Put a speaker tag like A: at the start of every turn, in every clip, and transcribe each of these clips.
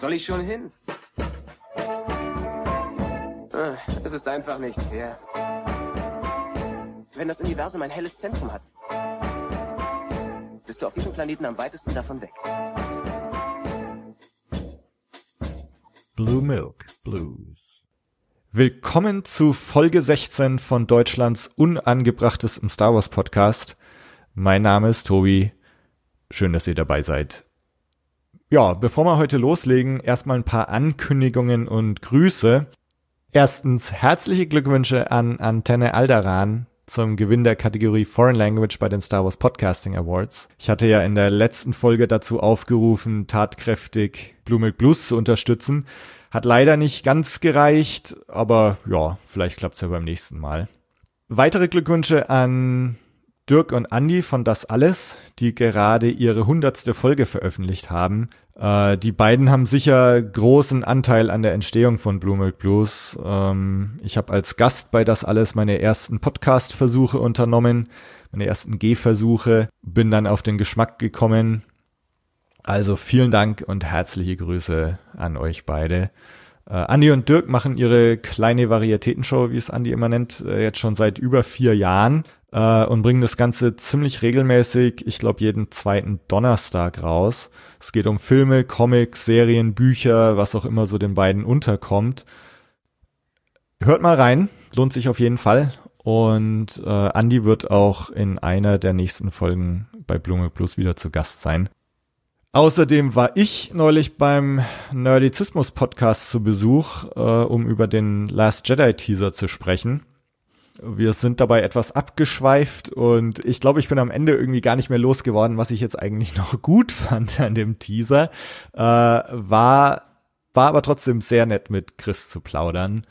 A: soll ich schon hin? Ah, es ist einfach nicht fair. Wenn das Universum ein helles Zentrum hat, bist du auf diesem Planeten am weitesten davon weg.
B: Blue Milk Blues. Willkommen zu Folge 16 von Deutschlands unangebrachtes Star Wars Podcast. Mein Name ist Tobi. Schön, dass ihr dabei seid. Ja, bevor wir heute loslegen, erstmal ein paar Ankündigungen und Grüße. Erstens herzliche Glückwünsche an Antenne Alderan zum Gewinn der Kategorie Foreign Language bei den Star Wars Podcasting Awards. Ich hatte ja in der letzten Folge dazu aufgerufen, tatkräftig Blue Milk Blues zu unterstützen. Hat leider nicht ganz gereicht, aber ja, vielleicht klappt's ja beim nächsten Mal. Weitere Glückwünsche an Dirk und Andy von Das Alles, die gerade ihre hundertste Folge veröffentlicht haben. Äh, die beiden haben sicher großen Anteil an der Entstehung von Blue Milk Blues. Ähm, ich habe als Gast bei Das Alles meine ersten Podcast-Versuche unternommen, meine ersten Gehversuche, bin dann auf den Geschmack gekommen. Also vielen Dank und herzliche Grüße an euch beide. Äh, Andi und Dirk machen ihre kleine Varietätenshow, wie es Andi immer nennt, äh, jetzt schon seit über vier Jahren äh, und bringen das Ganze ziemlich regelmäßig, ich glaube jeden zweiten Donnerstag raus. Es geht um Filme, Comics, Serien, Bücher, was auch immer so den beiden unterkommt. Hört mal rein, lohnt sich auf jeden Fall. Und äh, Andy wird auch in einer der nächsten Folgen bei Blume Plus wieder zu Gast sein. Außerdem war ich neulich beim Nerdizismus Podcast zu Besuch, äh, um über den Last Jedi Teaser zu sprechen. Wir sind dabei etwas abgeschweift und ich glaube, ich bin am Ende irgendwie gar nicht mehr losgeworden, was ich jetzt eigentlich noch gut fand an dem Teaser. Äh, war, war aber trotzdem sehr nett mit Chris zu plaudern.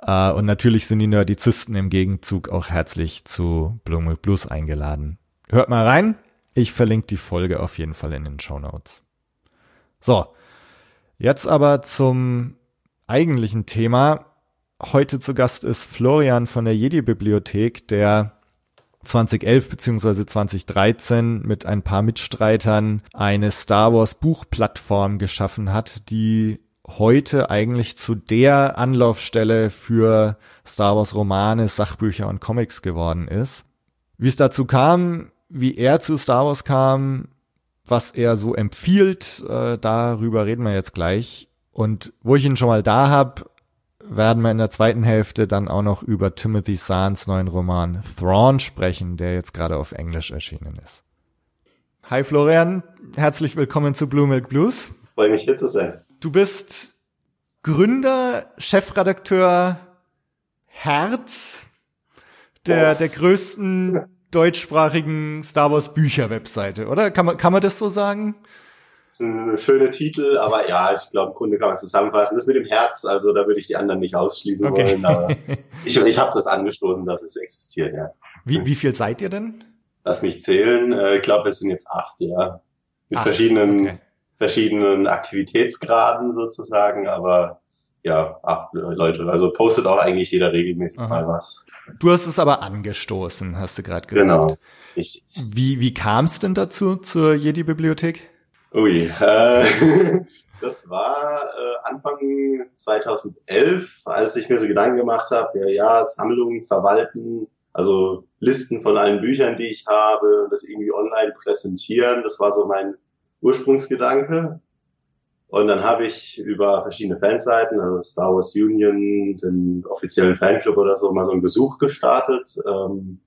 B: Äh, und natürlich sind die Nerdizisten im Gegenzug auch herzlich zu Blume Blues eingeladen. Hört mal rein. Ich verlinke die Folge auf jeden Fall in den Show Notes. So. Jetzt aber zum eigentlichen Thema Heute zu Gast ist Florian von der Jedi-Bibliothek, der 2011 bzw. 2013 mit ein paar Mitstreitern eine Star Wars Buchplattform geschaffen hat, die heute eigentlich zu der Anlaufstelle für Star Wars Romane, Sachbücher und Comics geworden ist. Wie es dazu kam, wie er zu Star Wars kam, was er so empfiehlt, äh, darüber reden wir jetzt gleich. Und wo ich ihn schon mal da habe, werden wir in der zweiten Hälfte dann auch noch über Timothy Zahns neuen Roman Thrawn sprechen, der jetzt gerade auf Englisch erschienen ist. Hi Florian, herzlich willkommen zu Blue Milk Blues.
C: Freue mich hier zu sein.
B: Du bist Gründer, Chefredakteur, Herz der, oh. der größten deutschsprachigen Star Wars Bücher Webseite, oder? Kann man, kann man das so sagen?
C: Das ist ein schöner Titel, aber ja, ich glaube, im Grunde kann man es zusammenfassen. Das mit dem Herz, also da würde ich die anderen nicht ausschließen okay. wollen, aber ich, ich habe das angestoßen, dass es existiert, ja.
B: Wie, wie viel seid ihr denn?
C: Lass mich zählen. Äh, ich glaube, es sind jetzt acht, ja. Mit acht, verschiedenen, okay. verschiedenen Aktivitätsgraden sozusagen, aber ja, acht Leute. Also postet auch eigentlich jeder regelmäßig Aha. mal was.
B: Du hast es aber angestoßen, hast du gerade gesagt. Genau. Ich, wie wie kam es denn dazu zur Jedi-Bibliothek?
C: Ui, äh, das war äh, Anfang 2011, als ich mir so Gedanken gemacht habe, ja, ja, Sammlungen verwalten, also Listen von allen Büchern, die ich habe, das irgendwie online präsentieren, das war so mein Ursprungsgedanke. Und dann habe ich über verschiedene Fanseiten, also Star Wars Union, den offiziellen Fanclub oder so, mal so einen Besuch gestartet. Ähm,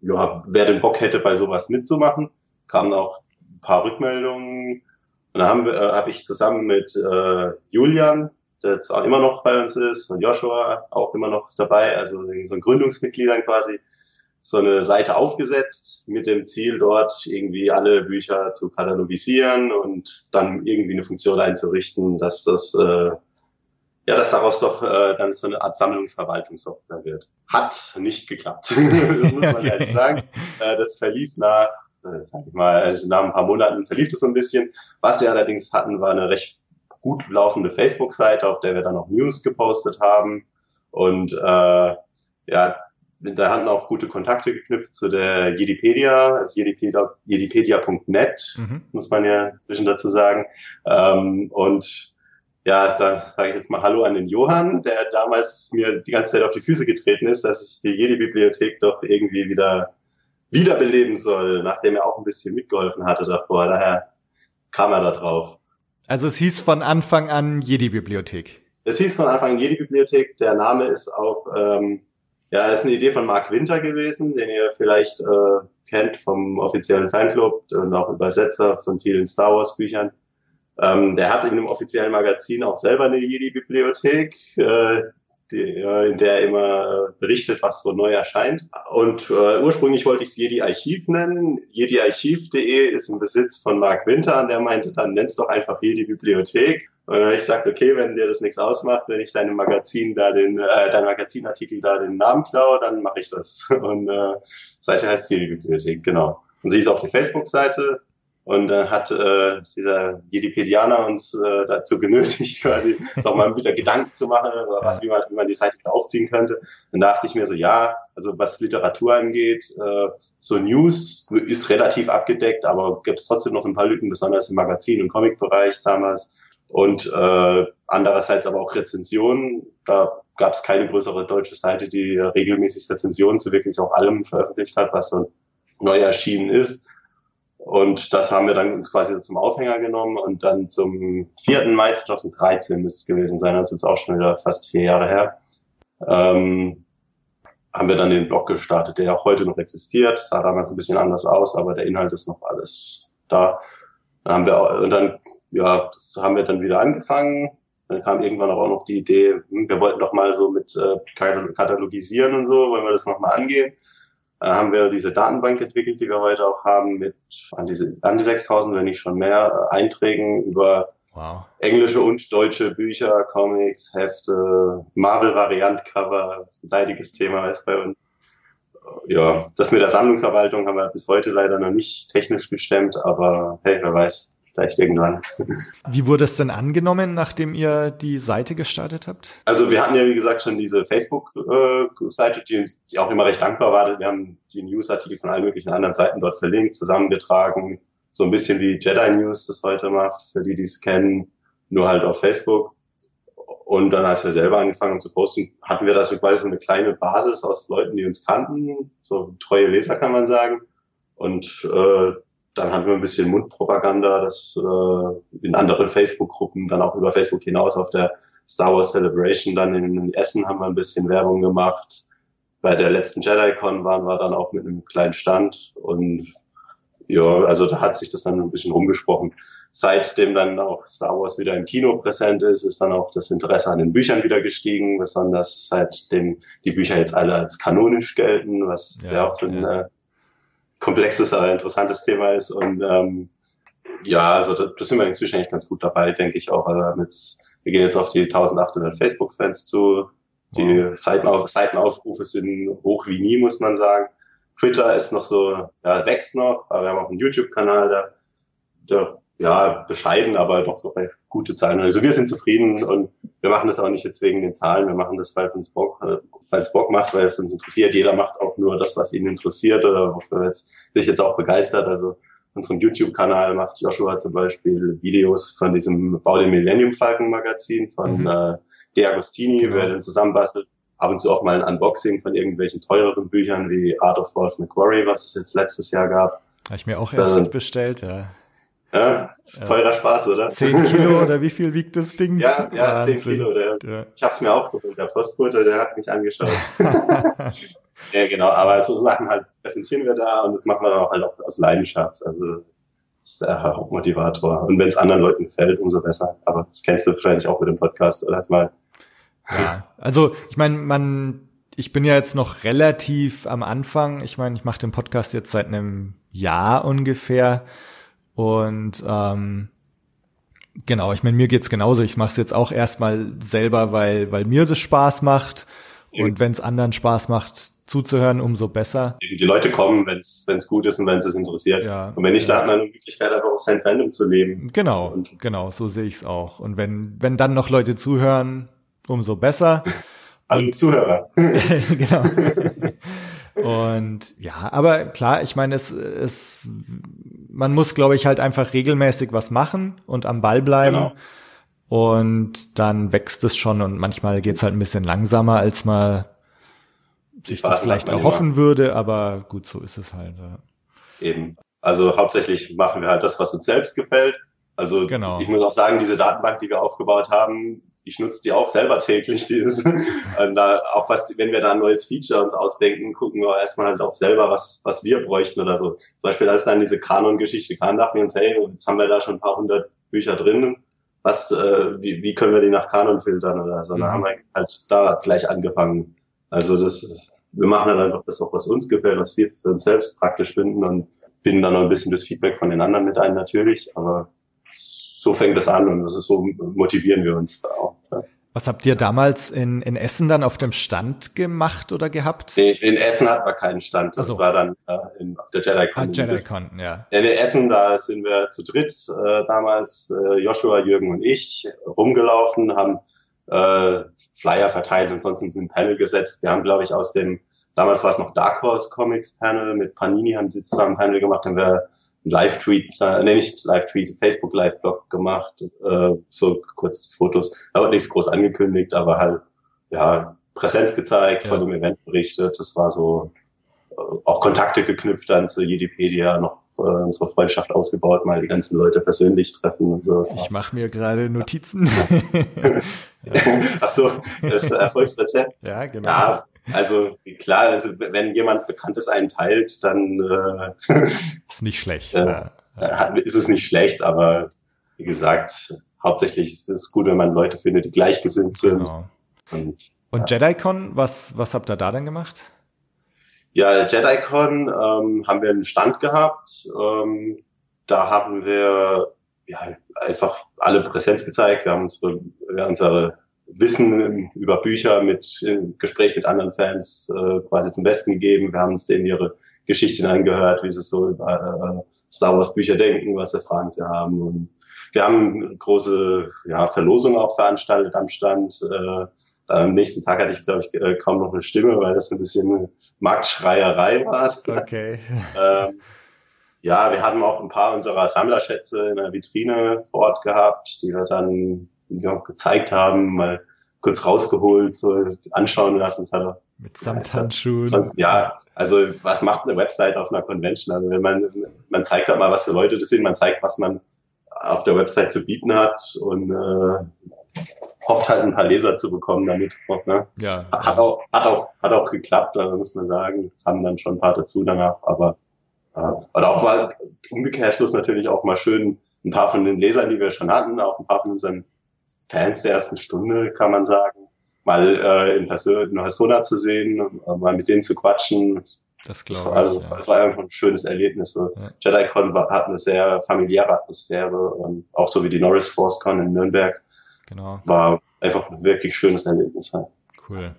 C: ja, wer den Bock hätte, bei sowas mitzumachen, kamen auch paar Rückmeldungen. Und dann haben wir, äh, habe ich zusammen mit äh, Julian, der zwar immer noch bei uns ist, und Joshua auch immer noch dabei, also so ein Gründungsmitgliedern quasi, so eine Seite aufgesetzt mit dem Ziel, dort irgendwie alle Bücher zu katalogisieren und dann irgendwie eine Funktion einzurichten, dass das äh, ja, dass daraus doch äh, dann so eine Art Sammlungsverwaltungssoftware wird. Hat nicht geklappt, das muss man ehrlich sagen. Äh, das verlief nach äh, sag ich mal, also nach ein paar Monaten verlief es so ein bisschen. Was wir allerdings hatten, war eine recht gut laufende Facebook-Seite, auf der wir dann auch News gepostet haben. Und äh, ja, da hatten auch gute Kontakte geknüpft zu der Jedipedia, also Jedipedia, jedipedia.net, mhm. muss man ja zwischen dazu sagen. Ähm, und ja, da sage ich jetzt mal Hallo an den Johann, der damals mir die ganze Zeit auf die Füße getreten ist, dass ich die Jedi-Bibliothek doch irgendwie wieder wiederbeleben soll, nachdem er auch ein bisschen mitgeholfen hatte davor. Daher kam er da drauf.
B: Also es hieß von Anfang an Jedi-Bibliothek.
C: Es hieß von Anfang an Jedi-Bibliothek. Der Name ist auch, ähm, ja, ist eine Idee von Mark Winter gewesen, den ihr vielleicht äh, kennt vom offiziellen Fanclub und auch Übersetzer von vielen Star Wars Büchern. Ähm, der hat in einem offiziellen Magazin auch selber eine Jedi-Bibliothek, äh, in der er immer berichtet, was so neu erscheint. Und äh, ursprünglich wollte ich es Jedi Archiv nennen. JediArchiv.de ist im Besitz von Mark Winter und der meinte dann, nenn's doch einfach Jedi Bibliothek. Und dann habe ich gesagt, okay, wenn dir das nichts ausmacht, wenn ich deinem Magazin da den, äh, dein Magazinartikel da den Namen klaue, dann mache ich das. Und äh, Seite heißt Jedi Bibliothek, genau. Und sie ist auf der Facebook-Seite, und dann hat äh, dieser Jedipedianer uns äh, dazu genötigt, quasi nochmal wieder Gedanken zu machen, was, wie, man, wie man die Seite wieder aufziehen könnte. Dann dachte ich mir so, ja, also was Literatur angeht, äh, so News ist relativ abgedeckt, aber gibt es trotzdem noch ein paar Lücken, besonders im Magazin- und Comic-Bereich damals. Und äh, andererseits aber auch Rezensionen. Da gab es keine größere deutsche Seite, die regelmäßig Rezensionen zu wirklich auch allem veröffentlicht hat, was so neu erschienen ist. Und das haben wir dann uns quasi zum Aufhänger genommen und dann zum 4. Mai 2013 müsste es gewesen sein, das ist jetzt auch schon wieder fast vier Jahre her, ähm, haben wir dann den Blog gestartet, der auch heute noch existiert. Sah damals ein bisschen anders aus, aber der Inhalt ist noch alles da. Dann haben wir, und dann, ja, das haben wir dann wieder angefangen. Dann kam irgendwann auch noch die Idee, hm, wir wollten doch mal so mit äh, Katalogisieren und so, wollen wir das nochmal angehen. Dann haben wir diese Datenbank entwickelt, die wir heute auch haben, mit an, diese, an die 6000, wenn nicht schon mehr, äh, Einträgen über wow. englische und deutsche Bücher, Comics, Hefte, Marvel-Variant-Cover, ein leidiges Thema ist bei uns. Ja, das mit der Sammlungsverwaltung haben wir bis heute leider noch nicht technisch gestemmt, aber hey, wer weiß, vielleicht irgendwann.
B: Wie wurde es denn angenommen, nachdem ihr die Seite gestartet habt?
C: Also wir hatten ja, wie gesagt, schon diese Facebook-Seite, die, die auch immer recht dankbar war. Wir haben die Newsartikel von allen möglichen anderen Seiten dort verlinkt, zusammengetragen. So ein bisschen wie Jedi News das heute macht, für die, die es kennen, nur halt auf Facebook. Und dann, als wir selber angefangen haben zu posten, hatten wir da so quasi so eine kleine Basis aus Leuten, die uns kannten, so treue Leser kann man sagen. Und äh, dann haben wir ein bisschen Mundpropaganda, das äh, in anderen Facebook-Gruppen, dann auch über Facebook hinaus auf der Star Wars Celebration, dann in Essen haben wir ein bisschen Werbung gemacht. Bei der letzten JediCon waren wir dann auch mit einem kleinen Stand und ja, also da hat sich das dann ein bisschen rumgesprochen. Seitdem dann auch Star Wars wieder im Kino präsent ist, ist dann auch das Interesse an den Büchern wieder gestiegen, besonders seitdem die Bücher jetzt alle als kanonisch gelten, was ja, ja auch so ein ja. Komplexes, aber interessantes Thema ist. Und ähm, ja, also da, da sind wir inzwischen eigentlich ganz gut dabei, denke ich auch. Also mit, wir gehen jetzt auf die 1800 Facebook-Fans zu. Die wow. Seitenauf Seitenaufrufe sind hoch wie nie, muss man sagen. Twitter ist noch so, ja, wächst noch, aber wir haben auch einen YouTube-Kanal, der, der ja, bescheiden, aber doch gute Zahlen. Also wir sind zufrieden und wir machen das auch nicht jetzt wegen den Zahlen, wir machen das, weil es uns Bock, weil es Bock macht, weil es uns interessiert. Jeder macht auch nur das, was ihn interessiert oder wofür jetzt, sich jetzt auch begeistert. Also unserem YouTube-Kanal macht Joshua zum Beispiel Videos von diesem Bau den Millennium Falcon Magazin von mhm. äh, De Agostini, genau. wer den zusammenbastelt. Ab und zu auch mal ein Unboxing von irgendwelchen teureren Büchern wie Art of Wolf McQuarrie, was es jetzt letztes Jahr gab.
B: Habe ich mir auch erst äh, bestellt, ja.
C: Ja, ist teurer Spaß, oder?
B: Zehn Kilo oder wie viel wiegt das Ding?
C: Ja, ja, zehn Kilo. Der, ja. Ich habe es mir auch geholt. Der Postbote, der hat mich angeschaut. ja, genau. Aber so Sachen halt präsentieren wir da und das machen wir dann auch halt auch aus Leidenschaft. Also das ist der Hauptmotivator. Und wenn es anderen Leuten gefällt, umso besser. Aber das kennst du wahrscheinlich auch mit dem Podcast, oder? Mal.
B: Ja, also ich meine, man, ich bin ja jetzt noch relativ am Anfang. Ich meine, ich mache den Podcast jetzt seit einem Jahr ungefähr. Und ähm, genau, ich meine, mir geht's genauso. Ich mache es jetzt auch erstmal selber, weil, weil mir das Spaß macht. Und wenn es anderen Spaß macht, zuzuhören, umso besser.
C: Die Leute kommen, wenn es gut ist und wenn es es interessiert. Ja, und wenn nicht, ja. da hat man eine Möglichkeit, einfach auch sein Fandom zu leben.
B: Genau, und genau, so sehe ich es auch. Und wenn, wenn dann noch Leute zuhören, umso besser.
C: Hallo Zuhörer.
B: genau. Und ja, aber klar, ich meine, es, es, man muss, glaube ich, halt einfach regelmäßig was machen und am Ball bleiben. Genau. Und dann wächst es schon und manchmal geht's halt ein bisschen langsamer, als man sich das vielleicht erhoffen würde, aber gut, so ist es halt. Ja.
C: Eben. Also hauptsächlich machen wir halt das, was uns selbst gefällt. Also genau. ich muss auch sagen, diese Datenbank, die wir aufgebaut haben, ich nutze die auch selber täglich. Dieses, da, auch was, wenn wir da ein neues Feature uns ausdenken, gucken wir erstmal halt auch selber, was, was wir bräuchten oder so. Zum Beispiel, als dann diese Kanon-Geschichte kam, dachten wir uns, hey, jetzt haben wir da schon ein paar hundert Bücher drin. Was, äh, wie, wie können wir die nach Kanon filtern oder so? Mhm. Dann haben wir halt da gleich angefangen. Also das, wir machen dann einfach das auch, was uns gefällt, was wir für uns selbst praktisch finden und binden dann noch ein bisschen das Feedback von den anderen mit ein natürlich, aber so fängt es an und das ist so motivieren wir uns da auch. Ja.
B: Was habt ihr damals in, in Essen dann auf dem Stand gemacht oder gehabt?
C: Nee, in Essen hat man keinen Stand. Das so. war dann äh, in, auf der JediCon.
B: Ah, JediCon, ja.
C: In Essen, da sind wir zu dritt äh, damals, äh, Joshua, Jürgen und ich, rumgelaufen, haben äh, Flyer verteilt und sonst in ein Panel gesetzt. Wir haben, glaube ich, aus dem, damals war es noch Dark Horse Comics Panel, mit Panini haben die zusammen ein Panel gemacht, haben wir Live-Tweet, äh, nee, nicht Live-Tweet, Facebook-Live-Blog gemacht, äh, so kurz Fotos, aber nichts groß angekündigt, aber halt, ja, Präsenz gezeigt, ja. von dem Event berichtet, das war so, äh, auch Kontakte geknüpft dann zu Jedipedia, noch äh, unsere Freundschaft ausgebaut, mal die ganzen Leute persönlich treffen und so.
B: Ich mache mir gerade Notizen.
C: Ach so, das Erfolgsrezept.
B: Ja, genau.
C: Ja, also klar, also wenn jemand Bekanntes einen teilt, dann äh,
B: ist nicht schlecht.
C: Äh, ja. Ist es nicht schlecht, aber wie gesagt, hauptsächlich ist es gut, wenn man Leute findet, die gleichgesinnt sind. Genau.
B: Und, Und ja. JediCon, was, was habt ihr da dann gemacht?
C: Ja, JediCon ähm, haben wir einen Stand gehabt. Ähm, da haben wir ja, einfach alle Präsenz gezeigt. Wir haben unsere, wir haben unsere Wissen über Bücher mit Gespräch mit anderen Fans äh, quasi zum Besten gegeben. Wir haben uns denen ihre Geschichten angehört, wie sie so über äh, Star Wars Bücher denken, was für Fragen sie haben. Und wir haben große ja, Verlosungen auch veranstaltet am Stand. Äh, am nächsten Tag hatte ich, glaube ich, äh, kaum noch eine Stimme, weil das ein bisschen Marktschreierei war.
B: Okay.
C: ähm, ja, wir haben auch ein paar unserer Sammlerschätze in der Vitrine vor Ort gehabt, die wir dann ja, gezeigt haben, mal kurz rausgeholt, so anschauen lassen.
B: Hat Mit Samthandschuhen.
C: Sonst, ja, also was macht eine Website auf einer Convention? Also wenn man, man zeigt halt mal, was für Leute das sind, man zeigt, was man auf der Website zu bieten hat und äh, hofft halt ein paar Leser zu bekommen damit. Ne?
B: Ja,
C: hat
B: ja.
C: auch hat auch hat auch geklappt, also muss man sagen, haben dann schon ein paar dazu danach, aber äh, oder auch mal Umkehrschluss natürlich auch mal schön ein paar von den Lesern, die wir schon hatten, auch ein paar von unseren Fans der ersten Stunde, kann man sagen, mal äh, in, Person, in Persona zu sehen, äh, mal mit denen zu quatschen.
B: Das glaube
C: ich. Also, ja. Das war einfach ein schönes Erlebnis. So. Ja. JediCon war, hat eine sehr familiäre Atmosphäre, und auch so wie die Norris Force Con in Nürnberg.
B: Genau.
C: War einfach ein wirklich schönes Erlebnis. Ja.
B: Cool.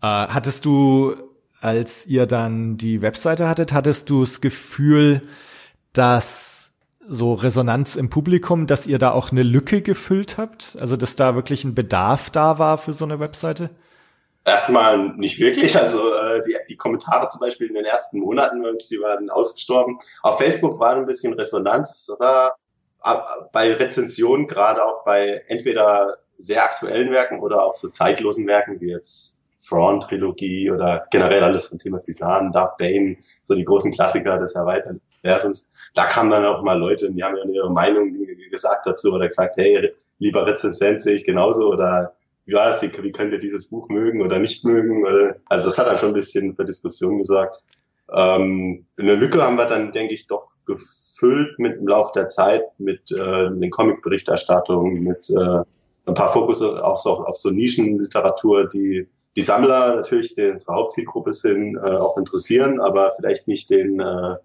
B: Äh, hattest du, als ihr dann die Webseite hattet, hattest du das Gefühl, dass so Resonanz im Publikum, dass ihr da auch eine Lücke gefüllt habt? Also, dass da wirklich ein Bedarf da war für so eine Webseite?
C: Erstmal nicht wirklich. Also äh, die, die Kommentare zum Beispiel in den ersten Monaten, sie waren ausgestorben. Auf Facebook war ein bisschen Resonanz. War bei Rezensionen, gerade auch bei entweder sehr aktuellen Werken oder auch so zeitlosen Werken wie jetzt Thrawn-Trilogie oder generell alles von Timothy Zahn, Darth Bane, so die großen Klassiker des erweiterten Universums da kamen dann auch mal Leute, die haben ja ihre Meinung gesagt dazu oder gesagt, hey, lieber Rezensent sehe ich genauso oder es, wie, wie könnt ihr dieses Buch mögen oder nicht mögen? Oder, also das hat dann schon ein bisschen für Diskussion gesagt. Ähm, eine Lücke haben wir dann, denke ich, doch gefüllt mit dem Lauf der Zeit, mit äh, den Comic-Berichterstattungen, mit äh, ein paar Fokus auch so auf so Nischenliteratur, die die Sammler natürlich, die unsere Hauptzielgruppe sind, äh, auch interessieren, aber vielleicht nicht den äh,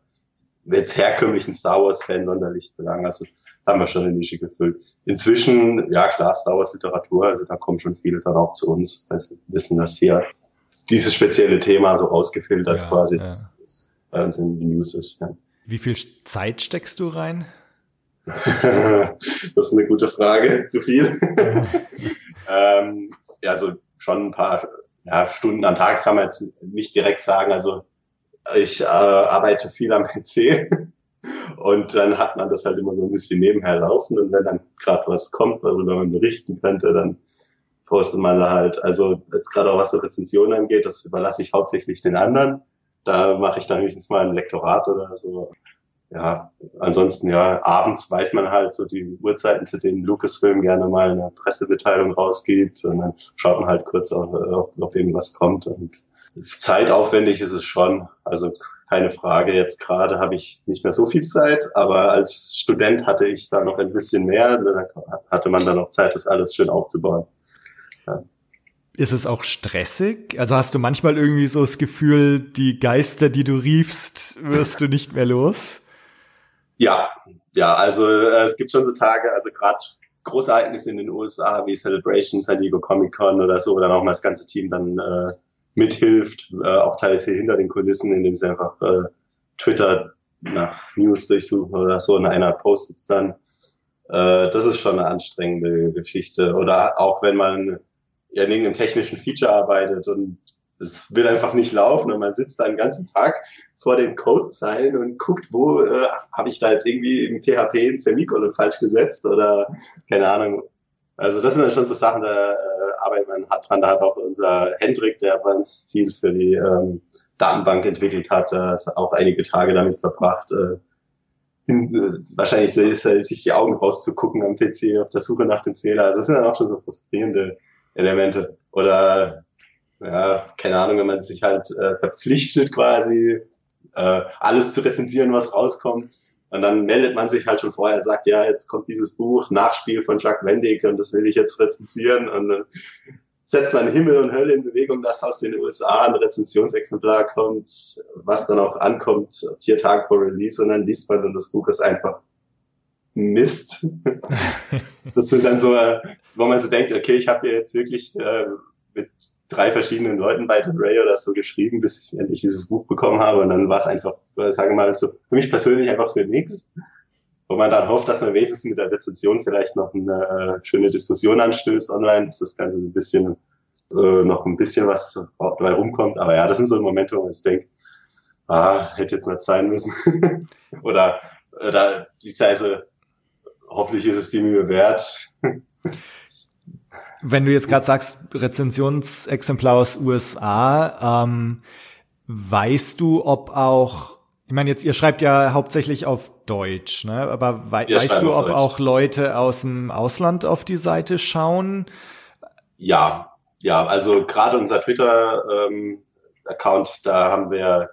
C: jetzt herkömmlichen Star Wars-Fan sonderlich belangen. Also haben wir schon eine Nische gefüllt. Inzwischen, ja klar, Star Wars Literatur, also da kommen schon viele dann auch zu uns, weil sie wissen, dass hier dieses spezielle Thema so ausgefiltert ja, quasi ja. bei uns in den News ist. Ja.
B: Wie viel Zeit steckst du rein?
C: das ist eine gute Frage. Zu viel. ähm, ja, also schon ein paar ja, Stunden am Tag kann man jetzt nicht direkt sagen. Also ich äh, arbeite viel am PC und dann hat man das halt immer so ein bisschen nebenher laufen und wenn dann gerade was kommt, worüber man berichten könnte, dann postet man da halt. Also jetzt gerade auch was so Rezensionen angeht, das überlasse ich hauptsächlich den anderen. Da mache ich dann höchstens mal ein Lektorat oder so. Ja, ansonsten ja, abends weiß man halt so die Uhrzeiten, zu denen Lucasfilm gerne mal eine Pressemitteilung rausgibt und dann schaut man halt kurz, ob, ob, ob irgendwas kommt und zeitaufwendig ist es schon. Also keine Frage. Jetzt gerade habe ich nicht mehr so viel Zeit, aber als Student hatte ich da noch ein bisschen mehr. Da hatte man dann noch Zeit, das alles schön aufzubauen.
B: Ja. Ist es auch stressig? Also hast du manchmal irgendwie so das Gefühl, die Geister, die du riefst, wirst du nicht mehr los?
C: Ja, ja, also äh, es gibt schon so Tage, also gerade große Ereignisse in den USA wie Celebration, San Diego Comic Con oder so, wo dann auch mal das ganze Team dann äh, mithilft, äh, auch teilweise hinter den Kulissen, indem sie einfach äh, Twitter nach News durchsuchen oder so und einer postet es dann. Äh, das ist schon eine anstrengende Geschichte. Oder auch wenn man ja in irgendeinem technischen Feature arbeitet und es will einfach nicht laufen und man sitzt da den ganzen Tag vor den Codezeilen und guckt, wo äh, habe ich da jetzt irgendwie im PHP ein Semikolon falsch gesetzt oder keine Ahnung. Also das sind dann schon so Sachen, da äh, arbeitet man hart dran. Da hat auch unser Hendrik, der ganz viel für die ähm, Datenbank entwickelt hat, äh, auch einige Tage damit verbracht, äh, in, äh, wahrscheinlich ist, äh, sich die Augen rauszugucken am PC auf der Suche nach dem Fehler. Also das sind dann auch schon so frustrierende Elemente. Oder ja, keine Ahnung, wenn man sich halt äh, verpflichtet quasi, äh, alles zu rezensieren, was rauskommt. Und dann meldet man sich halt schon vorher und sagt, ja, jetzt kommt dieses Buch, Nachspiel von Jacques Wendig und das will ich jetzt rezensieren. Und dann setzt man Himmel und Hölle in Bewegung, dass aus den USA ein Rezensionsexemplar kommt, was dann auch ankommt, vier Tage vor Release. Und dann liest man und das Buch ist einfach Mist. das sind dann so, wo man so denkt, okay, ich habe hier jetzt wirklich äh, mit drei verschiedenen Leuten bei The Ray oder so geschrieben, bis ich endlich dieses Buch bekommen habe. Und dann war es einfach, sagen wir mal, so für mich persönlich einfach für nichts. Wo man dann hofft, dass man wenigstens mit der Rezension vielleicht noch eine äh, schöne Diskussion anstößt online, dass das Ganze ein bisschen äh, noch ein bisschen was dabei rumkommt. Aber ja, das sind so Momente, wo ich denke, ah, hätte jetzt nicht sein müssen. oder oder die Zeise, hoffentlich ist es die Mühe wert.
B: Wenn du jetzt gerade sagst, Rezensionsexemplar aus USA, ähm, weißt du, ob auch, ich meine jetzt, ihr schreibt ja hauptsächlich auf Deutsch, ne? Aber wei weißt du, ob Deutsch. auch Leute aus dem Ausland auf die Seite schauen?
C: Ja, ja, also gerade unser Twitter-Account, ähm, da haben wir,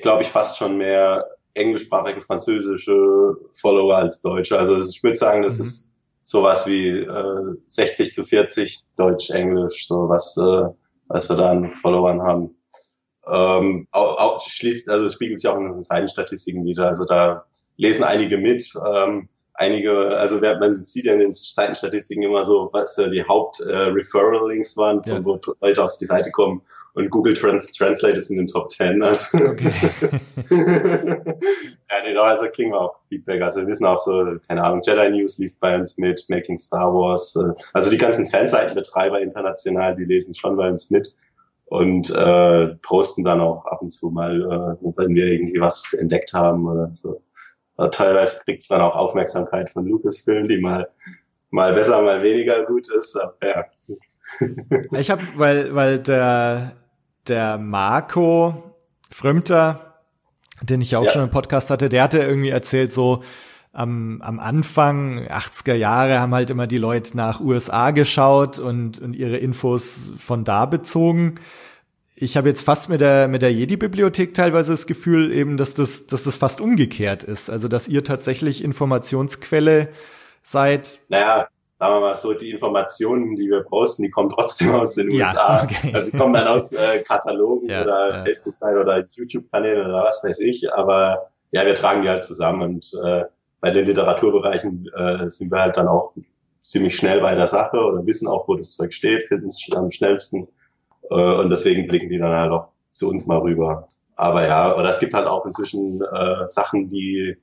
C: glaube ich, fast schon mehr englischsprachige französische Follower als deutsche. Also ich würde sagen, das mhm. ist sowas wie äh, 60 zu 40 Deutsch-Englisch, so was, äh, was wir da an Followern haben. Ähm, auch, auch schließt, also spiegelt sich auch in den Seitenstatistiken wieder. Also da lesen einige mit, ähm, einige, also man sieht ja in den Seitenstatistiken immer so, was äh, die Haupt-Referral-Links äh, waren, ja. wo Leute auf die Seite kommen und Google Trans Translate ist in den Top 10. Also. Okay. ja, nee, also kriegen wir auch Feedback. Also wir wissen auch so, keine Ahnung, Jedi News liest bei uns mit, Making Star Wars. Äh, also die ganzen Fanseitenbetreiber international, die lesen schon bei uns mit und äh, posten dann auch ab und zu mal, äh, wenn wir irgendwie was entdeckt haben oder so. Aber teilweise kriegt es dann auch Aufmerksamkeit von Lucasfilm, die mal mal besser, mal weniger gut ist. Aber ja.
B: ich habe, weil weil der der Marco Frömter, den ich ja auch ja. schon im Podcast hatte, der hatte irgendwie erzählt, so am, am Anfang, 80er Jahre, haben halt immer die Leute nach USA geschaut und, und ihre Infos von da bezogen. Ich habe jetzt fast mit der, mit der Jedi-Bibliothek teilweise das Gefühl eben, dass das, dass das fast umgekehrt ist. Also, dass ihr tatsächlich Informationsquelle seid.
C: Naja, sagen wir mal so, die Informationen, die wir posten, die kommen trotzdem aus den ja, USA. Okay. Also die kommen dann aus äh, Katalogen ja, oder ja. Facebook-Seiten oder YouTube-Kanälen oder was weiß ich. Aber ja, wir tragen die halt zusammen und äh, bei den Literaturbereichen äh, sind wir halt dann auch ziemlich schnell bei der Sache oder wissen auch, wo das Zeug steht, finden es am schnellsten. Äh, und deswegen blicken die dann halt auch zu uns mal rüber. Aber ja, oder es gibt halt auch inzwischen äh, Sachen, die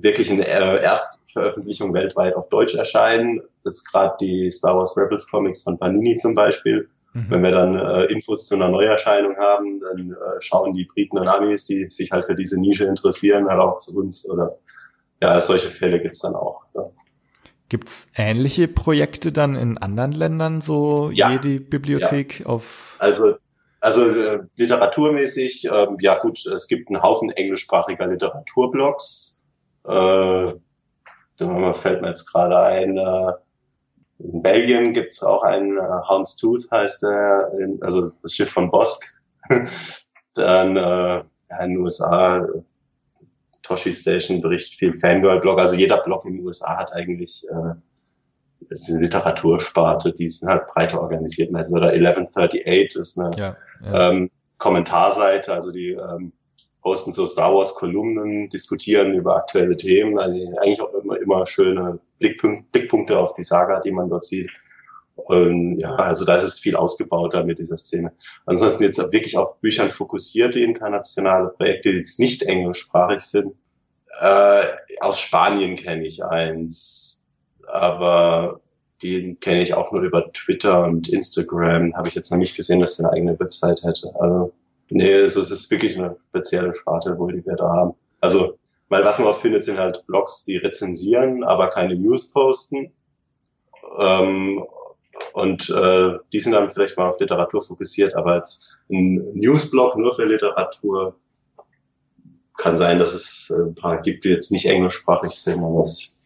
C: wirklich in äh, Erstveröffentlichung weltweit auf Deutsch erscheinen. Das ist gerade die Star Wars Rebels Comics von Panini zum Beispiel. Mhm. Wenn wir dann äh, Infos zu einer Neuerscheinung haben, dann äh, schauen die Briten und Amis, die sich halt für diese Nische interessieren, halt auch zu uns. Oder ja, solche Fälle gibt's dann auch. Ja.
B: Gibt's ähnliche Projekte dann in anderen Ländern, so ja. jede Bibliothek
C: ja.
B: auf?
C: Also also äh, literaturmäßig, äh, ja gut, es gibt einen Haufen englischsprachiger Literaturblogs. Äh, da fällt mir jetzt gerade ein, äh, in Belgien gibt's auch einen, äh, Hound's Tooth heißt der, also das Schiff von Bosk. Dann äh, in den USA, Toshi Station berichtet viel Fangirl-Blog, also jeder Blog in den USA hat eigentlich äh, eine Literatursparte, die sind halt breiter organisiert. Meistens oder 1138 ist eine ja, ja. Ähm, Kommentarseite, also die ähm, posten so Star Wars Kolumnen, diskutieren über aktuelle Themen, also eigentlich auch immer, immer schöne Blickpunk Blickpunkte auf die Saga, die man dort sieht. Und ja, also da ist es viel ausgebauter mit dieser Szene. Ansonsten jetzt wirklich auf Büchern fokussierte internationale Projekte, die jetzt nicht englischsprachig sind. Äh, aus Spanien kenne ich eins, aber den kenne ich auch nur über Twitter und Instagram. Habe ich jetzt noch nicht gesehen, dass er eine eigene Website hätte. Also Nee, also es ist wirklich eine spezielle Sparte, wo die wir da haben. Also, weil was man auch findet, sind halt Blogs, die rezensieren, aber keine News posten. Ähm, und äh, die sind dann vielleicht mal auf Literatur fokussiert, aber jetzt ein Newsblog nur für Literatur kann sein, dass es ein paar gibt, die jetzt nicht englischsprachig sind, aber das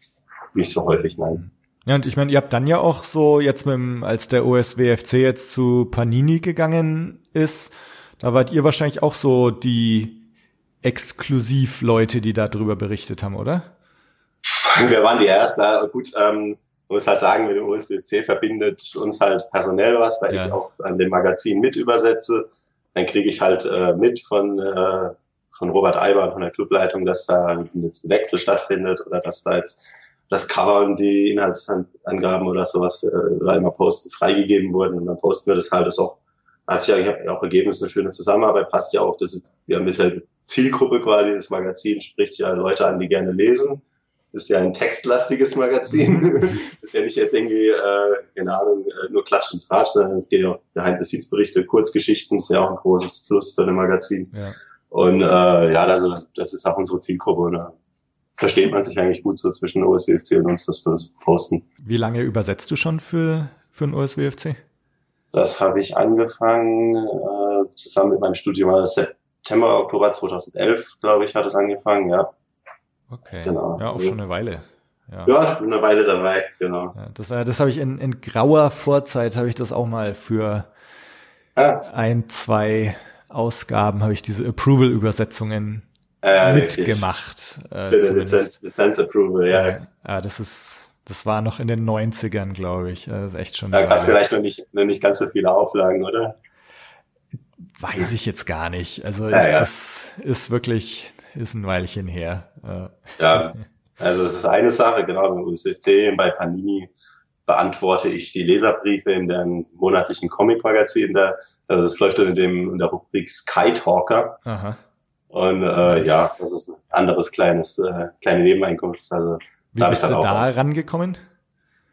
C: nicht so häufig, nein.
B: Ja, und ich meine, ihr habt dann ja auch so jetzt mit dem, als der OSWFC jetzt zu Panini gegangen ist, da wart ihr wahrscheinlich auch so die Exklusivleute, die darüber berichtet haben, oder?
C: Wir waren die Ersten. Gut, ähm, muss halt sagen, mit dem USWC verbindet uns halt personell was, weil ja. ich auch an dem Magazin mit übersetze. Dann kriege ich halt äh, mit von, äh, von Robert Eiber, von der Clubleitung, dass da jetzt ein Wechsel stattfindet oder dass da jetzt das Cover und die Inhaltsangaben oder sowas für, oder immer posten freigegeben wurden. Und dann posten wir das halt. Das ist auch hat sich eigentlich auch ergeben, ist eine schöne Zusammenarbeit, passt ja auch, das ist, wir haben ein bisschen Zielgruppe quasi, das Magazin spricht ja Leute an, die gerne lesen. ist ja ein textlastiges Magazin. ist ja nicht jetzt irgendwie, äh, keine Ahnung, äh, nur Klatsch und Tratsch, sondern es geht ja auch Behind-the-Scenes-Berichte, Kurzgeschichten, ist ja auch ein großes Plus für ein Magazin. Ja. Und äh, ja, also das ist auch unsere Zielgruppe. Und da versteht man sich eigentlich gut so zwischen OSWFC und uns, das wir posten.
B: Wie lange übersetzt du schon für, für den OSWFC?
C: Das habe ich angefangen äh, zusammen mit meinem Studium. Also September, Oktober 2011, glaube ich, hat es angefangen, ja.
B: Okay. Genau. Ja, auch schon eine Weile.
C: Ja, ja ich bin eine Weile dabei, genau.
B: Ja, das äh, das habe ich in, in grauer Vorzeit, habe ich das auch mal für ah. ein, zwei Ausgaben, habe ich diese Approval-Übersetzungen äh, mitgemacht.
C: Äh, für den Lizenz, Lizenz-Approval, ja.
B: Ja, das ist das war noch in den 90ern, glaube ich. Das ist echt schon.
C: Da gab es vielleicht noch nicht, noch nicht ganz so viele Auflagen, oder?
B: Weiß ich jetzt gar nicht. Also ja, ja. das ist wirklich, ist ein Weilchen her.
C: Ja, also das ist eine Sache, genau, beim USFC, bei Panini beantworte ich die Leserbriefe in dem monatlichen Comic-Magazin. Da, also das läuft dann in, dem, in der Rubrik Sky Talker. Aha. Und äh, ja, das ist ein anderes kleines, äh, kleine Nebeneinkunft. Also
B: wie da bist du da rangekommen?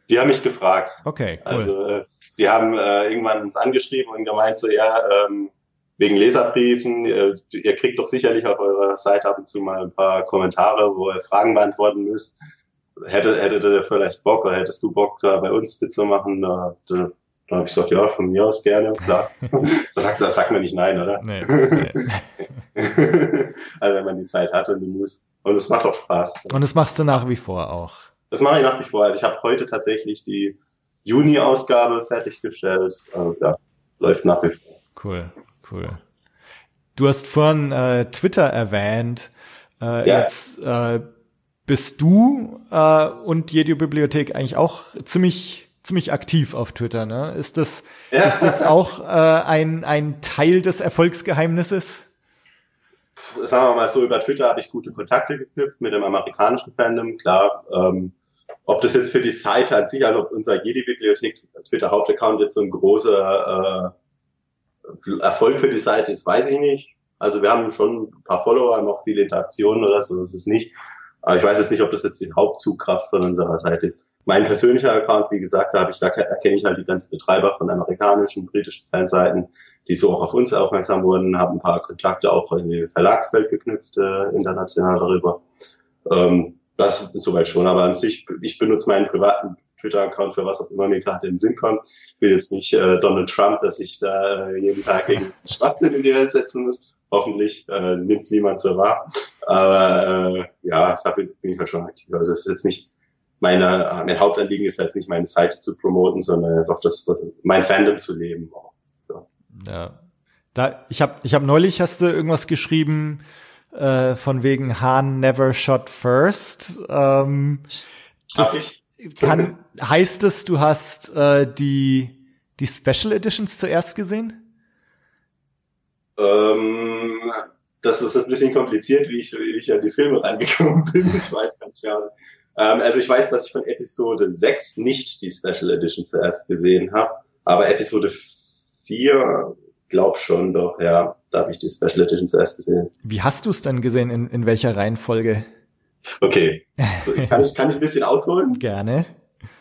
C: Die haben mich gefragt.
B: Okay,
C: cool. Also, äh, die haben äh, irgendwann uns angeschrieben und gemeint so, ja, ähm, wegen Leserbriefen, ihr, ihr kriegt doch sicherlich auf eurer Seite ab und zu mal ein paar Kommentare, wo ihr Fragen beantworten müsst. Hätte, hättet ihr vielleicht Bock oder hättest du Bock, da bei uns mitzumachen? Da, da, da habe ich gesagt, ja, von mir aus gerne, klar. das, sagt, das sagt man nicht nein, oder? Nee. nee. also wenn man die Zeit hat und die muss. Und es macht auch Spaß.
B: Und das machst du nach wie vor auch.
C: Das mache ich nach wie vor. Also ich habe heute tatsächlich die Juni-Ausgabe fertiggestellt. Also, ja, läuft nach wie vor.
B: Cool, cool. Du hast vorhin äh, Twitter erwähnt. Äh, ja. Jetzt äh, bist du äh, und jede Bibliothek eigentlich auch ziemlich ziemlich aktiv auf Twitter. Ne? Ist das ja. ist das auch äh, ein ein Teil des Erfolgsgeheimnisses?
C: Sagen wir mal so, über Twitter habe ich gute Kontakte geknüpft mit dem amerikanischen Fandom, klar. Ähm, ob das jetzt für die Seite an sich, also unser Jedi-Bibliothek Twitter-Hauptaccount jetzt so ein großer äh, Erfolg für die Seite ist, weiß ich nicht. Also wir haben schon ein paar Follower, haben auch viele Interaktionen oder so, das ist nicht. Aber ich weiß jetzt nicht, ob das jetzt die Hauptzugkraft von unserer Seite ist. mein persönlicher Account, wie gesagt, da habe ich, da erkenne ich halt die ganzen Betreiber von amerikanischen, britischen Fanseiten, die so auch auf uns aufmerksam wurden, habe ein paar Kontakte auch in die Verlagswelt geknüpft, äh, international darüber. Ähm, das soweit schon, aber an sich, ich benutze meinen privaten Twitter-Account für was auch immer mir gerade in den Sinn kommt. Ich will jetzt nicht äh, Donald Trump, dass ich da äh, jeden Tag gegen Schwachsinn in die Welt setzen muss. Hoffentlich äh, nimmt es niemand so wahr. Aber äh, ja, da bin, bin ich halt schon aktiv. Also das ist jetzt nicht meine, mein Hauptanliegen ist jetzt nicht meine Seite zu promoten, sondern einfach das, mein Fandom zu leben.
B: Ja. Ja. Da, ich habe ich hab neulich hast du irgendwas geschrieben äh, von wegen Han never shot first. Ähm, das kann, heißt es, du hast äh, die die Special Editions zuerst gesehen?
C: Ähm, das ist ein bisschen kompliziert, wie ich, wie ich an die Filme reingekommen bin. Ich weiß gar nicht. Also, ähm, also ich weiß, dass ich von Episode 6 nicht die Special Edition zuerst gesehen habe, aber Episode 4 glaub schon doch, ja, da habe ich die Special Edition zuerst gesehen.
B: Wie hast du es dann gesehen? In, in welcher Reihenfolge?
C: Okay. So, kann, ich, kann ich ein bisschen ausholen?
B: Gerne.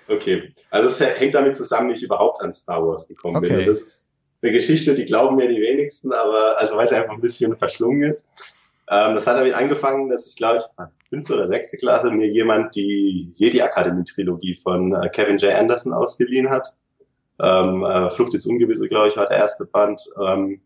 C: Okay. Also es hängt damit zusammen, wie ich überhaupt an Star Wars gekommen okay. bin. Und das ist eine Geschichte, die glauben mir die wenigsten, aber also weil es einfach ein bisschen verschlungen ist. Ähm, das hat damit angefangen, dass ich glaube ich fünfte oder sechste Klasse mir jemand die Jedi Akademie Trilogie von äh, Kevin J. Anderson ausgeliehen hat. Ähm, äh, Flucht ins Ungewisse, glaube ich, war der erste Band. Ähm,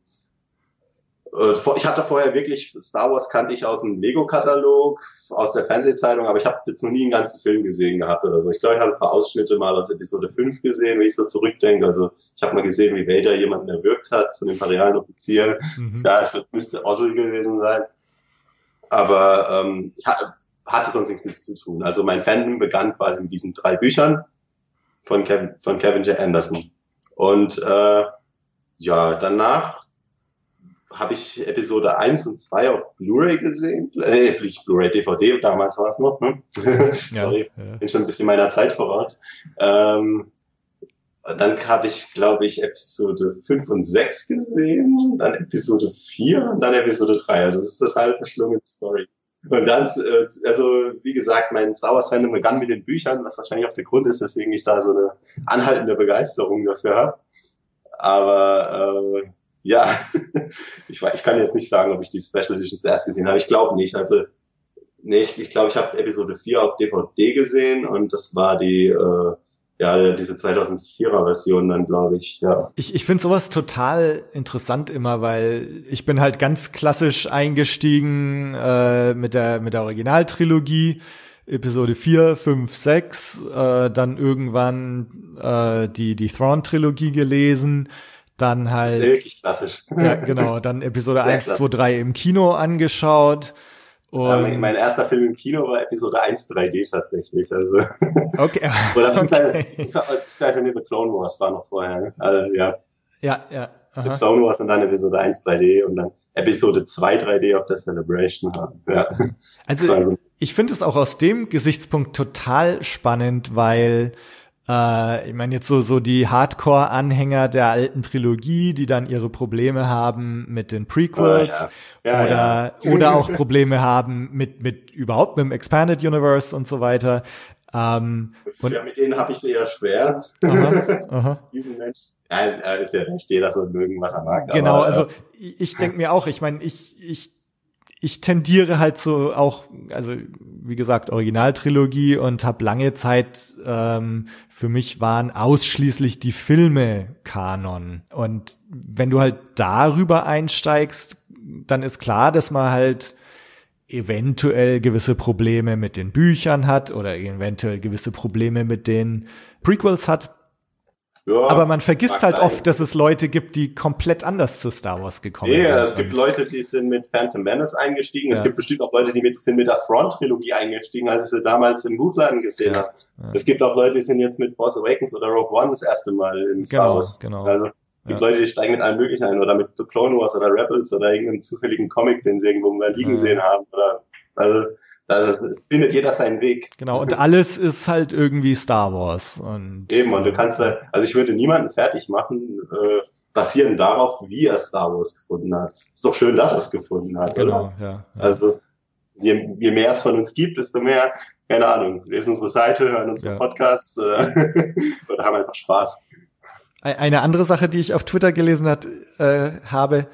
C: äh, ich hatte vorher wirklich, Star Wars kannte ich aus dem Lego-Katalog, aus der Fernsehzeitung, aber ich habe jetzt noch nie einen ganzen Film gesehen gehabt oder so. Ich glaube, ich habe ein paar Ausschnitte mal aus Episode 5 gesehen, wenn ich so zurückdenke. Also ich habe mal gesehen, wie Vader jemanden erwürgt hat, zu so den imperialen Offizier. Mhm. Ja, es müsste Ossel gewesen sein aber ähm, ich hatte sonst nichts mit zu tun. Also mein Fandom begann quasi mit diesen drei Büchern von Kevin, von Kevin J. Anderson. Und äh, ja, danach habe ich Episode 1 und 2 auf Blu-ray gesehen. Äh, Blu-ray, DVD, damals war es noch. Ne? Sorry, ja. bin schon ein bisschen meiner Zeit voraus. Ähm, dann habe ich, glaube ich, Episode 5 und 6 gesehen, dann Episode 4 und dann Episode 3. Also es ist total verschlungene Story. Und dann, äh, also wie gesagt, mein Star Wars Fandom begann mit den Büchern, was wahrscheinlich auch der Grund ist, weswegen ich da so eine anhaltende Begeisterung dafür habe. Aber äh, ja, ich, ich kann jetzt nicht sagen, ob ich die Special Edition zuerst gesehen habe. Ich glaube nicht. Also nee, ich glaube, ich, glaub, ich habe Episode 4 auf DVD gesehen und das war die äh, ja, diese 2004er Version dann, glaube ich, ja.
B: Ich, ich finde sowas total interessant immer, weil ich bin halt ganz klassisch eingestiegen äh, mit der mit der Originaltrilogie, Episode 4, 5, 6, äh, dann irgendwann äh, die die Thrawn-Trilogie gelesen, dann halt. Das ist
C: wirklich klassisch.
B: Ja, genau, dann Episode 1, klassisch. 2, 3 im Kino angeschaut
C: ja, mein erster Film im Kino war Episode 1 3D tatsächlich. Also.
B: Okay.
C: Oder beziehungsweise okay. The Clone Wars war noch vorher. Also, ja.
B: Ja, ja.
C: Aha. The Clone Wars und dann Episode 1 3D und dann Episode 2 3D auf der Celebration. Ja.
B: Also, also ich finde es auch aus dem Gesichtspunkt total spannend, weil äh, ich meine jetzt so so die Hardcore-Anhänger der alten Trilogie, die dann ihre Probleme haben mit den Prequels oh, ja. Ja, oder ja. oder auch Probleme haben mit mit überhaupt mit dem Expanded Universe und so weiter. Ähm,
C: und ja, mit denen habe ich es eher schwer. Aha, aha. Diesen Mensch. Ja, ist ja recht, jeder soll mögen, was er mag.
B: Genau, aber, also äh, ich denke mir auch, ich meine, ich, ich ich tendiere halt so auch, also wie gesagt, Originaltrilogie und habe lange Zeit, ähm, für mich waren ausschließlich die Filme Kanon. Und wenn du halt darüber einsteigst, dann ist klar, dass man halt eventuell gewisse Probleme mit den Büchern hat oder eventuell gewisse Probleme mit den Prequels hat. Ja, aber man vergisst halt sein. oft, dass es Leute gibt, die komplett anders zu Star Wars gekommen
C: nee,
B: sind.
C: Ja, es gibt Leute, die sind mit Phantom Menace eingestiegen. Ja. Es gibt bestimmt auch Leute, die mit, sind mit der Front-Trilogie eingestiegen, als ich sie damals im Buchladen gesehen ja. habe. Ja. Es gibt auch Leute, die sind jetzt mit Force Awakens oder Rogue One das erste Mal in Star
B: genau,
C: Wars.
B: Genau.
C: Also es gibt Leute, die steigen mit allem Möglichen ein oder mit The Clone Wars oder Rebels oder irgendeinem zufälligen Comic, den sie irgendwo mal liegen sehen haben. Oder, also da findet jeder seinen Weg.
B: Genau, und alles ist halt irgendwie Star Wars. Und,
C: Eben, und du kannst da, also ich würde niemanden fertig machen, äh, basierend darauf, wie er Star Wars gefunden hat. Ist doch schön, dass er es gefunden hat,
B: genau,
C: oder?
B: Ja, ja.
C: Also je, je mehr es von uns gibt, desto mehr keine Ahnung, lesen unsere Seite, hören unsere ja. Podcasts äh, oder haben einfach Spaß.
B: Eine andere Sache, die ich auf Twitter gelesen hat, äh, habe,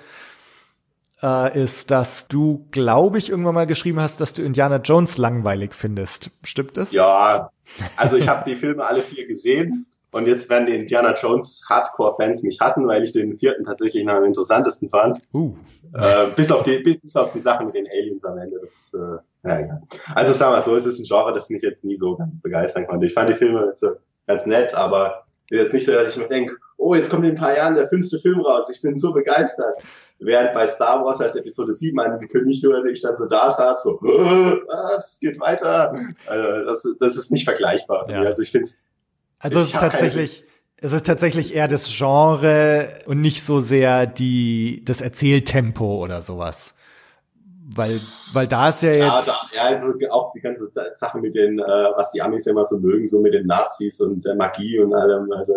B: äh, ist, dass du, glaube ich, irgendwann mal geschrieben hast, dass du Indiana Jones langweilig findest. Stimmt das?
C: Ja, also ich habe die Filme alle vier gesehen und jetzt werden die Indiana Jones Hardcore-Fans mich hassen, weil ich den vierten tatsächlich noch am interessantesten fand. Uh. Äh, bis, auf die, bis auf die Sache mit den Aliens am Ende. Das, äh, ja, ja. Also sagen wir so, es ist ein Genre, das mich jetzt nie so ganz begeistern konnte. Ich fand die Filme jetzt ganz nett, aber jetzt nicht so, dass ich mir denke, oh, jetzt kommt in ein paar Jahren der fünfte Film raus, ich bin so begeistert. Während bei Star Wars als Episode 7 angekündigt wurde, ich dann so da saß, so, was, geht weiter. Also das, das ist nicht vergleichbar. Ja. Also ich finde
B: Also es ist tatsächlich, es ist tatsächlich eher das Genre und nicht so sehr die, das Erzähltempo oder sowas. Weil, weil da ist ja jetzt. Ja,
C: da, ja also auch die ganze Sache mit den, äh, was die Amis immer so mögen, so mit den Nazis und der Magie und allem. Also,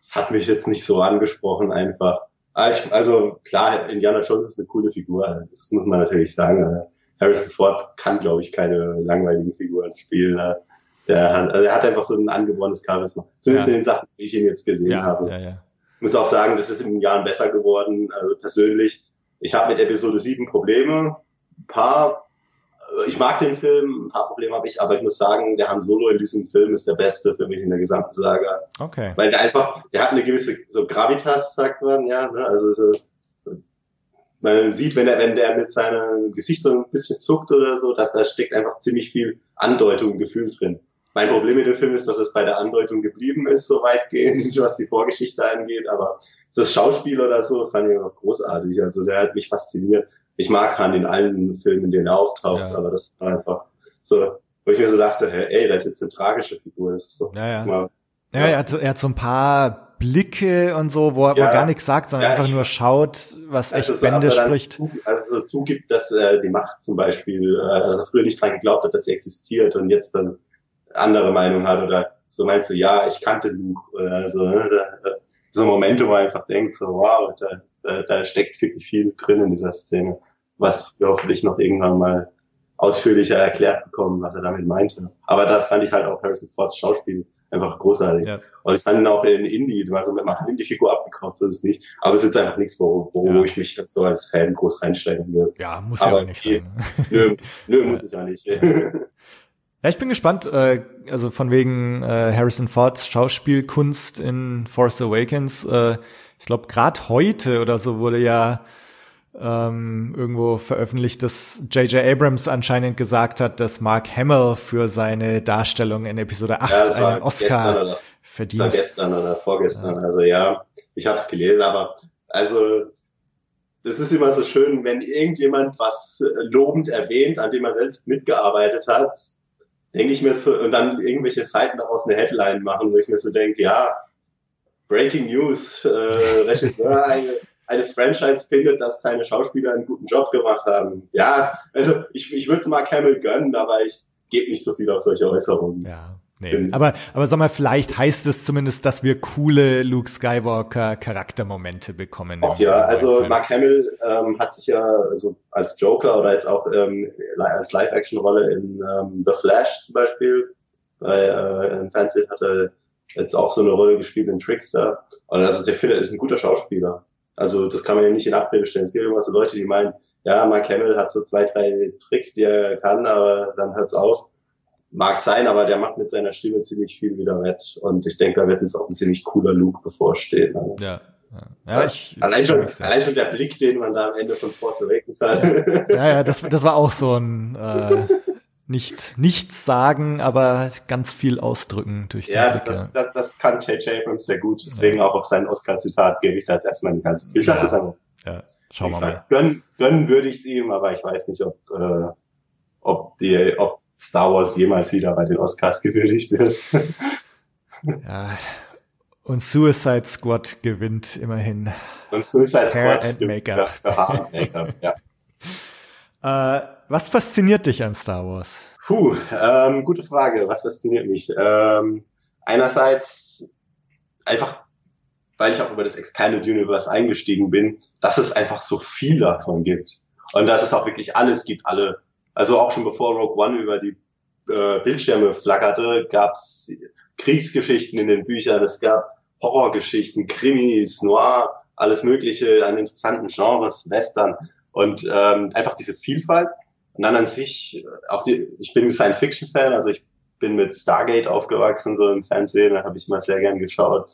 C: das hat mich jetzt nicht so angesprochen einfach. Ah, ich, also klar, Indiana Jones ist eine coole Figur, das muss man natürlich sagen. Harrison Ford kann, glaube ich, keine langweiligen Figuren spielen. Der hat, also er hat einfach so ein angeborenes Charisma. Zumindest ja. in den Sachen, die ich ihn jetzt gesehen ja, habe. Ja, ja. Ich muss auch sagen, das ist in den Jahren besser geworden, also persönlich. Ich habe mit Episode 7 Probleme. Ein paar ich mag den Film, ein paar Probleme habe ich, aber ich muss sagen, der Han Solo in diesem Film ist der beste für mich in der gesamten Saga. Okay. Weil der einfach, der hat eine gewisse so Gravitas, sagt man, ja, ne? also so, man sieht, wenn er, wenn der mit seinem Gesicht so ein bisschen zuckt oder so, dass da steckt einfach ziemlich viel Andeutung, Gefühl drin. Mein Problem mit dem Film ist, dass es bei der Andeutung geblieben ist, so weitgehend, was die Vorgeschichte angeht, aber das Schauspiel oder so fand ich auch großartig. Also der hat mich fasziniert ich mag Han in allen Filmen, in denen er auftaucht, ja. aber das war einfach so, wo ich mir so dachte, hey, ey, das ist jetzt eine tragische Figur. Das ist so.
B: Ja, ja. Mal, ja. Er, hat, er hat so ein paar Blicke und so, wo er, ja, wo er gar nichts sagt, sondern ja, einfach nur schaut, was also echt so, Bände spricht.
C: Zu, also so zugibt, dass äh, die Macht zum Beispiel, äh, dass er früher nicht dran geglaubt hat, dass sie existiert und jetzt dann andere Meinung hat oder so meinst du, ja, ich kannte Luke oder so. Ne? Da, so Momente, wo er einfach denkt, so wow, da, da, da steckt wirklich viel drin in dieser Szene was wir hoffentlich noch irgendwann mal ausführlicher erklärt bekommen, was er damit meinte. Aber da fand ich halt auch Harrison Fords Schauspiel einfach großartig. Ja. Und ich fand ihn auch in Indie, also man hat ihm die Figur abgekauft, so ist es nicht. Aber es ist jetzt einfach nichts, wo, wo ja. ich mich jetzt so als Fan groß reinstellen will.
B: Ja, muss Aber ja auch nicht sein.
C: Nö, nö muss ich auch nicht.
B: Ja, ich bin gespannt, äh, also von wegen äh, Harrison Fords Schauspielkunst in Force Awakens. Äh, ich glaube, gerade heute oder so wurde ja ähm, irgendwo veröffentlicht, dass J.J. Abrams anscheinend gesagt hat, dass Mark Hamill für seine Darstellung in Episode 8 ja, einen Oscar oder, verdient. Das
C: war gestern oder vorgestern. Ja. Also ja, ich habe es gelesen, aber also das ist immer so schön, wenn irgendjemand was lobend erwähnt, an dem er selbst mitgearbeitet hat, denke ich mir so, und dann irgendwelche Seiten daraus eine Headline machen, wo ich mir so denke, ja, Breaking News, äh, Regisseur eines Franchise findet, dass seine Schauspieler einen guten Job gemacht haben. Ja, also ich, ich würde es mal Camel gönnen, aber ich gebe nicht so viel auf solche Äußerungen.
B: Ja. Nee. Aber, aber sag mal, vielleicht heißt es zumindest, dass wir coole Luke Skywalker Charaktermomente bekommen.
C: Ach ja, also Mark Hamill ähm, hat sich ja also als Joker oder jetzt auch ähm, als Live-Action-Rolle in ähm, The Flash zum Beispiel bei äh, im Fernsehen hat er jetzt auch so eine Rolle gespielt in Trickster. Und also der Phil ist ein guter Schauspieler. Also das kann man ja nicht in Abrede stellen. Es gibt immer so Leute, die meinen, ja, Mark Hamill hat so zwei, drei Tricks, die er kann, aber dann hört's auf. Mag sein, aber der macht mit seiner Stimme ziemlich viel wieder wett. Und ich denke, da wird uns auch ein ziemlich cooler Look bevorstehen.
B: Also. Ja. Ja, ich,
C: allein, schon, allein schon der Blick, den man da am Ende von Force Awakens hat.
B: Ja, ja, das, das war auch so ein äh, nicht nichts sagen, aber ganz viel ausdrücken durch die
C: Ja, das, das, das kann J.J. Abrams sehr gut. Deswegen ja. auch auf sein Oscar-Zitat gebe ich da jetzt erstmal nicht ganz. Ich lasse es aber.
B: Ja, schauen wir mal.
C: Gönnen, gönnen würde ich es ihm, aber ich weiß nicht, ob, äh, ob, die, ob Star Wars jemals wieder bei den Oscars gewürdigt wird.
B: ja. Und Suicide Squad gewinnt immerhin.
C: Und Suicide Hair Squad
B: and Make-up.
C: Make-up, ja.
B: Äh, was fasziniert dich an Star Wars?
C: Puh, ähm, gute Frage. Was fasziniert mich? Ähm, einerseits einfach, weil ich auch über das Expanded Universe eingestiegen bin, dass es einfach so viel davon gibt. Und dass es auch wirklich alles gibt, alle. Also auch schon bevor Rogue One über die äh, Bildschirme flackerte, gab es Kriegsgeschichten in den Büchern, es gab Horrorgeschichten, Krimis, Noir, alles Mögliche an interessanten Genres, Western und ähm, einfach diese Vielfalt. Und dann an sich, auch die, ich bin Science-Fiction-Fan, also ich bin mit Stargate aufgewachsen, so im Fernsehen, da habe ich mal sehr gern geschaut.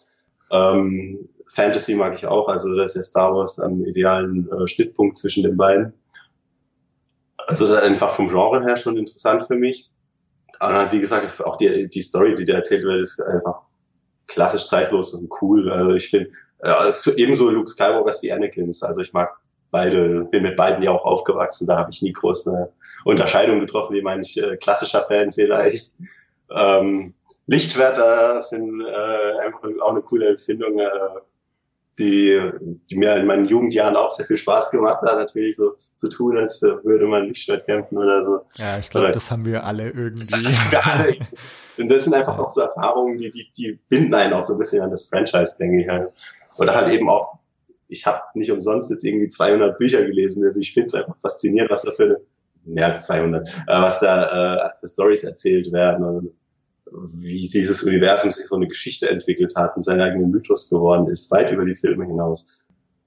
C: Ähm, Fantasy mag ich auch, also das ist ja Star Wars am idealen äh, Schnittpunkt zwischen den beiden. Also einfach vom Genre her schon interessant für mich. Aber wie gesagt, auch die, die Story, die da erzählt wird, ist einfach klassisch zeitlos und cool. Also ich finde, äh, ebenso Luke Skywalkers wie Anakins. Also ich mag beide, bin mit beiden ja auch aufgewachsen, da habe ich nie groß eine Unterscheidung getroffen, wie manch äh, klassischer Fan vielleicht. Ähm, Lichtschwerter sind äh, einfach auch eine coole Empfindung, äh, die, die mir in meinen Jugendjahren auch sehr viel Spaß gemacht hat, natürlich so zu tun, als würde man Lichtschwert kämpfen oder so.
B: Ja, ich glaube, das haben wir alle irgendwie. Das
C: haben wir alle. Und das sind einfach ja. auch so Erfahrungen, die, die, die binden einen auch so ein bisschen an das Franchise, denke ich. Halt. Oder halt eben auch, ich habe nicht umsonst jetzt irgendwie 200 Bücher gelesen, also ich finde es einfach faszinierend, was da für mehr als 200, äh, was da äh, für Stories erzählt werden und wie dieses Universum sich so eine Geschichte entwickelt hat und sein eigener Mythos geworden ist, weit über die Filme hinaus.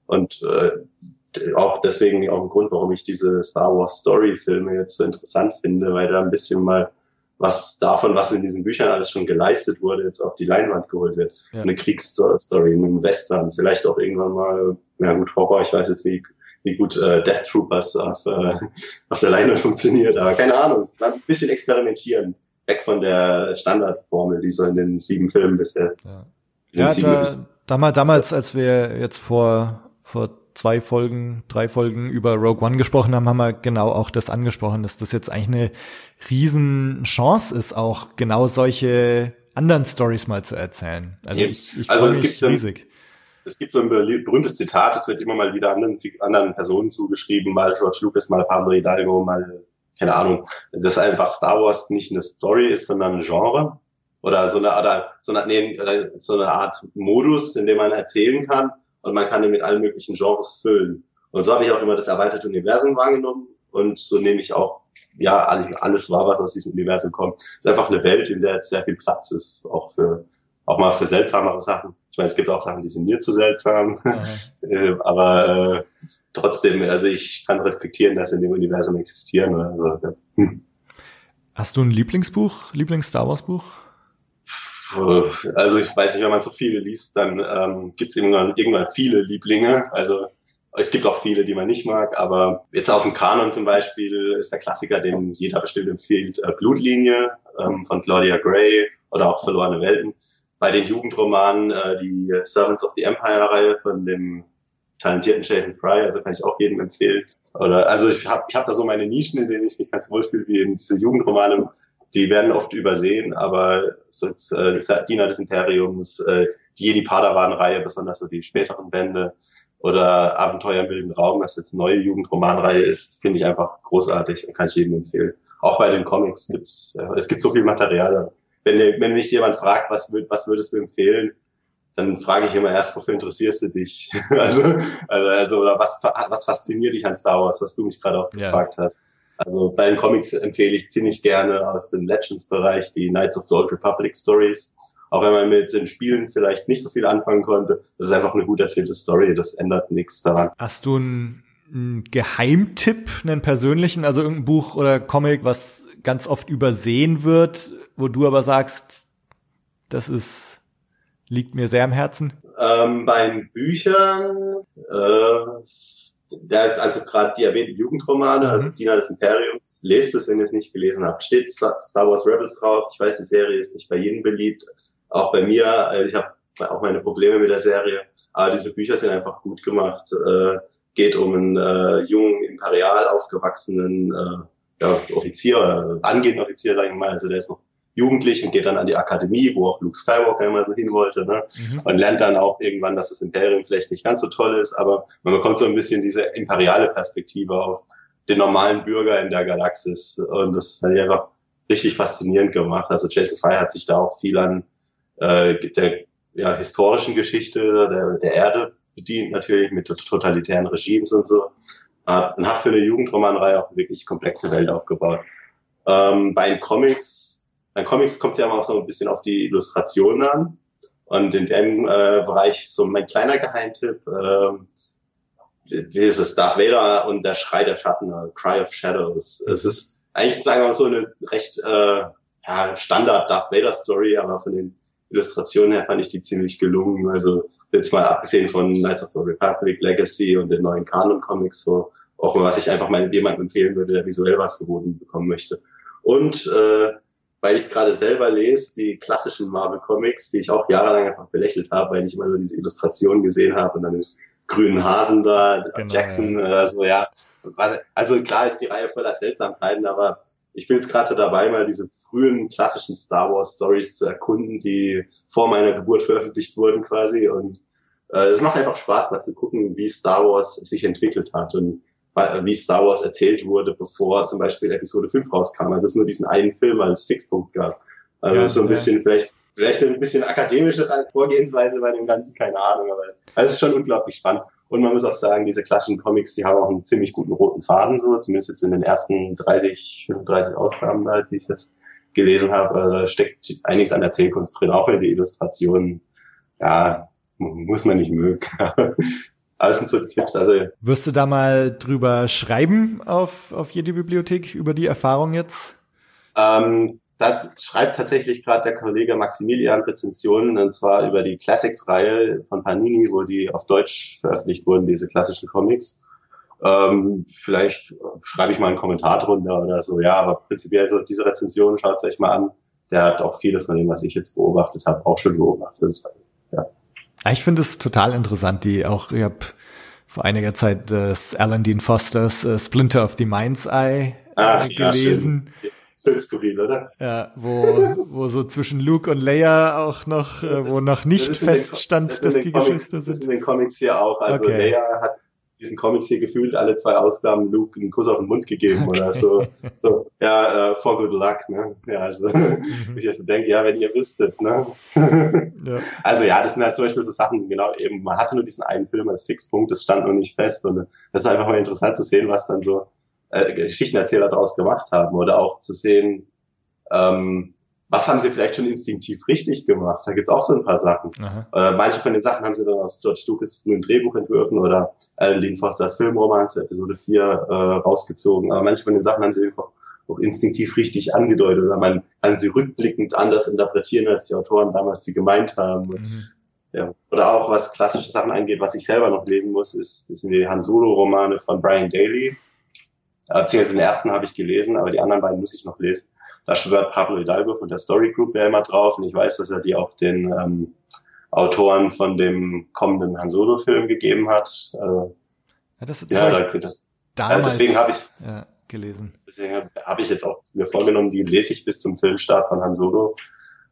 C: Und äh, auch deswegen auch ein Grund, warum ich diese Star Wars Story Filme jetzt so interessant finde, weil da ein bisschen mal was davon, was in diesen Büchern alles schon geleistet wurde, jetzt auf die Leinwand geholt wird. Ja. Eine Kriegsstory, ein Western, vielleicht auch irgendwann mal, ja gut, Horror, ich weiß jetzt nicht, wie gut äh, Death Troopers auf, äh, auf der Leinwand funktioniert, aber keine Ahnung, mal ein bisschen experimentieren, weg von der Standardformel, die so in den sieben Filmen bisher.
B: Ja, ja da, damals, damals, als wir jetzt vor, vor zwei Folgen, drei Folgen über Rogue One gesprochen haben, haben wir genau auch das angesprochen, dass das jetzt eigentlich eine riesen Chance ist, auch genau solche anderen Stories mal zu erzählen. Also ich, ich
C: also es gibt riesig. Ein, es gibt so ein berühmtes Zitat, es wird immer mal wieder anderen, anderen Personen zugeschrieben, mal George Lucas, mal Pablo Hidalgo, mal, keine Ahnung, dass einfach Star Wars nicht eine Story ist, sondern ein Genre oder so eine, oder so eine, nee, so eine Art Modus, in dem man erzählen kann und man kann ihn mit allen möglichen Genres füllen. Und so habe ich auch immer das erweiterte Universum wahrgenommen und so nehme ich auch ja alles wahr, was aus diesem Universum kommt. Es ist einfach eine Welt, in der jetzt sehr viel Platz ist, auch für auch mal für seltsamere Sachen. Ich meine, es gibt auch Sachen, die sind mir zu seltsam, äh, aber äh, trotzdem, also ich kann respektieren, dass in dem Universum existieren. Also, ja. hm.
B: Hast du ein Lieblingsbuch, Lieblings-Star Wars Buch?
C: Also ich weiß nicht, wenn man so viele liest, dann ähm, gibt es irgendwann, irgendwann viele Lieblinge. Also es gibt auch viele, die man nicht mag, aber jetzt aus dem Kanon zum Beispiel ist der Klassiker, den jeder bestimmt empfiehlt, äh, Blutlinie ähm, von Claudia Gray oder auch Verlorene Welten. Bei den Jugendromanen äh, die Servants of the Empire-Reihe von dem talentierten Jason Fry, also kann ich auch jedem empfehlen. Oder also ich habe ich hab da so meine Nischen, in denen ich mich ganz wohl fühle, wie in diese Jugendromane die werden oft übersehen, aber so jetzt, äh, Diener des Imperiums, äh, die Jedi-Padawan-Reihe, besonders so die späteren Bände oder Abenteuer im wilden Raum, was jetzt eine neue Jugendromanreihe ist, finde ich einfach großartig und kann ich jedem empfehlen. Auch bei den Comics gibt's, äh, es gibt so viel Material. Wenn, wenn mich jemand fragt, was, würd, was würdest du empfehlen, dann frage ich immer erst, wofür interessierst du dich? also, also, also, oder was, was fasziniert dich an Star Wars, was du mich gerade auch ja. gefragt hast. Also bei den Comics empfehle ich ziemlich gerne aus dem Legends-Bereich die Knights of the Old Republic Stories. Auch wenn man mit den Spielen vielleicht nicht so viel anfangen konnte, das ist einfach eine gut erzählte Story, das ändert nichts daran.
B: Hast du einen, einen Geheimtipp, einen persönlichen, also irgendein Buch oder Comic, was ganz oft übersehen wird, wo du aber sagst, das ist, liegt mir sehr am Herzen?
C: Ähm, bei den Büchern, äh, also gerade die erwähnten Jugendromane, mhm. also Diener des Imperiums, lest es, wenn ihr es nicht gelesen habt. Steht Star Wars Rebels drauf. Ich weiß, die Serie ist nicht bei jedem beliebt. Auch bei mir, äh, ich habe auch meine Probleme mit der Serie. Aber diese Bücher sind einfach gut gemacht. Äh, geht um einen äh, jungen, imperial aufgewachsenen äh, ja, Offizier oder angehenden Offizier, sagen wir mal. Also der ist noch jugendlich und geht dann an die Akademie, wo auch Luke Skywalker immer so hin wollte, ne? Mhm. und lernt dann auch irgendwann, dass das Imperium vielleicht nicht ganz so toll ist, aber man bekommt so ein bisschen diese imperiale Perspektive auf den normalen Bürger in der Galaxis und das fand ich einfach richtig faszinierend gemacht. Also Jason Fry hat sich da auch viel an äh, der ja, historischen Geschichte der, der Erde bedient, natürlich mit totalitären Regimes und so. und hat für eine Jugendromanreihe auch wirklich komplexe Welt aufgebaut. Ähm, bei den Comics, bei Comics kommt es ja immer auch so ein bisschen auf die Illustrationen an. Und in dem äh, Bereich so mein kleiner Geheimtipp, äh, es, Darth Vader und der Schrei der Schatten, uh, Cry of Shadows. Es ist eigentlich, sagen wir mal, so eine recht äh, ja, Standard Darth Vader Story, aber von den Illustrationen her fand ich die ziemlich gelungen. Also jetzt mal abgesehen von Knights of the Republic, Legacy und den neuen Canon Comics, so auch mal, was ich einfach mal jemandem empfehlen würde, der visuell was geboten bekommen möchte. Und äh, weil ich es gerade selber lese, die klassischen Marvel Comics, die ich auch jahrelang einfach belächelt habe, weil ich immer nur diese Illustrationen gesehen habe und dann den grünen Hasen da, genau, Jackson ja. oder so, ja. Also klar ist die Reihe voller Seltsamkeiten, aber ich bin jetzt gerade so dabei, mal diese frühen klassischen Star Wars Stories zu erkunden, die vor meiner Geburt veröffentlicht wurden quasi. Und äh, es macht einfach Spaß, mal zu gucken, wie Star Wars sich entwickelt hat und wie Star Wars erzählt wurde, bevor zum Beispiel Episode 5 rauskam, als es nur diesen einen Film als Fixpunkt gab. Also ja, so ein ja. bisschen vielleicht vielleicht ein bisschen akademische Vorgehensweise bei dem Ganzen, keine Ahnung, aber es, also es ist schon unglaublich spannend. Und man muss auch sagen, diese klassischen Comics, die haben auch einen ziemlich guten roten Faden, so, zumindest jetzt in den ersten 30, 35 Ausgaben, die ich jetzt gelesen habe. Also da steckt einiges an Erzählkunst drin, auch in die Illustrationen. Ja, muss man nicht mögen. Alles sind so Tipps. Also,
B: Wirst du da mal drüber schreiben auf, auf jede Bibliothek über die Erfahrung jetzt?
C: Ähm, da schreibt tatsächlich gerade der Kollege Maximilian Rezensionen, und zwar über die Classics-Reihe von Panini, wo die auf Deutsch veröffentlicht wurden, diese klassischen Comics. Ähm, vielleicht schreibe ich mal einen Kommentar drunter oder so, ja, aber prinzipiell so diese Rezension, schaut es euch mal an. Der hat auch vieles von dem, was ich jetzt beobachtet habe, auch schon beobachtet. Ja.
B: Ich finde es total interessant, die auch, ich habe vor einiger Zeit das Alan Dean Fosters uh, Splinter of the Mind's Eye Ach, äh, gelesen.
C: Ja, Völlig skurril, oder?
B: Ja, wo, wo so zwischen Luke und Leia auch noch, das, wo noch nicht feststand, das dass die
C: Comics,
B: Geschwister sind.
C: Das ist in den Comics hier auch. Also okay. Leia hat diesen Comics hier gefühlt alle zwei Ausgaben Luke einen Kuss auf den Mund gegeben okay. oder so. So, ja, uh, for good luck, ne? Ja, also, mhm. ich jetzt so denke, ja, wenn ihr wüsstet, ne? ja. Also ja, das sind halt zum Beispiel so Sachen, genau, eben, man hatte nur diesen einen Film als Fixpunkt, das stand noch nicht fest und das ist einfach mal interessant zu sehen, was dann so äh, Geschichtenerzähler daraus gemacht haben oder auch zu sehen, ähm, was haben sie vielleicht schon instinktiv richtig gemacht? Da gibt's auch so ein paar Sachen. Äh, manche von den Sachen haben sie dann aus George Lucas frühen Drehbuchentwürfen oder Alan Dean Fosters Filmroman zu Episode 4 äh, rausgezogen. Aber manche von den Sachen haben sie einfach auch instinktiv richtig angedeutet oder man kann sie rückblickend anders interpretieren, als die Autoren damals sie gemeint haben. Mhm. Ja. Oder auch was klassische Sachen angeht, was ich selber noch lesen muss, ist, das sind die Han Solo-Romane von Brian Daly. Äh, beziehungsweise den ersten habe ich gelesen, aber die anderen beiden muss ich noch lesen. Da schwört Pablo Hidalgo von der Story Group ja immer drauf und ich weiß, dass er die auch den ähm, Autoren von dem kommenden Han Solo Film gegeben hat. Äh, ja,
B: das, das ja, da, das,
C: damals, ja, deswegen habe ich
B: ja, gelesen.
C: Deswegen habe ich jetzt auch mir vorgenommen, die lese ich bis zum Filmstart von Han Solo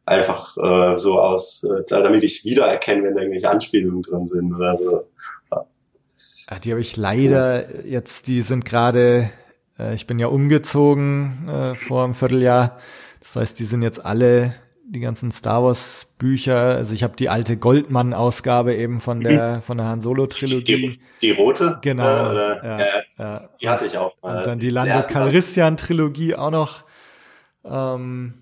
C: einfach äh, so aus, äh, damit ich wiedererkenne, wenn da irgendwelche Anspielungen drin sind oder so.
B: Ja. Die habe ich leider jetzt, die sind gerade äh, ich bin ja umgezogen äh, vor einem Vierteljahr. Das heißt, die sind jetzt alle die ganzen Star Wars Bücher. Also ich habe die alte Goldmann-Ausgabe eben von der von der Han Solo Trilogie.
C: Die, die rote.
B: Genau.
C: Äh, oder, ja, ja, die hatte ich auch.
B: Und dann die Lando Calrissian Trilogie auch noch. Ähm,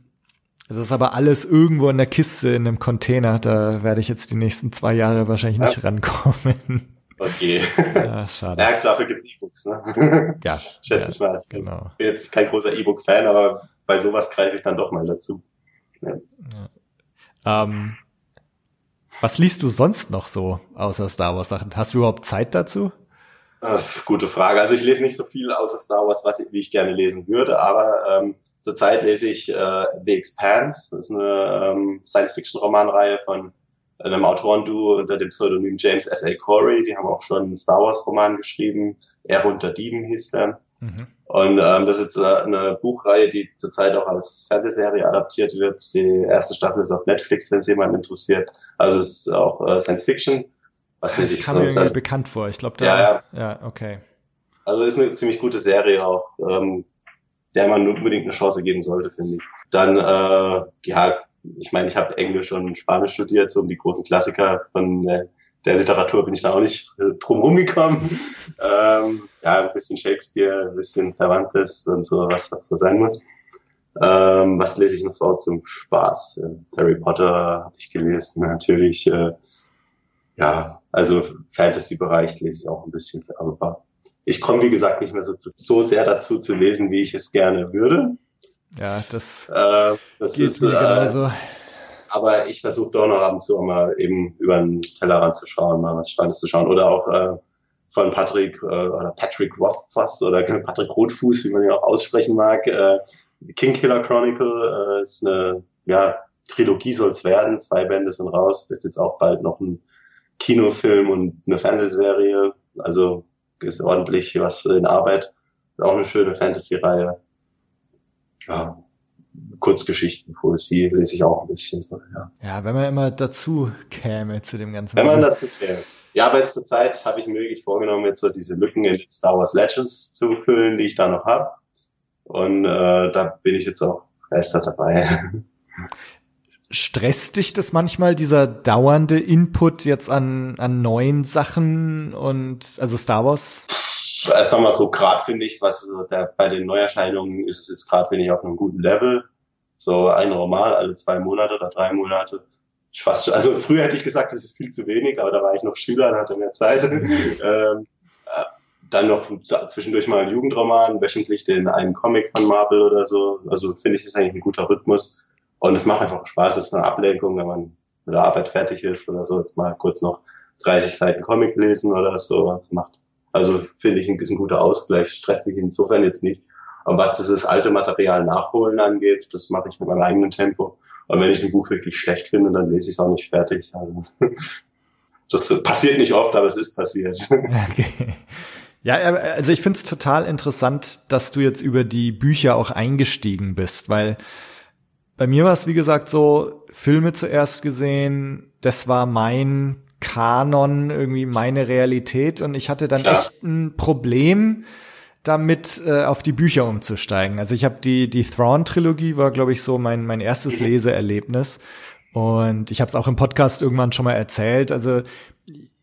B: das ist aber alles irgendwo in der Kiste in einem Container. Da werde ich jetzt die nächsten zwei Jahre wahrscheinlich nicht rankommen.
C: Okay. Ja, schade. Ja, dafür gibt's E-Books, ne?
B: Ja.
C: Schätze
B: ja,
C: ich mal.
B: Genau.
C: Ich bin jetzt kein großer E-Book-Fan, aber bei sowas greife ich dann doch mal dazu. Ja.
B: ja. Ähm, was liest du sonst noch so außer Star Wars Sachen? Hast du überhaupt Zeit dazu?
C: Äh, gute Frage. Also ich lese nicht so viel außer Star Wars, was ich, wie ich gerne lesen würde, aber ähm, zurzeit lese ich äh, The Expanse. Das ist eine ähm, Science-Fiction-Romanreihe von einem Autorenduo unter dem Pseudonym James S. A. Corey. Die haben auch schon einen Star Wars Roman geschrieben. Er unter Dieben hieß der. Mhm. Und ähm, das ist jetzt äh, eine Buchreihe, die zurzeit auch als Fernsehserie adaptiert wird. Die erste Staffel ist auf Netflix, wenn es jemand interessiert. Also es ist auch äh, Science Fiction.
B: Was das kam mir also, bekannt vor. Ich glaube, da.
C: Ja, ja.
B: ja, okay.
C: Also ist eine ziemlich gute Serie auch, ähm, der man unbedingt eine Chance geben sollte, finde ich. Dann, äh, ja, ich meine, ich habe Englisch und Spanisch studiert, so um die großen Klassiker von äh, der Literatur bin ich da auch nicht äh, drum rumgekommen. ähm, ja, ein bisschen Shakespeare, ein bisschen Verwandtes und so, was das so sein muss. Ähm, was lese ich noch so zum Spaß? Äh, Harry Potter habe ich gelesen, natürlich. Äh, ja, also Fantasy-Bereich lese ich auch ein bisschen. Aber ich komme, wie gesagt, nicht mehr so, so sehr dazu zu lesen, wie ich es gerne würde.
B: Ja, das,
C: Äh, das ist,
B: mir
C: äh,
B: genauso.
C: aber ich versuche doch noch ab und zu auch mal eben über den Tellerrand zu schauen, mal was Spannendes zu schauen. Oder auch äh, von Patrick äh, oder Patrick Rothfuss oder Patrick Rotfuß, wie man ihn auch aussprechen mag. Äh, King Killer Chronicle äh, ist eine ja, Trilogie soll es werden. Zwei Bände sind raus. Wird jetzt auch bald noch ein Kinofilm und eine Fernsehserie. Also ist ordentlich was in Arbeit. Auch eine schöne Fantasy-Reihe. Ja, Kurzgeschichten, Poesie lese ich auch ein bisschen. So, ja.
B: Ja, wenn man immer dazu käme zu dem ganzen.
C: Wenn man dazu käme. Ja, aber jetzt zur Zeit habe ich mir wirklich vorgenommen, jetzt so diese Lücken in den Star Wars Legends zu füllen, die ich da noch habe. Und äh, da bin ich jetzt auch fester dabei.
B: Stresst dich das manchmal, dieser dauernde Input jetzt an, an neuen Sachen und also Star Wars?
C: Äh, sagen wir so, gerade finde ich, was so der, bei den Neuerscheinungen ist es jetzt gerade, finde ich, auf einem guten Level. So ein Roman alle zwei Monate oder drei Monate. Ich Fast, also früher hätte ich gesagt, das ist viel zu wenig, aber da war ich noch Schüler und hatte mehr Zeit. ähm, äh, dann noch zwischendurch mal ein Jugendroman, wöchentlich den einen Comic von Marvel oder so. Also finde ich, ist eigentlich ein guter Rhythmus. Und es macht einfach Spaß, es ist eine Ablenkung, wenn man mit der Arbeit fertig ist oder so, jetzt mal kurz noch 30 Seiten Comic lesen oder so. Macht, also finde ich, ist ein guter Ausgleich, stresst mich insofern jetzt nicht. Und was dieses alte Material nachholen angeht, das mache ich mit meinem eigenen Tempo. Und wenn ich ein Buch wirklich schlecht finde, dann lese ich es auch nicht fertig. Also, das passiert nicht oft, aber es ist passiert.
B: Okay. Ja, also ich finde es total interessant, dass du jetzt über die Bücher auch eingestiegen bist, weil bei mir war es, wie gesagt, so Filme zuerst gesehen, das war mein Kanon, irgendwie meine Realität und ich hatte dann
C: Ja.
B: echt ein Problem damit, äh, auf die Bücher umzusteigen. Also ich habe die, die Thrawn-Trilogie war, glaube ich, so mein, mein erstes Leseerlebnis und ich habe es auch im Podcast irgendwann schon mal erzählt. Also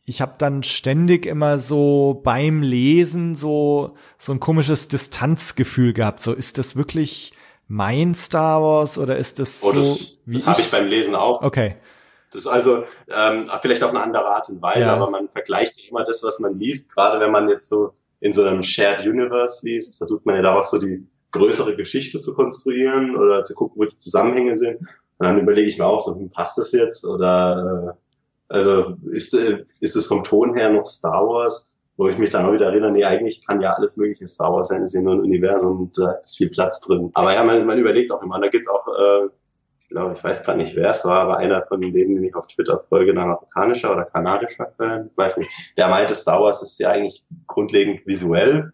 B: ich habe dann ständig immer so beim Lesen so so ein komisches Distanzgefühl gehabt. So ist das wirklich mein Star Wars oder ist das
C: Oh,
B: so
C: das, das habe ich beim Lesen auch.
B: Okay,
C: Das ist also ähm, vielleicht auf eine andere Art und Weise,
B: Ja.
C: aber man vergleicht ja immer das, was man liest. Gerade wenn man jetzt so in so einem Shared Universe liest, versucht man ja daraus so die größere Geschichte zu konstruieren oder zu gucken, wo die Zusammenhänge sind. Und dann überlege ich mir auch so, hm, passt das jetzt oder äh, also ist, äh, ist es vom Ton her noch Star Wars? Wo ich mich dann auch wieder erinnere, nee, eigentlich kann ja alles mögliche Star Wars sein, ist ja nur ein Universum und da ist viel Platz drin. Aber ja, man, man überlegt auch immer. Und da geht's auch, äh, glaube, ich weiß gerade nicht, wer es war, aber einer von denen, den ich auf Twitter folge, ein amerikanischer oder kanadischer Fan, ich weiß nicht, der meinte, Star Wars ist ja eigentlich grundlegend visuell. Und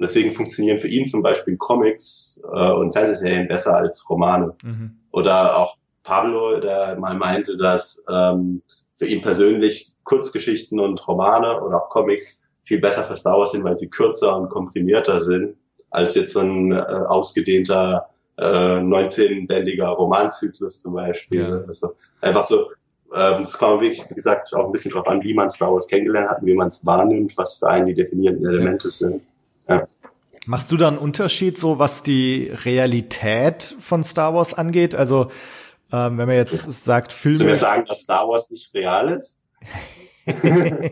C: deswegen funktionieren für ihn zum Beispiel Comics äh, und Fernsehserien besser als Romane.
B: mhm.
C: Oder auch Pablo, der mal meinte, dass ähm, für ihn persönlich Kurzgeschichten und Romane oder auch Comics viel besser für Star Wars sind, weil sie kürzer und komprimierter sind, als jetzt so ein äh, ausgedehnter äh, 19-bändiger Romanzyklus zum Beispiel.
B: Ja.
C: Also einfach so, ähm, das man wirklich, wie gesagt, auch ein bisschen drauf an, wie man Star Wars kennengelernt hat und wie man es wahrnimmt, was für einen die definierenden Elemente sind.
B: Machst du da einen Unterschied, so was die Realität von Star Wars angeht? Also ähm, wenn man jetzt sagt, Filme.
C: mir sagen, dass Star Wars nicht real ist?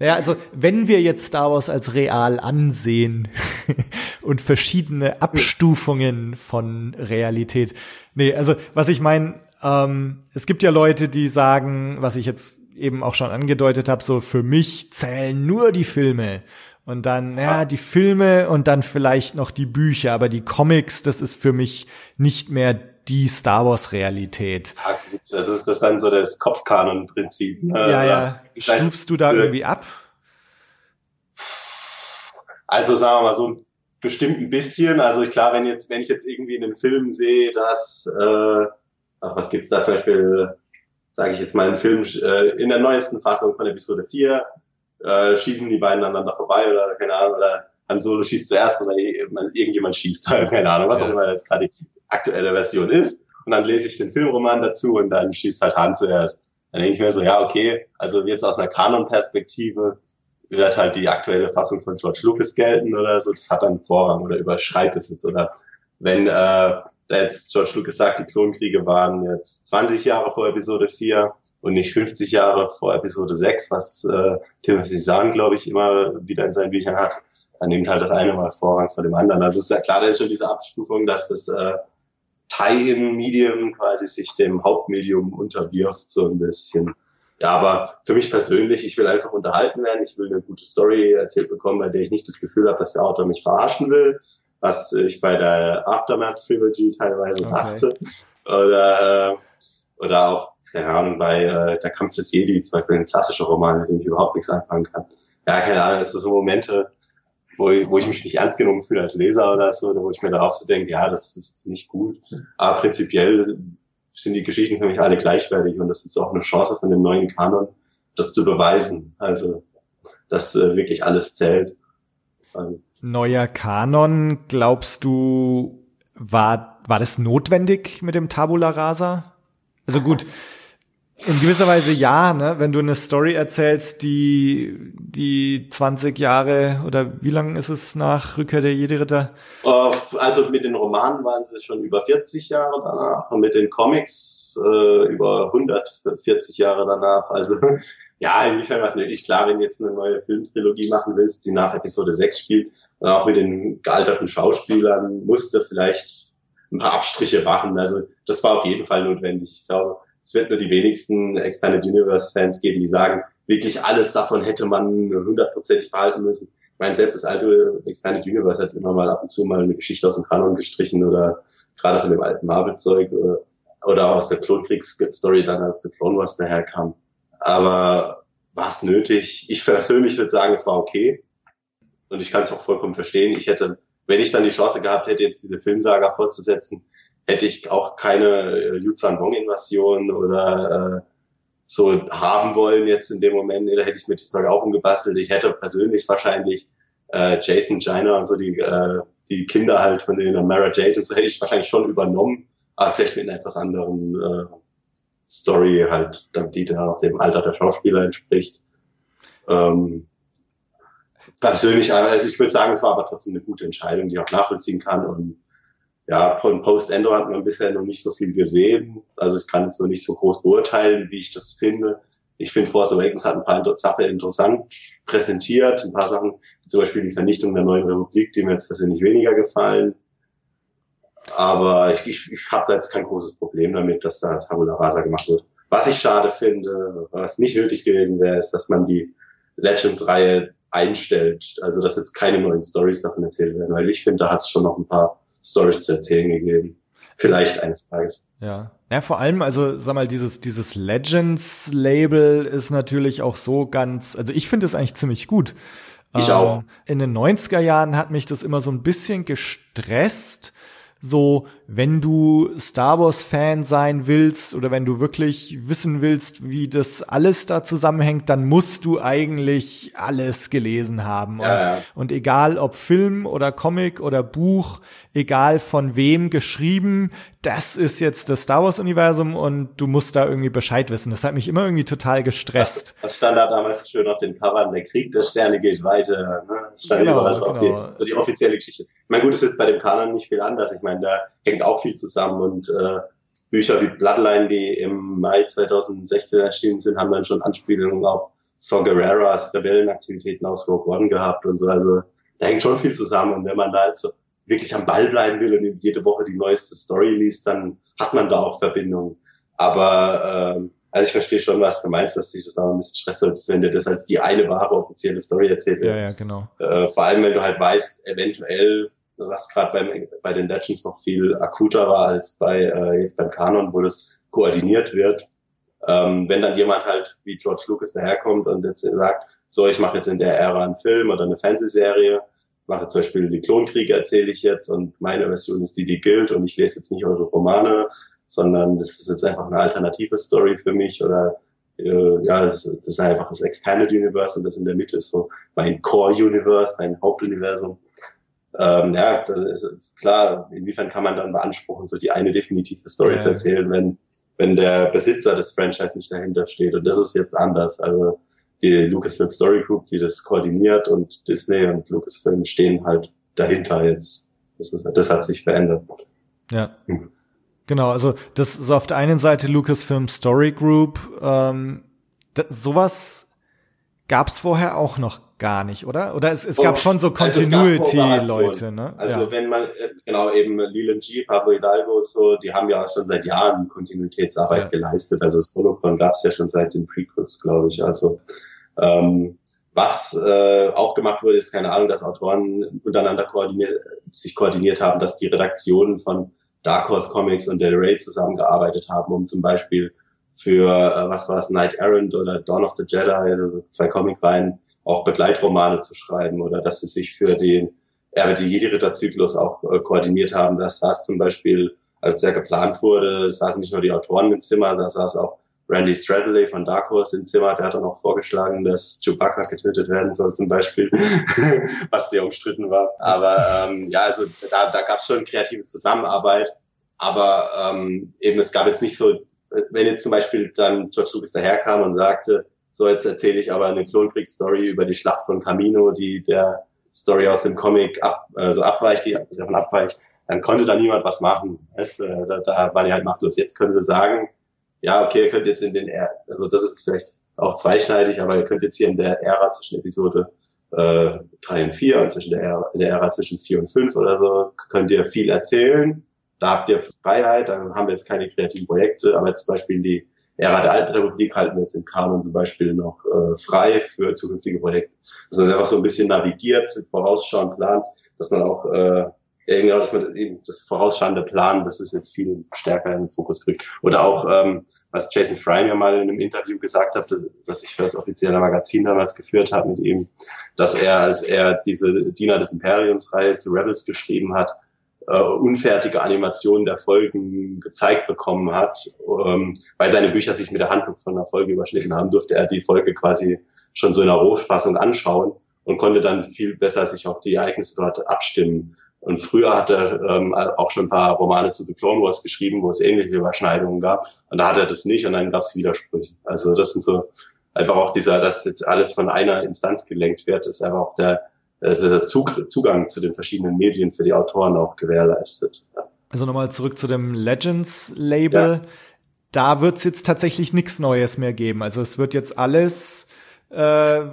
B: Naja, also wenn wir jetzt Star Wars als real ansehen und verschiedene Abstufungen von Realität. Nee, also was ich meine, ähm, es gibt ja Leute, die sagen, was ich jetzt eben auch schon angedeutet habe, so für mich zählen nur die Filme. Und dann, ja, die Filme und dann vielleicht noch die Bücher, aber die Comics, das ist für mich nicht mehr die Star Wars Realität.
C: Ja, gut, das ist das dann so das Kopfkanon-Prinzip. Ne?
B: ja, ja.
C: Das heißt,
B: Stufst du da irgendwie ab?
C: Also sagen wir mal so bestimmt ein bisschen. Also ich klar, wenn jetzt, wenn ich jetzt irgendwie in einem Film sehe, dass, äh, ach, was gibt's da zum Beispiel, sage ich jetzt mal, einen Film äh, in der neuesten Fassung von Episode 4, äh, schießen die beiden aneinander vorbei oder keine Ahnung, oder Han Solo schießt zuerst oder irgendjemand schießt, keine Ahnung, was auch immer jetzt gerade aktuelle Version ist. Und dann lese ich den Filmroman dazu und dann schießt halt Han zuerst. Dann denke ich mir so, ja, okay, also jetzt aus einer Kanon-Perspektive wird halt die aktuelle Fassung von George Lucas gelten oder so, das hat dann Vorrang oder überschreitet es jetzt oder wenn äh, jetzt George Lucas sagt, die Klonkriege waren jetzt 20 Jahre vor Episode 4 und nicht 50 Jahre vor Episode 6, was äh, Timothy Zahn, glaube ich, immer wieder in seinen Büchern hat, dann nimmt halt das eine mal Vorrang vor dem anderen. Also es ist ja klar, da ist schon diese Abstufung, dass das äh, Tie-in-Medium quasi sich dem Hauptmedium unterwirft, so ein bisschen. Ja, aber für mich persönlich, ich will einfach unterhalten werden, ich will eine gute Story erzählt bekommen, bei der ich nicht das Gefühl habe, dass der Autor mich verarschen will, was ich bei der Aftermath Trilogy teilweise okay. dachte. Oder, äh, oder auch, keine Ahnung, bei äh, Der Kampf des Jedi, zum Beispiel ein klassischer Roman, mit dem ich überhaupt nichts anfangen kann. Ja, keine Ahnung, es ist so Momente, wo ich, wo ich mich nicht ernst genommen fühle als Leser oder so, oder wo ich mir da auch so denke, ja, das ist jetzt nicht gut. Aber prinzipiell sind die Geschichten für mich alle gleichwertig und das ist auch eine Chance von dem neuen Kanon, das zu beweisen. Also, dass äh, wirklich alles zählt.
B: Ähm, Neuer Kanon, glaubst du, war, war das notwendig mit dem Tabula Rasa? Also gut, in gewisser Weise ja, ne? Wenn du eine Story erzählst, die die 20 Jahre oder wie lang ist es nach Rückkehr der Jedi-Ritter?
C: Also mit den Romanen waren es schon über 40 Jahre danach und mit den Comics äh, über 140 Jahre danach. Also ja, inwiefern was nötig. Klar, wenn du jetzt eine neue Filmtrilogie machen willst, die nach Episode 6 spielt, und auch mit den gealterten Schauspielern musste vielleicht ein paar Abstriche machen. Also das war auf jeden Fall notwendig. Ich glaube, es wird nur die wenigsten Expanded Universe Fans geben, die sagen, wirklich alles davon hätte man hundertprozentig behalten müssen. Ich meine, selbst das alte Expanded Universe hat immer mal ab und zu mal eine Geschichte aus dem Kanon gestrichen oder gerade von dem alten Marvel-Zeug oder, aus der Klonkriegs-Story dann, als The Clone Wars daherkam. Aber war es nötig? Ich persönlich würde sagen, es war okay. Und ich kann es auch vollkommen verstehen. Ich hätte, wenn ich dann die Chance gehabt hätte, jetzt diese Filmsaga fortzusetzen, hätte ich auch keine äh, Yuzhan Wong-Invasion oder äh, so haben wollen jetzt in dem Moment. Da hätte ich mir die Story auch umgebastelt. Ich hätte persönlich wahrscheinlich äh, Jason China und so die, äh, die Kinder halt von den Mara Jade und so hätte ich wahrscheinlich schon übernommen, aber vielleicht mit einer etwas anderen äh, Story halt, die dann auch dem Alter der Schauspieler entspricht. Ähm, persönlich, also ich würde sagen, es war aber trotzdem eine gute Entscheidung, die ich auch nachvollziehen kann und ja, von Post-Endo hat man bisher noch nicht so viel gesehen. Also ich kann es noch nicht so groß beurteilen, wie ich das finde. Ich finde, Force Awakens hat ein paar Sachen interessant präsentiert, ein paar Sachen, zum Beispiel die Vernichtung der neuen Republik, die mir jetzt persönlich weniger gefallen. Aber ich, ich, ich habe da jetzt kein großes Problem damit, dass da Tabula Rasa gemacht wird. Was ich schade finde, was nicht nötig gewesen wäre, ist, dass man die Legends-Reihe einstellt. Also dass jetzt keine neuen Stories davon erzählt werden, weil ich finde, da hat es schon noch ein paar Stories zu erzählen gegeben. Vielleicht eines Tages.
B: Ja. Ja, vor allem, also sag mal, dieses, dieses Legends-Label ist natürlich auch so ganz, also ich finde es eigentlich ziemlich gut.
C: Ich ähm, auch.
B: In den 90er Jahren hat mich das immer so ein bisschen gestresst, so, wenn du Star Wars Fan sein willst oder wenn du wirklich wissen willst, wie das alles da zusammenhängt, dann musst du eigentlich alles gelesen haben. Ja, und, und egal ob Film oder Comic oder Buch, egal von wem geschrieben, das ist jetzt das Star Wars Universum und du musst da irgendwie Bescheid wissen. Das hat mich immer irgendwie total gestresst.
C: Das, das stand da damals schön auf den Covern, der Krieg der Sterne geht weiter. Ne? Das stand genau, überall drauf, genau. die, so die offizielle Geschichte. Ich meine, gut, ist jetzt bei dem Kanon nicht viel anders. Ich meine, da hängt auch viel zusammen und äh, Bücher wie Bloodline, die im Mai 2016 erschienen sind, haben dann schon Anspielungen auf Saw Gerreras Rebellenaktivitäten aus Rogue One gehabt und so. Also da hängt schon viel zusammen und wenn man da jetzt so wirklich am Ball bleiben will und jede Woche die neueste Story liest, dann hat man da auch Verbindungen. Aber ähm, also ich verstehe schon, was du meinst, dass sich das aber ein bisschen stresst, wenn dir das als die eine wahre offizielle Story erzählt
B: wird. Ja, ja, genau.
C: Äh, vor allem, wenn du halt weißt, eventuell, was gerade bei den Legends noch viel akuter war als bei äh, jetzt beim Kanon, wo das koordiniert wird. Ähm, wenn dann jemand halt wie George Lucas daherkommt und jetzt sagt, so, ich mache jetzt in der Ära einen Film oder eine Fernsehserie, mache zum Beispiel die Klonkriege erzähle ich jetzt und meine Version ist die, die gilt und ich lese jetzt nicht eure Romane, sondern das ist jetzt einfach eine alternative Story für mich oder äh, ja, das, das ist einfach das Expanded Universe und das in der Mitte ist so mein Core Universe, mein Hauptuniversum. Ähm, ja, das ist klar, inwiefern kann man dann beanspruchen, so die eine definitive Story ja. zu erzählen, wenn, wenn der Besitzer des Franchise nicht dahinter steht. Und das ist jetzt anders. Also die Lucasfilm Story Group, die das koordiniert und Disney und Lucasfilm stehen halt dahinter jetzt Das, ist, das hat sich verändert.
B: Ja. Hm. Genau, also das ist auf der einen Seite Lucasfilm Story Group. Ähm, das, sowas gab's vorher auch noch gar nicht, oder? Oder es, es gab schon so also Continuity-Leute, ne?
C: Also ja. wenn man, äh, genau, eben Leland G, Pablo Hidalgo und so, die haben ja schon seit Jahren Kontinuitätsarbeit ja. geleistet. Also das Holocron gab's ja schon seit den Prequels, glaube ich. Also ähm, was äh, auch gemacht wurde, ist keine Ahnung, dass Autoren untereinander koordiniert, sich koordiniert haben, dass die Redaktionen von Dark Horse Comics und Del Rey zusammengearbeitet haben, um zum Beispiel für, äh, was war es, Night Errant oder Dawn of the Jedi, also zwei Comicreihen, auch Begleitromane zu schreiben oder dass sie sich für den die Jedi-Ritter-Zyklus auch äh, koordiniert haben. Das saß zum Beispiel, als der geplant wurde, saßen nicht nur die Autoren im Zimmer, da saß auch Randy Stradley von Dark Horse im Zimmer, der hat dann auch vorgeschlagen, dass Chewbacca getötet werden soll zum Beispiel, was sehr umstritten war. Aber ähm, ja, also da, da gab es schon kreative Zusammenarbeit, aber ähm, eben es gab jetzt nicht so, wenn jetzt zum Beispiel dann George Lucas daherkam und sagte, so, jetzt erzähle ich aber eine Klonkriegsstory über die Schlacht von Camino, die der Story aus dem Comic ab, also abweicht, die davon abweicht, dann konnte da niemand was machen. Es, äh, da, da waren die halt machtlos. Jetzt können sie sagen, ja, okay, ihr könnt jetzt in den, Ä also das ist vielleicht auch zweischneidig, aber ihr könnt jetzt hier in der Ära zwischen Episode äh, 3 und 4 und zwischen der Ära, in der Ära zwischen 4 und 5 oder so, könnt ihr viel erzählen. Da habt ihr Freiheit, dann haben wir jetzt keine kreativen Projekte, aber jetzt zum Beispiel die Ära der Alten Republik halten wir jetzt im Kanon zum Beispiel noch äh, frei für zukünftige Projekte. Dass man einfach so ein bisschen navigiert, vorausschauend plant, dass man auch äh, genau, dass man eben das vorausschauende Plan, das ist jetzt viel stärker in den Fokus kriegt. Oder auch, ähm, was Jason Fry mir mal in einem Interview gesagt hat, das ich für das offizielle Magazin damals geführt habe mit ihm, dass er, als er diese Diener des Imperiums-Reihe zu Rebels geschrieben hat, äh, unfertige Animationen der Folgen gezeigt bekommen hat, ähm, weil seine Bücher sich mit der Handlung von der Folge überschnitten haben, durfte er die Folge quasi schon so in der Rohfassung anschauen und konnte dann viel besser sich auf die Ereignisse dort abstimmen. Und früher hat er ähm, auch schon ein paar Romane zu The Clone Wars geschrieben, wo es ähnliche Überschneidungen gab. Und da hat er das nicht und dann gab es Widersprüche. Also das sind so einfach auch dieser, dass jetzt alles von einer Instanz gelenkt wird, ist einfach auch der, der Zug, Zugang zu den verschiedenen Medien für die Autoren auch gewährleistet.
B: Also nochmal zurück zu dem Legends-Label. Ja. Da wird es jetzt tatsächlich nichts Neues mehr geben. Also es wird jetzt alles äh,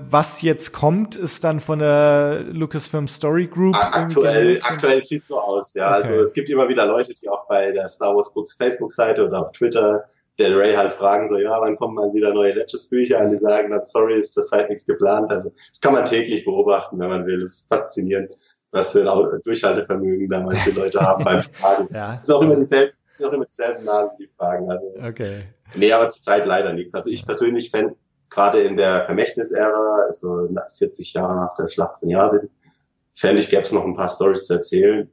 B: was jetzt kommt, ist dann von der Lucasfilm Story Group.
C: Aktuell, aktuell sieht so aus, ja. Also okay. Also es gibt immer wieder Leute, die auch bei der Star Wars Books Facebook-Seite oder auf Twitter Del Ray halt fragen so, ja, wann kommen mal wieder neue Legends-Bücher? Und die sagen dann, sorry, ist zurzeit nichts geplant. Also das kann man täglich beobachten, wenn man will. Das ist faszinierend, was für ein Durchhaltevermögen da manche Leute haben beim Fragen. ja. Es sind auch immer dieselben, es sind auch immer dieselben Nasen, die fragen. Also,
B: okay.
C: Nee, aber zurzeit leider nichts. Also ich persönlich fände gerade in der Vermächtnisära, also 40 Jahre nach der Schlacht von Yavin, fände ich, gäbe es noch ein paar Stories zu erzählen.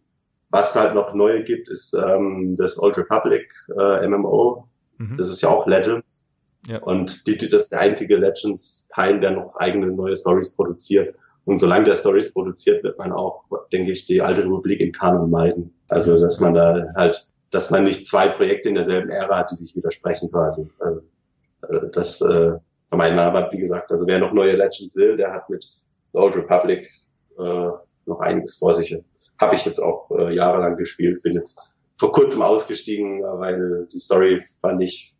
C: Was halt noch neu gibt, ist ähm, das Old Republic äh, MMO. Mhm. Das ist ja auch Legends. Ja. Und die, das ist der einzige Legends-Teil, der noch eigene neue Stories produziert. Und solange der Stories produziert, wird man auch, denke ich, die alte Republik in Kanon meiden. Also, dass man da halt, dass man nicht zwei Projekte in derselben Ära hat, die sich widersprechen quasi. Also, äh, das äh, vermeiden. Aber wie gesagt, also wer noch neue Legends will, der hat mit The Old Republic äh, noch einiges vor sich. Habe ich jetzt auch äh, jahrelang gespielt, bin jetzt vor kurzem ausgestiegen, weil die Story fand ich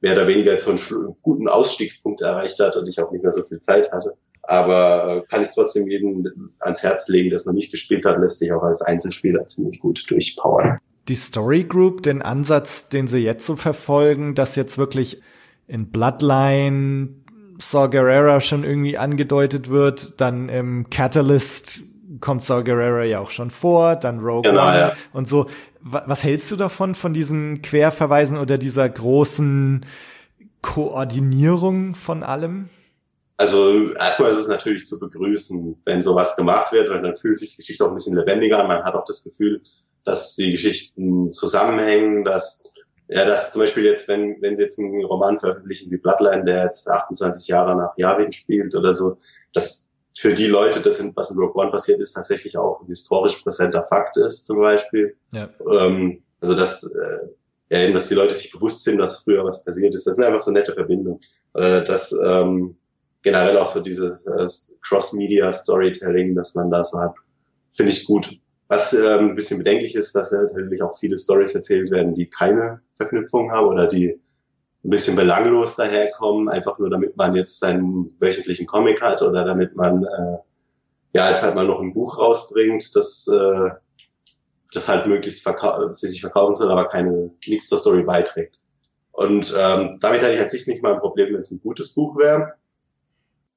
C: mehr oder weniger jetzt so einen guten Ausstiegspunkt erreicht hat und ich auch nicht mehr so viel Zeit hatte. Aber äh, kann ich trotzdem jedem ans Herz legen, es noch nicht gespielt hat, lässt sich auch als Einzelspieler ziemlich gut durchpowern.
B: Die Story Group, den Ansatz, den sie jetzt so verfolgen, dass jetzt wirklich in Bloodline Saw Gerrera schon irgendwie angedeutet wird, dann im Catalyst kommt Saw Gerrera ja auch schon vor, dann Rogue genau, One ja. und so. Was hältst du davon, von diesen Querverweisen oder dieser großen Koordinierung von allem?
C: Also erstmal ist es natürlich zu begrüßen, wenn sowas gemacht wird, weil dann fühlt sich die Geschichte auch ein bisschen lebendiger an. Man hat auch das Gefühl, dass die Geschichten zusammenhängen, dass ja, das zum Beispiel jetzt, wenn, wenn Sie jetzt einen Roman veröffentlichen wie Bloodline, der jetzt 28 Jahre nach Yavin spielt oder so, das für die Leute, das sind, was in Rogue One passiert ist, tatsächlich auch ein historisch präsenter Fakt ist, zum Beispiel. Ja. Ähm, also dass, äh, ja, eben, dass die Leute sich bewusst sind, dass früher was passiert ist. Das sind einfach so nette Verbindungen. Oder dass ähm, generell auch so dieses äh, Cross-Media-Storytelling, dass man das so hat, finde ich gut. Was ähm, ein bisschen bedenklich ist, dass natürlich auch viele Stories erzählt werden, die keine Verknüpfung haben oder die ein bisschen belanglos daherkommen, einfach nur damit man jetzt seinen wöchentlichen Comic hat oder damit man äh, ja jetzt halt mal noch ein Buch rausbringt, das äh, das halt möglichst sie sich verkaufen soll, aber keine nichts zur Story beiträgt. Und ähm, damit hatte ich an sich nicht mal ein Problem, wenn es ein gutes Buch wäre.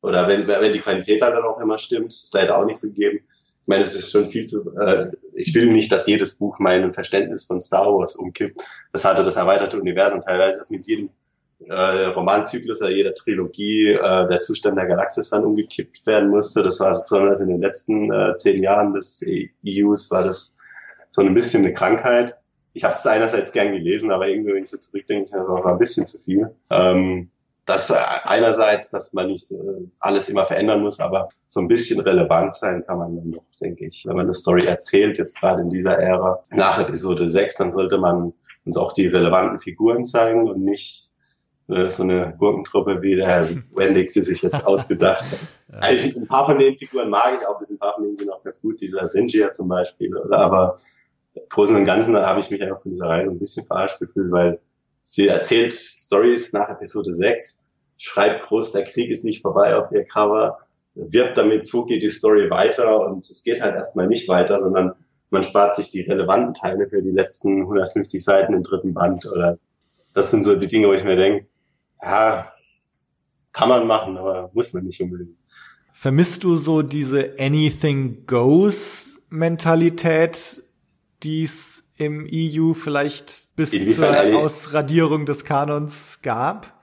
C: Oder wenn, wenn die Qualität halt dann auch immer stimmt. Ist leider auch nicht so gegeben. Ich meine, es ist schon viel zu, äh, ich will nicht, dass jedes Buch mein Verständnis von Star Wars umkippt. Das hatte das erweiterte Universum. Teilweise ist mit jedem äh, Romanzyklus oder jeder Trilogie äh, der Zustand der Galaxis dann umgekippt werden musste. Das war also besonders in den letzten äh, zehn Jahren des EUs war das so ein bisschen eine Krankheit. Ich habe es einerseits gern gelesen, aber irgendwie, wenn ich so zurückdenke, das war ein bisschen zu viel. Ähm, das einerseits, dass man nicht äh, alles immer verändern muss, aber so ein bisschen relevant sein kann man dann doch, denke ich. Wenn man eine Story erzählt, jetzt gerade in dieser Ära, nach Episode 6, dann sollte man uns auch die relevanten Figuren zeigen und nicht äh, so eine Gurkentruppe wie der Herr Wendix, die sich jetzt ausgedacht hat. Also ein paar von den Figuren mag ich auch, ein paar von denen sind auch ganz gut, dieser Sinjia zum Beispiel, aber Großen und Ganzen habe ich mich einfach von dieser Reihe so ein bisschen verarscht gefühlt, weil sie erzählt Stories nach Episode 6, schreibt groß, der Krieg ist nicht vorbei auf ihr Cover, wirbt damit, so geht die Story weiter und es geht halt erstmal nicht weiter, sondern man spart sich die relevanten Teile für die letzten 150 Seiten im dritten Band oder das sind so die Dinge, wo ich mir denke, ja, kann man machen, aber muss man nicht unbedingt.
B: Vermisst du so diese Anything Goes Mentalität die es im EU vielleicht bis zur Ausradierung des Kanons gab?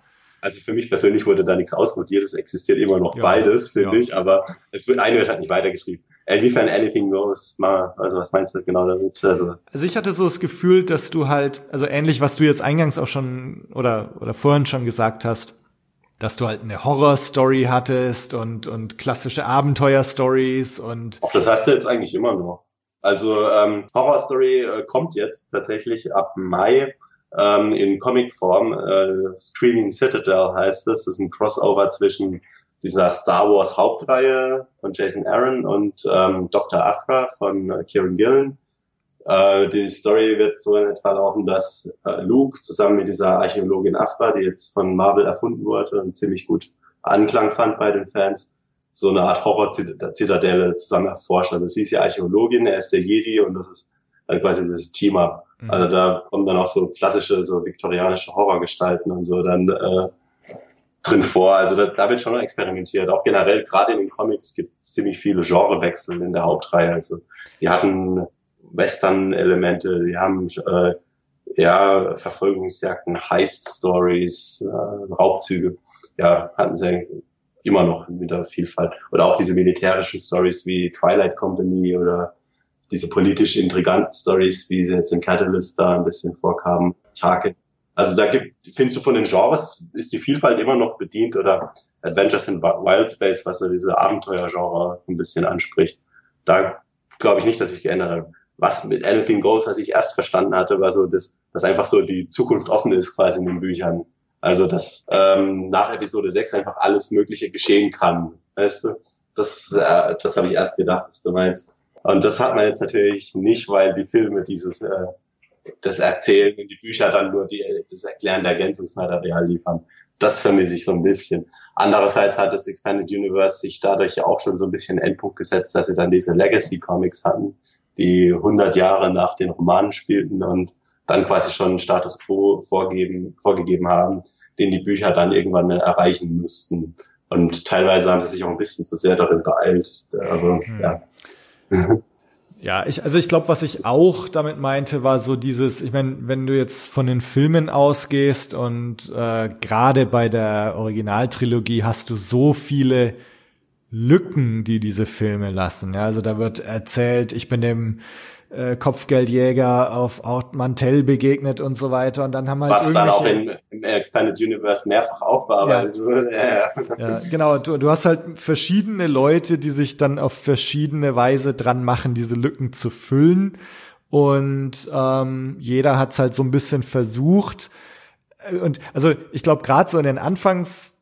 C: Also für mich persönlich wurde da nichts ausrotiert, es existiert immer noch ja, beides, finde ja. ich, aber es wird, eine wird halt nicht weitergeschrieben. Inwiefern anything goes, mal, also was meinst du genau damit?
B: Also, also ich hatte so das Gefühl, dass du halt, also ähnlich, was du jetzt eingangs auch schon oder, oder vorhin schon gesagt hast, dass du halt eine Horror-Story hattest und, und klassische Abenteuer-Stories und.
C: Ach, das hast du jetzt eigentlich immer noch. Also ähm, Horror Story äh, kommt jetzt tatsächlich ab Mai ähm, in Comicform. Äh, Streaming Citadel heißt es. Das ist ein Crossover zwischen dieser Star Wars Hauptreihe von Jason Aaron und ähm, Dr. Afra von äh, Kieran Gillen. Äh, die Story wird so in etwa laufen, dass äh, Luke zusammen mit dieser Archäologin Afra, die jetzt von Marvel erfunden wurde und ziemlich gut Anklang fand bei den Fans, so eine Art Horror-Zitadelle zusammen erforscht. Also sie ist ja Archäologin, er ist der Jedi und das ist dann quasi das Thema. Mhm. Also da kommen dann auch so klassische, so viktorianische Horrorgestalten und so dann äh, drin vor. Also da, da wird schon experimentiert. Auch generell, gerade in den Comics gibt es ziemlich viele Genrewechsel in der Hauptreihe. Also die hatten Western-Elemente, die haben äh, ja Verfolgungsjagden, Heist-Stories, äh, Raubzüge. Ja, hatten sie immer noch mit der Vielfalt. Oder auch diese militärischen Stories wie Twilight Company oder diese politisch intriganten Stories, wie sie jetzt in Catalyst da ein bisschen vorkamen, Target. Also da gibt, findest du von den Genres, ist die Vielfalt immer noch bedient oder Adventures in Wild Space, was so diese Abenteuergenre ein bisschen anspricht. Da glaube ich nicht, dass ich geändert habe. Was mit Anything Goes, was ich erst verstanden hatte, war so, dass, dass einfach so die Zukunft offen ist quasi in den Büchern. Also, dass ähm, nach Episode 6 einfach alles Mögliche geschehen kann. Weißt du? Das, äh, das habe ich erst gedacht, was du meinst. Und das hat man jetzt natürlich nicht, weil die Filme dieses äh, das Erzählen und die Bücher dann nur die, das erklärende Ergänzungsmaterial liefern. Das vermisse ich so ein bisschen. Andererseits hat das Expanded Universe sich dadurch ja auch schon so ein bisschen Endpunkt gesetzt, dass sie dann diese Legacy Comics hatten, die 100 Jahre nach den Romanen spielten und dann quasi schon einen Status quo vorgeben, vorgegeben haben, den die Bücher dann irgendwann erreichen müssten. Und teilweise haben sie sich auch ein bisschen zu sehr darin beeilt. Also, hm. ja.
B: Ja, ich, also ich glaube, was ich auch damit meinte, war so dieses, ich meine, wenn du jetzt von den Filmen ausgehst und äh, gerade bei der Originaltrilogie hast du so viele Lücken, die diese Filme lassen. Ja, also da wird erzählt, ich bin dem äh, Kopfgeldjäger auf Ort Mantell begegnet und so weiter. Und dann haben halt
C: Was dann auch in, im Expanded Universe mehrfach aufbearbeitet
B: ja. wurde. Ja, ja. genau. Du, du hast halt verschiedene Leute, die sich dann auf verschiedene Weise dran machen, diese Lücken zu füllen. Und ähm, jeder hat's halt so ein bisschen versucht. Und also ich glaube, gerade so in den Anfangs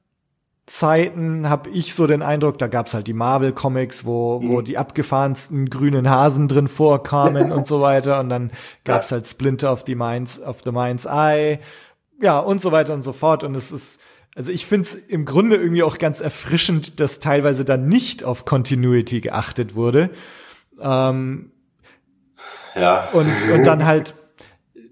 B: Zeiten habe ich so den Eindruck, da gab's halt die Marvel Comics, wo mhm. wo die abgefahrensten grünen Hasen drin vorkamen und so weiter und dann gab's ja. halt Splinter of the Minds of the Mind's Eye, ja und so weiter und so fort und es ist also ich finde es im Grunde irgendwie auch ganz erfrischend, dass teilweise dann nicht auf Continuity geachtet wurde. Ähm,
C: ja.
B: Und, und dann halt,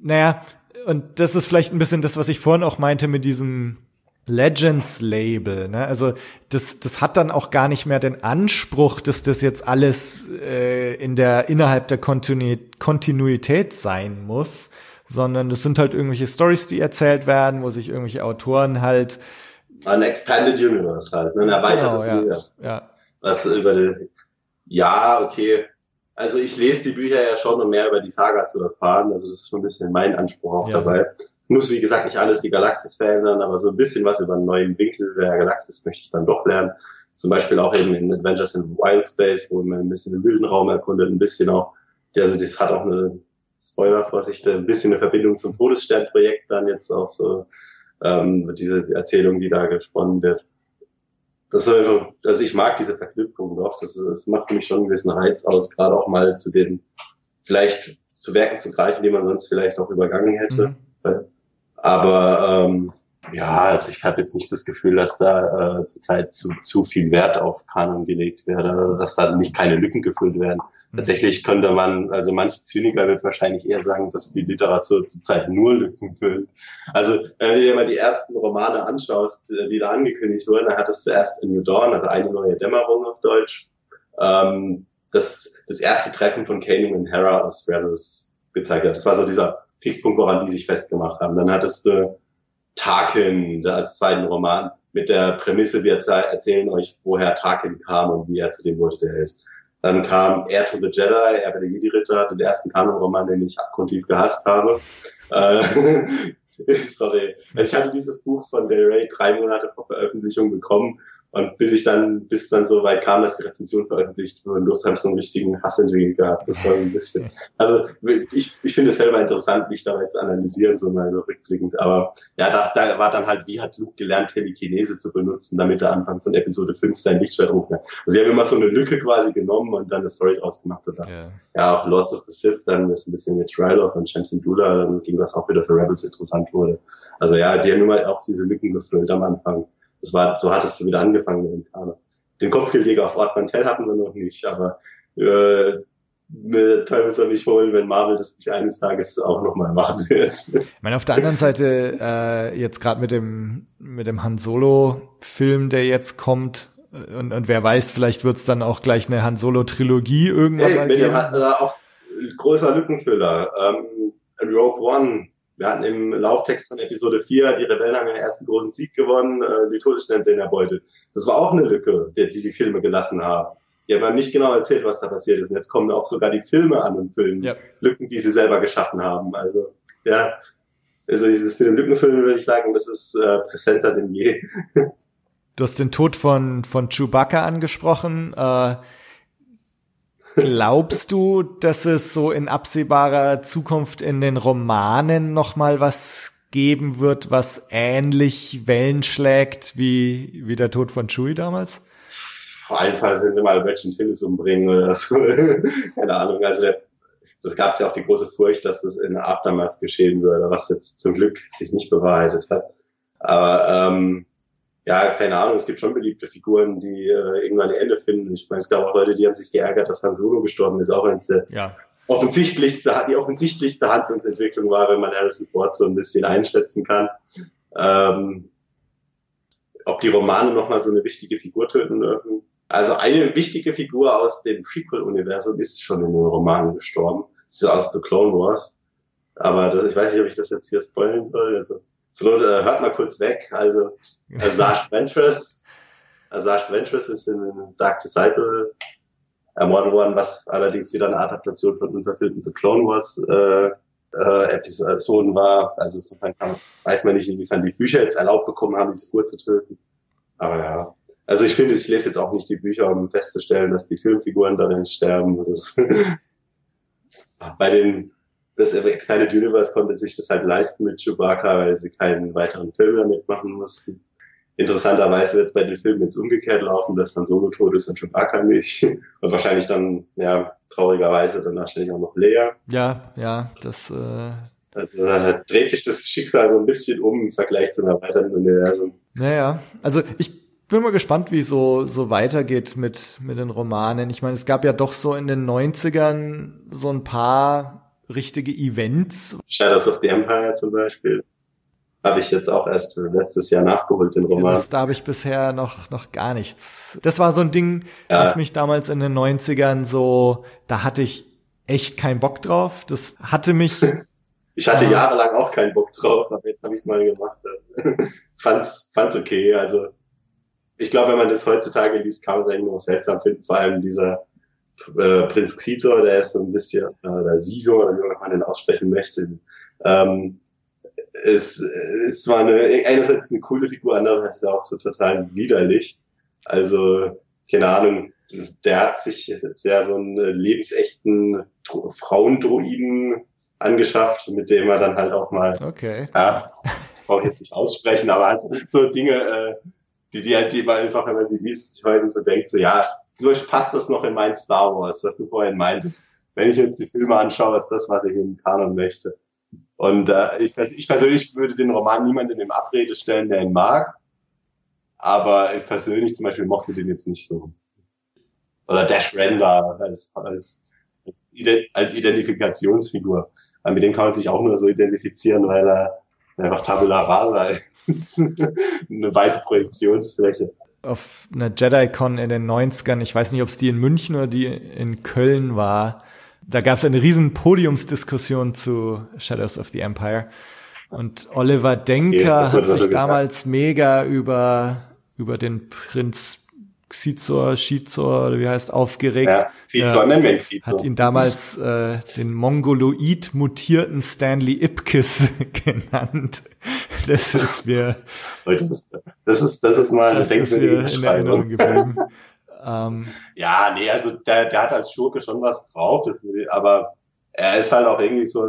B: naja, und das ist vielleicht ein bisschen das, was ich vorhin auch meinte mit diesem Legends-Label. Ne? Also das, das hat dann auch gar nicht mehr den Anspruch, dass das jetzt alles äh, in der innerhalb der Kontinuität sein muss, sondern das sind halt irgendwelche Stories, die erzählt werden, wo sich irgendwelche Autoren halt
C: ein Expanded Universe halt, ne? ein erweitertes
B: genau, ja, Universum. Ja.
C: Was über die, ja, okay. Also ich lese die Bücher ja schon, um mehr über die Saga zu erfahren. Also das ist schon ein bisschen mein Anspruch auch ja. dabei. Muss, wie gesagt, nicht alles die Galaxis verändern, aber so ein bisschen was über einen neuen Winkel der Galaxis möchte ich dann doch lernen. Zum Beispiel auch eben in Adventures in Wild Space, wo man ein bisschen den wilden Raum erkundet, ein bisschen auch, also das hat auch eine Spoiler-Vorsicht, ein bisschen eine Verbindung zum Todesstern-Projekt dann jetzt auch so, ähm, diese Erzählung, die da gesponnen wird. Das ist einfach, also ich mag diese Verknüpfung doch, das, das macht für mich schon einen gewissen Reiz aus, gerade auch mal zu den, vielleicht zu Werken zu greifen, die man sonst vielleicht auch übergangen hätte. Mhm. Aber ähm, ja, also ich habe jetzt nicht das Gefühl, dass da äh, zurzeit zu, zu viel Wert auf Kanon gelegt werde, dass da nicht keine Lücken gefüllt werden. Mhm. Tatsächlich könnte man, also manch Zyniker wird wahrscheinlich eher sagen, dass die Literatur zurzeit nur Lücken füllt. Also wenn du dir mal die ersten Romane anschaust, die da angekündigt wurden, dann hat es zuerst A New Dawn, also eine neue Dämmerung auf Deutsch, ähm, das, das erste Treffen von Kanan und Hera aus Rebels gezeigt hat. Das war so dieser Fixpunkt, woran die sich festgemacht haben. Dann hattest du Tarkin als zweiten Roman mit der Prämisse, wir erzählen euch, woher Tarkin kam und wie er zu dem wurde, der er ist. Dann kam Air to the Jedi, Erbe der Jedi-Ritter, den ersten Kanon-Roman, den ich abgrundtief gehasst habe. Äh, sorry. Also ich hatte dieses Buch von Del Rey drei Monate vor Veröffentlichung bekommen und bis ich dann, bis dann so weit kam, dass die Rezension veröffentlicht wurde, durfte habe ich so einen richtigen Hassentwicklung gehabt. Das war ein bisschen, also ich, ich finde es selber interessant, mich dabei zu analysieren, so mal so rückblickend. Aber ja, da, da war dann halt, wie hat Luke gelernt, Telekinese zu benutzen, damit er Anfang von Episode 5 sein Lichtschwert kann. Also sie haben immer so eine Lücke quasi genommen und dann eine Story draus gemacht. Oder yeah. ja, auch Lords of the Sith, dann ist ein bisschen mit Ryloth und Shamsin Dula, dann ging das auch wieder für Rebels interessant wurde. Also ja, die haben immer auch diese Lücken gefüllt am Anfang. Das war, so hattest du wieder angefangen mit dem Kader. Den Kopfgeldjäger auf Ort Mantel hatten wir noch nicht, aber äh, mit Teufel soll mich holen, wenn Marvel das nicht eines Tages auch nochmal machen wird.
B: Ich meine, auf der anderen Seite, äh, jetzt gerade mit dem, mit dem Han Solo-Film, der jetzt kommt, äh, und, und wer weiß, vielleicht wird's dann auch gleich eine Han Solo-Trilogie irgendwann hey,
C: mal mit geben. Dem, auch großer Lückenfüller. Ähm, Rogue One wir hatten im Lauftext von Episode 4, die Rebellen haben den ersten großen Sieg gewonnen, äh, die Todesstände erbeutet. Das war auch eine Lücke, die, die die Filme gelassen haben. Die haben nicht genau erzählt, was da passiert ist. Und jetzt kommen auch sogar die Filme an und füllen ja. Lücken, die sie selber geschaffen haben. Also, ja. Also dieses mit den Lückenfilmen würde ich sagen, das ist äh, präsenter denn je.
B: Du hast den Tod von, von Chewbacca angesprochen. Äh, Glaubst du, dass es so in absehbarer Zukunft in den Romanen noch mal was geben wird, was ähnlich Wellen schlägt wie, wie der Tod von Chewie damals?
C: Vor allem, wenn sie mal Reginald Hillis umbringen oder so. Keine Ahnung. Also das gab es ja auch die große Furcht, dass das in Aftermath geschehen würde, was jetzt zum Glück sich nicht bewahrheitet hat. Aber ähm, ja, keine Ahnung, es gibt schon beliebte Figuren, die äh, irgendwann ein Ende finden. Ich meine, es gab auch Leute, die haben sich geärgert, dass Han Solo gestorben ist, auch eins der ja. offensichtlichste, die offensichtlichste Handlungsentwicklung war, wenn man Harrison Ford so ein bisschen einschätzen kann. Ähm, ob die Romane nochmal so eine wichtige Figur töten dürfen. Also eine wichtige Figur aus dem Prequel-Universum ist schon in den Romanen gestorben. Das ist aus The Clone Wars. Aber das, ich weiß nicht, ob ich das jetzt hier spoilen soll. Also zur Not, äh, hört mal kurz weg. Also, Asajj Ventress, Asajj Ventress ist in Dark Disciple ermordet worden, was allerdings wieder eine Adaptation von unverfilmten The Clone Wars äh, äh, Episoden war. Also insofern kann, weiß man nicht, inwiefern die Bücher jetzt erlaubt bekommen haben, diese Figur zu töten. Aber ja. Also ich finde, ich lese jetzt auch nicht die Bücher, um festzustellen, dass die Filmfiguren darin sterben. Das ist bei den das Expanded Universe konnte sich das halt leisten mit Chewbacca, weil sie keinen weiteren Film damit machen mussten. interessanterweise jetzt bei den Filmen jetzt umgekehrt laufen, dass man Solo tot ist und Chewbacca nicht. Und wahrscheinlich dann, ja, traurigerweise dann wahrscheinlich auch noch Leia.
B: Ja, ja, das, äh,
C: Also da dreht sich das Schicksal so ein bisschen um im Vergleich zum erweiterten Universum.
B: naja, also ich bin mal gespannt, wie so, so weitergeht mit, mit den Romanen. Ich meine, es gab ja doch so in den 90ern so ein paar richtige Events.
C: Shadows of the Empire zum Beispiel. Habe ich jetzt auch erst letztes Jahr nachgeholt, den Roman.
B: Das, da habe ich bisher noch, noch gar nichts. Das war so ein Ding,
C: Ja.
B: was mich damals in den 90ern so, da hatte ich echt keinen Bock drauf. Das hatte mich,
C: Ich hatte
B: Ah.
C: jahrelang auch keinen Bock drauf, aber jetzt habe ich es mal gemacht. fand's, fand's okay. Also ich glaube, wenn man das heutzutage liest, kann man es eigentlich nur seltsam finden. Vor allem dieser äh, Prinz Xizor, der ist so ein bisschen, äh, oder Siso, oder wie man den aussprechen möchte. Ähm, es ist zwar eine, einerseits eine coole Figur, andererseits auch so total widerlich. Also, keine Ahnung, der hat sich jetzt ja so einen lebensechten Frauendroiden angeschafft, mit dem er dann halt auch mal,
B: okay.
C: ja, das brauche ich jetzt nicht aussprechen, aber also so Dinge, äh, die, die halt, die man einfach, wenn man sie liest, sich heute so denkt, so, ja, Beispiel passt das noch in mein Star Wars, was du vorhin meintest. Wenn ich jetzt die Filme anschaue, ist das, was ich in den Kanon möchte. Und äh, ich, ich persönlich würde den Roman niemandem in Abrede stellen, der ihn mag. Aber ich persönlich zum Beispiel mochte den jetzt nicht so. Oder Dash Render als, als, als, als Identifikationsfigur. Aber mit dem kann man sich auch nur so identifizieren, weil er einfach Tabula Rasa ist. Eine weiße Projektionsfläche.
B: Auf einer JediCon in den 90ern, ich weiß nicht, ob es die in München oder die in Köln war, da gab es eine riesen Podiumsdiskussion zu Shadows of the Empire. Und Oliver Denker
C: wurde
B: hat sich
C: gesagt.
B: damals mega über, über den Prinz Xizor, oder wie heißt, aufgeregt.
C: Ja, Cizor,
B: Ja.
C: nennen wir ihn
B: hat
C: Cizor.
B: ihn damals äh, den mongoloid mutierten Stanley Ipkiss genannt. Das ist mir,
C: Das ist, das ist, das ist mal eine
B: das ist mir
C: denkwürdige
B: in Erinnerung geblieben. ähm,
C: Ja, nee, also der, der hat als Schurke schon was drauf, das, aber er ist halt auch irgendwie so,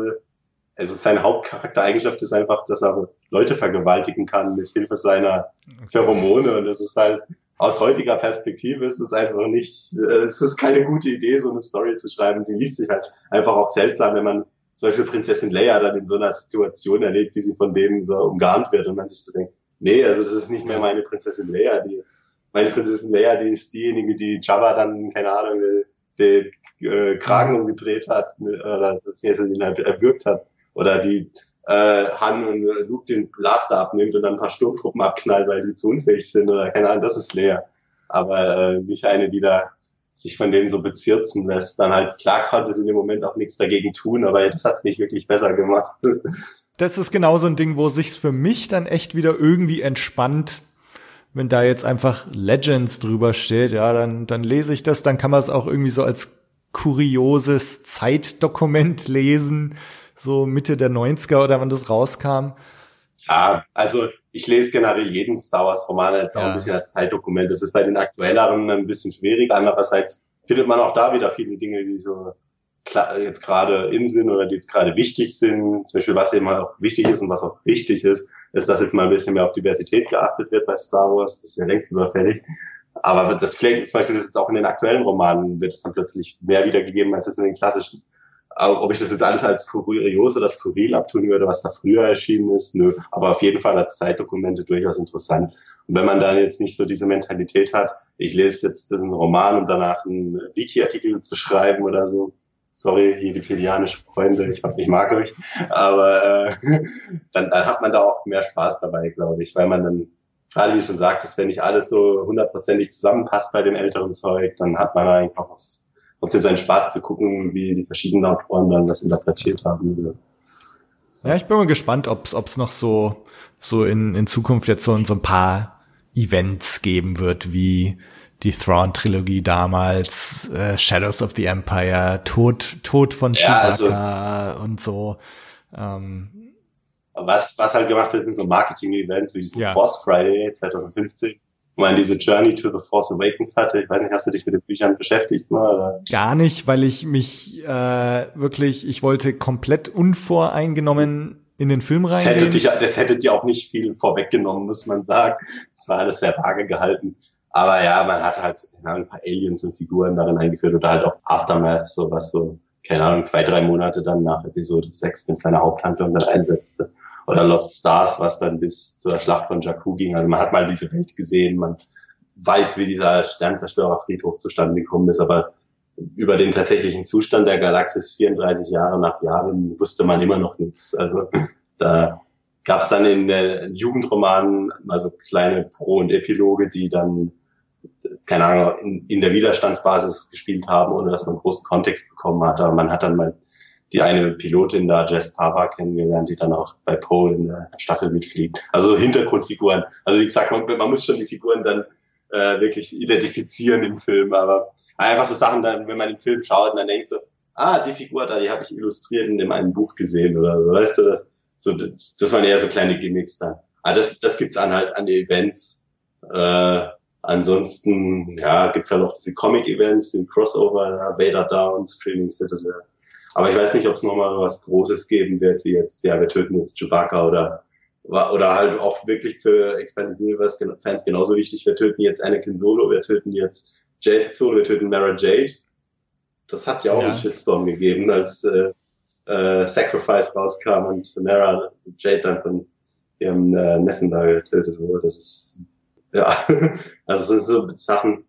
C: also seine Hauptcharaktereigenschaft ist einfach, dass er Leute vergewaltigen kann mit Hilfe seiner Pheromone und das ist halt, aus heutiger Perspektive ist es einfach nicht, äh, es ist keine gute Idee, so eine Story zu schreiben. Sie liest sich halt einfach auch seltsam, wenn man zum Beispiel Prinzessin Leia dann in so einer Situation erlebt, wie sie von dem so umgarnt wird und man sich so denkt, nee, also das ist nicht mehr meine Prinzessin Leia, die, meine Prinzessin Leia, die ist diejenige, die Jabba dann, keine Ahnung, den, den äh, Kragen umgedreht hat, oder das ihn halt erwürgt hat, oder die äh, Han und äh, Luke den Blaster abnimmt und dann ein paar Sturmtruppen abknallt, weil die zu unfähig sind, oder keine Ahnung, das ist Leia. Aber äh, nicht eine, die da sich von denen so bezirzen lässt. Dann halt, klar konnte sie in dem Moment auch nichts dagegen tun, aber das hat's nicht wirklich besser gemacht.
B: das ist genau so ein Ding, wo sich's für mich dann echt wieder irgendwie entspannt, wenn da jetzt einfach Legends drüber steht, ja, dann, dann lese ich das, dann kann man es auch irgendwie so als kurioses Zeitdokument lesen, so Mitte der 90er oder wann das rauskam.
C: Ja, also ich lese generell jeden Star Wars Roman jetzt auch
B: Ja.
C: ein bisschen als Zeitdokument. Das ist bei den aktuelleren ein bisschen schwierig. Andererseits findet man auch da wieder viele Dinge, die so jetzt gerade in sind oder die jetzt gerade wichtig sind. Zum Beispiel, was eben halt auch wichtig ist und was auch wichtig ist, ist, dass jetzt mal ein bisschen mehr auf Diversität geachtet wird bei Star Wars. Das ist ja längst überfällig. Aber das vielleicht zum Beispiel das jetzt auch in den aktuellen Romanen wird es dann plötzlich mehr wiedergegeben als jetzt in den klassischen. Ob ich das jetzt alles als kurios oder skurril abtun würde, was da früher erschienen ist, nö. Aber auf jeden Fall als Zeitdokumente durchaus interessant. Und wenn man dann jetzt nicht so diese Mentalität hat, ich lese jetzt diesen Roman, um danach einen Wiki-Artikel zu schreiben oder so. Sorry, hier die filianischen Freunde, ich, hab, ich mag euch. Aber äh, dann, dann hat man da auch mehr Spaß dabei, glaube ich, weil man dann, gerade wie du schon sagtest, wenn nicht alles so hundertprozentig zusammenpasst bei dem älteren Zeug, dann hat man eigentlich auch was trotzdem seinen Spaß zu gucken, wie die verschiedenen Autoren dann das interpretiert haben.
B: Ja, ich bin mal gespannt, ob es noch so, so in, in Zukunft jetzt so, so ein paar Events geben wird, wie die Thrawn-Trilogie damals, äh, Shadows of the Empire, Tod, Tod von
C: Ja,
B: Chewbacca
C: also-
B: und so. Ähm,
C: Was, was halt gemacht wird, sind so Marketing-Events wie diesen
B: Ja.
C: Force Friday 2015, man diese Journey to the Force Awakens hatte. Ich weiß nicht, hast du dich mit den Büchern beschäftigt mal? Oder?
B: gar nicht, weil ich mich äh, wirklich, ich wollte komplett unvoreingenommen in den Film
C: Das
B: reingehen.
C: hätte, dich, das hätte dir auch nicht viel vorweggenommen, muss man sagen. Es war alles sehr vage gehalten. Aber ja, man hat halt Ahnung, ein paar Aliens und Figuren darin eingeführt oder halt auch Aftermath, so was so, keine Ahnung, zwei, drei Monate dann nach Episode 6 mit seiner Haupthandlung dann einsetzte. Oder Lost Stars, was dann bis zur Schlacht von Jakku ging. Also man hat mal diese Welt gesehen, man weiß, wie dieser Sternzerstörerfriedhof zustande gekommen ist, aber über den tatsächlichen Zustand der Galaxis 34 Jahre nach Jahren wusste man immer noch nichts. Also da gab es dann in den Jugendromanen also kleine Pro- und Epiloge, die dann, keine Ahnung, in, in der Widerstandsbasis gespielt haben, ohne dass man großen Kontext bekommen hat. Aber man hat dann mal die eine Pilotin da, Jess Pava, kennengelernt, die dann auch bei Poe in der Staffel mitfliegt. Also Hintergrundfiguren. Also wie gesagt, man, man muss schon die Figuren dann äh, wirklich identifizieren im Film, aber einfach so Sachen dann, wenn man den Film schaut und dann denkt so, ah, die Figur da, die habe ich illustriert in dem einen Buch gesehen oder so, weißt du, das, so, das, das waren eher so kleine Gimmicks dann. Aber das, das gibt's dann halt an den Events. Äh, ansonsten, ja, gibt's halt auch diese Comic-Events, die Crossover, Vader Down, Screaming Citadel. Aber ich weiß nicht, ob es nochmal was Großes geben wird, wie jetzt, ja, wir töten jetzt Chewbacca oder oder halt auch wirklich für Expanded Universe Fans genauso wichtig. Wir töten jetzt Anakin Solo, wir töten jetzt Jace Solo, wir töten Mara Jade. Das hat ja auch
B: Ja.
C: einen Shitstorm gegeben, als äh, äh, Sacrifice rauskam und Mara Jade dann von ihrem äh, Neffen da getötet wurde. Das, ja, also das sind so Sachen,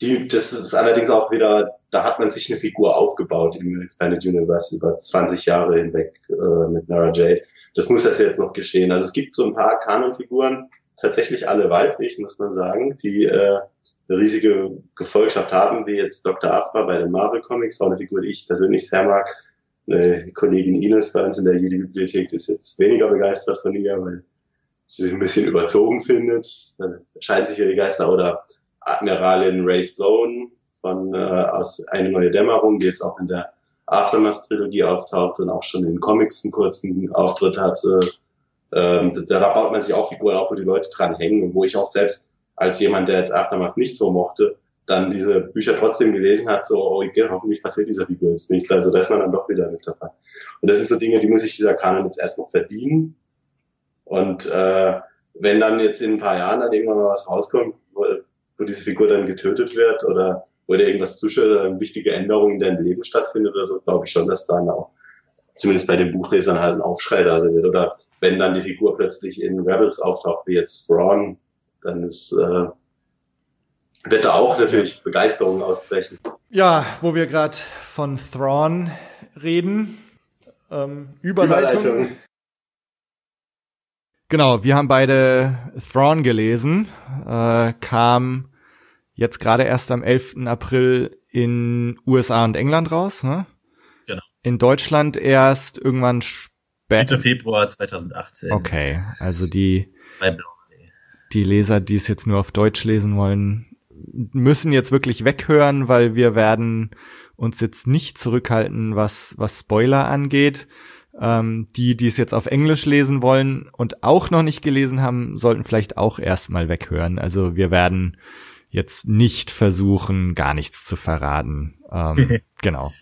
C: die, das ist allerdings auch wieder, da hat man sich eine Figur aufgebaut im Expanded Universe über 20 Jahre hinweg äh, mit Mara Jade. Das muss das jetzt noch geschehen. Also es gibt so ein paar Kanonfiguren, tatsächlich alle weiblich, muss man sagen, die äh, eine riesige Gefolgschaft haben, wie jetzt Dr. Afra bei den Marvel Comics, auch eine Figur, die ich persönlich sehr mag. Eine Kollegin Ines bei uns in der Jedi-Bibliothek ist jetzt weniger begeistert von ihr, weil sie ein bisschen überzogen findet. Dann scheiden sich ihre Geister. Oder Admiralin Ray Sloan von äh, aus Eine neue Dämmerung, die jetzt auch in der Aftermath-Trilogie auftaucht und auch schon in Comics einen kurzen Auftritt hatte. Ähm, da, da baut man sich auch Figuren auf, wo die Leute dran hängen und wo ich auch selbst als jemand, der jetzt Aftermath nicht so mochte, dann diese Bücher trotzdem gelesen hat, so, oh, okay, hoffentlich passiert dieser Figur jetzt nichts. Also da ist man dann doch wieder mit dabei. Und das sind so Dinge, die muss sich dieser Kanon jetzt erst noch verdienen. Und äh, wenn dann jetzt in ein paar Jahren dann irgendwann mal was rauskommt, wo, diese Figur dann getötet wird oder wo dir irgendwas zuschaut oder eine wichtige Änderung in deinem Leben stattfindet oder so, glaube ich schon, dass dann auch zumindest bei den Buchlesern halt ein Aufschrei da sein wird. Oder wenn dann die Figur plötzlich in Rebels auftaucht, wie jetzt Thrawn, dann ist, äh, wird da auch natürlich Begeisterung ausbrechen.
B: Ja, wo wir gerade von Thrawn reden. Ähm, Überleitung. Genau, wir haben beide Thrawn gelesen, äh, kam jetzt gerade erst am 11. April in USA und England raus, ne?
D: Genau.
B: In Deutschland erst irgendwann spät.
D: Mitte Februar 2018.
B: Okay, also die, die Leser, die es jetzt nur auf Deutsch lesen wollen, müssen jetzt wirklich weghören, weil wir werden uns jetzt nicht zurückhalten, was, was Spoiler angeht. Ähm, die, die es jetzt auf Englisch lesen wollen und auch noch nicht gelesen haben, sollten vielleicht auch erstmal weghören. Also wir werden jetzt nicht versuchen, gar nichts zu verraten. Ähm, genau.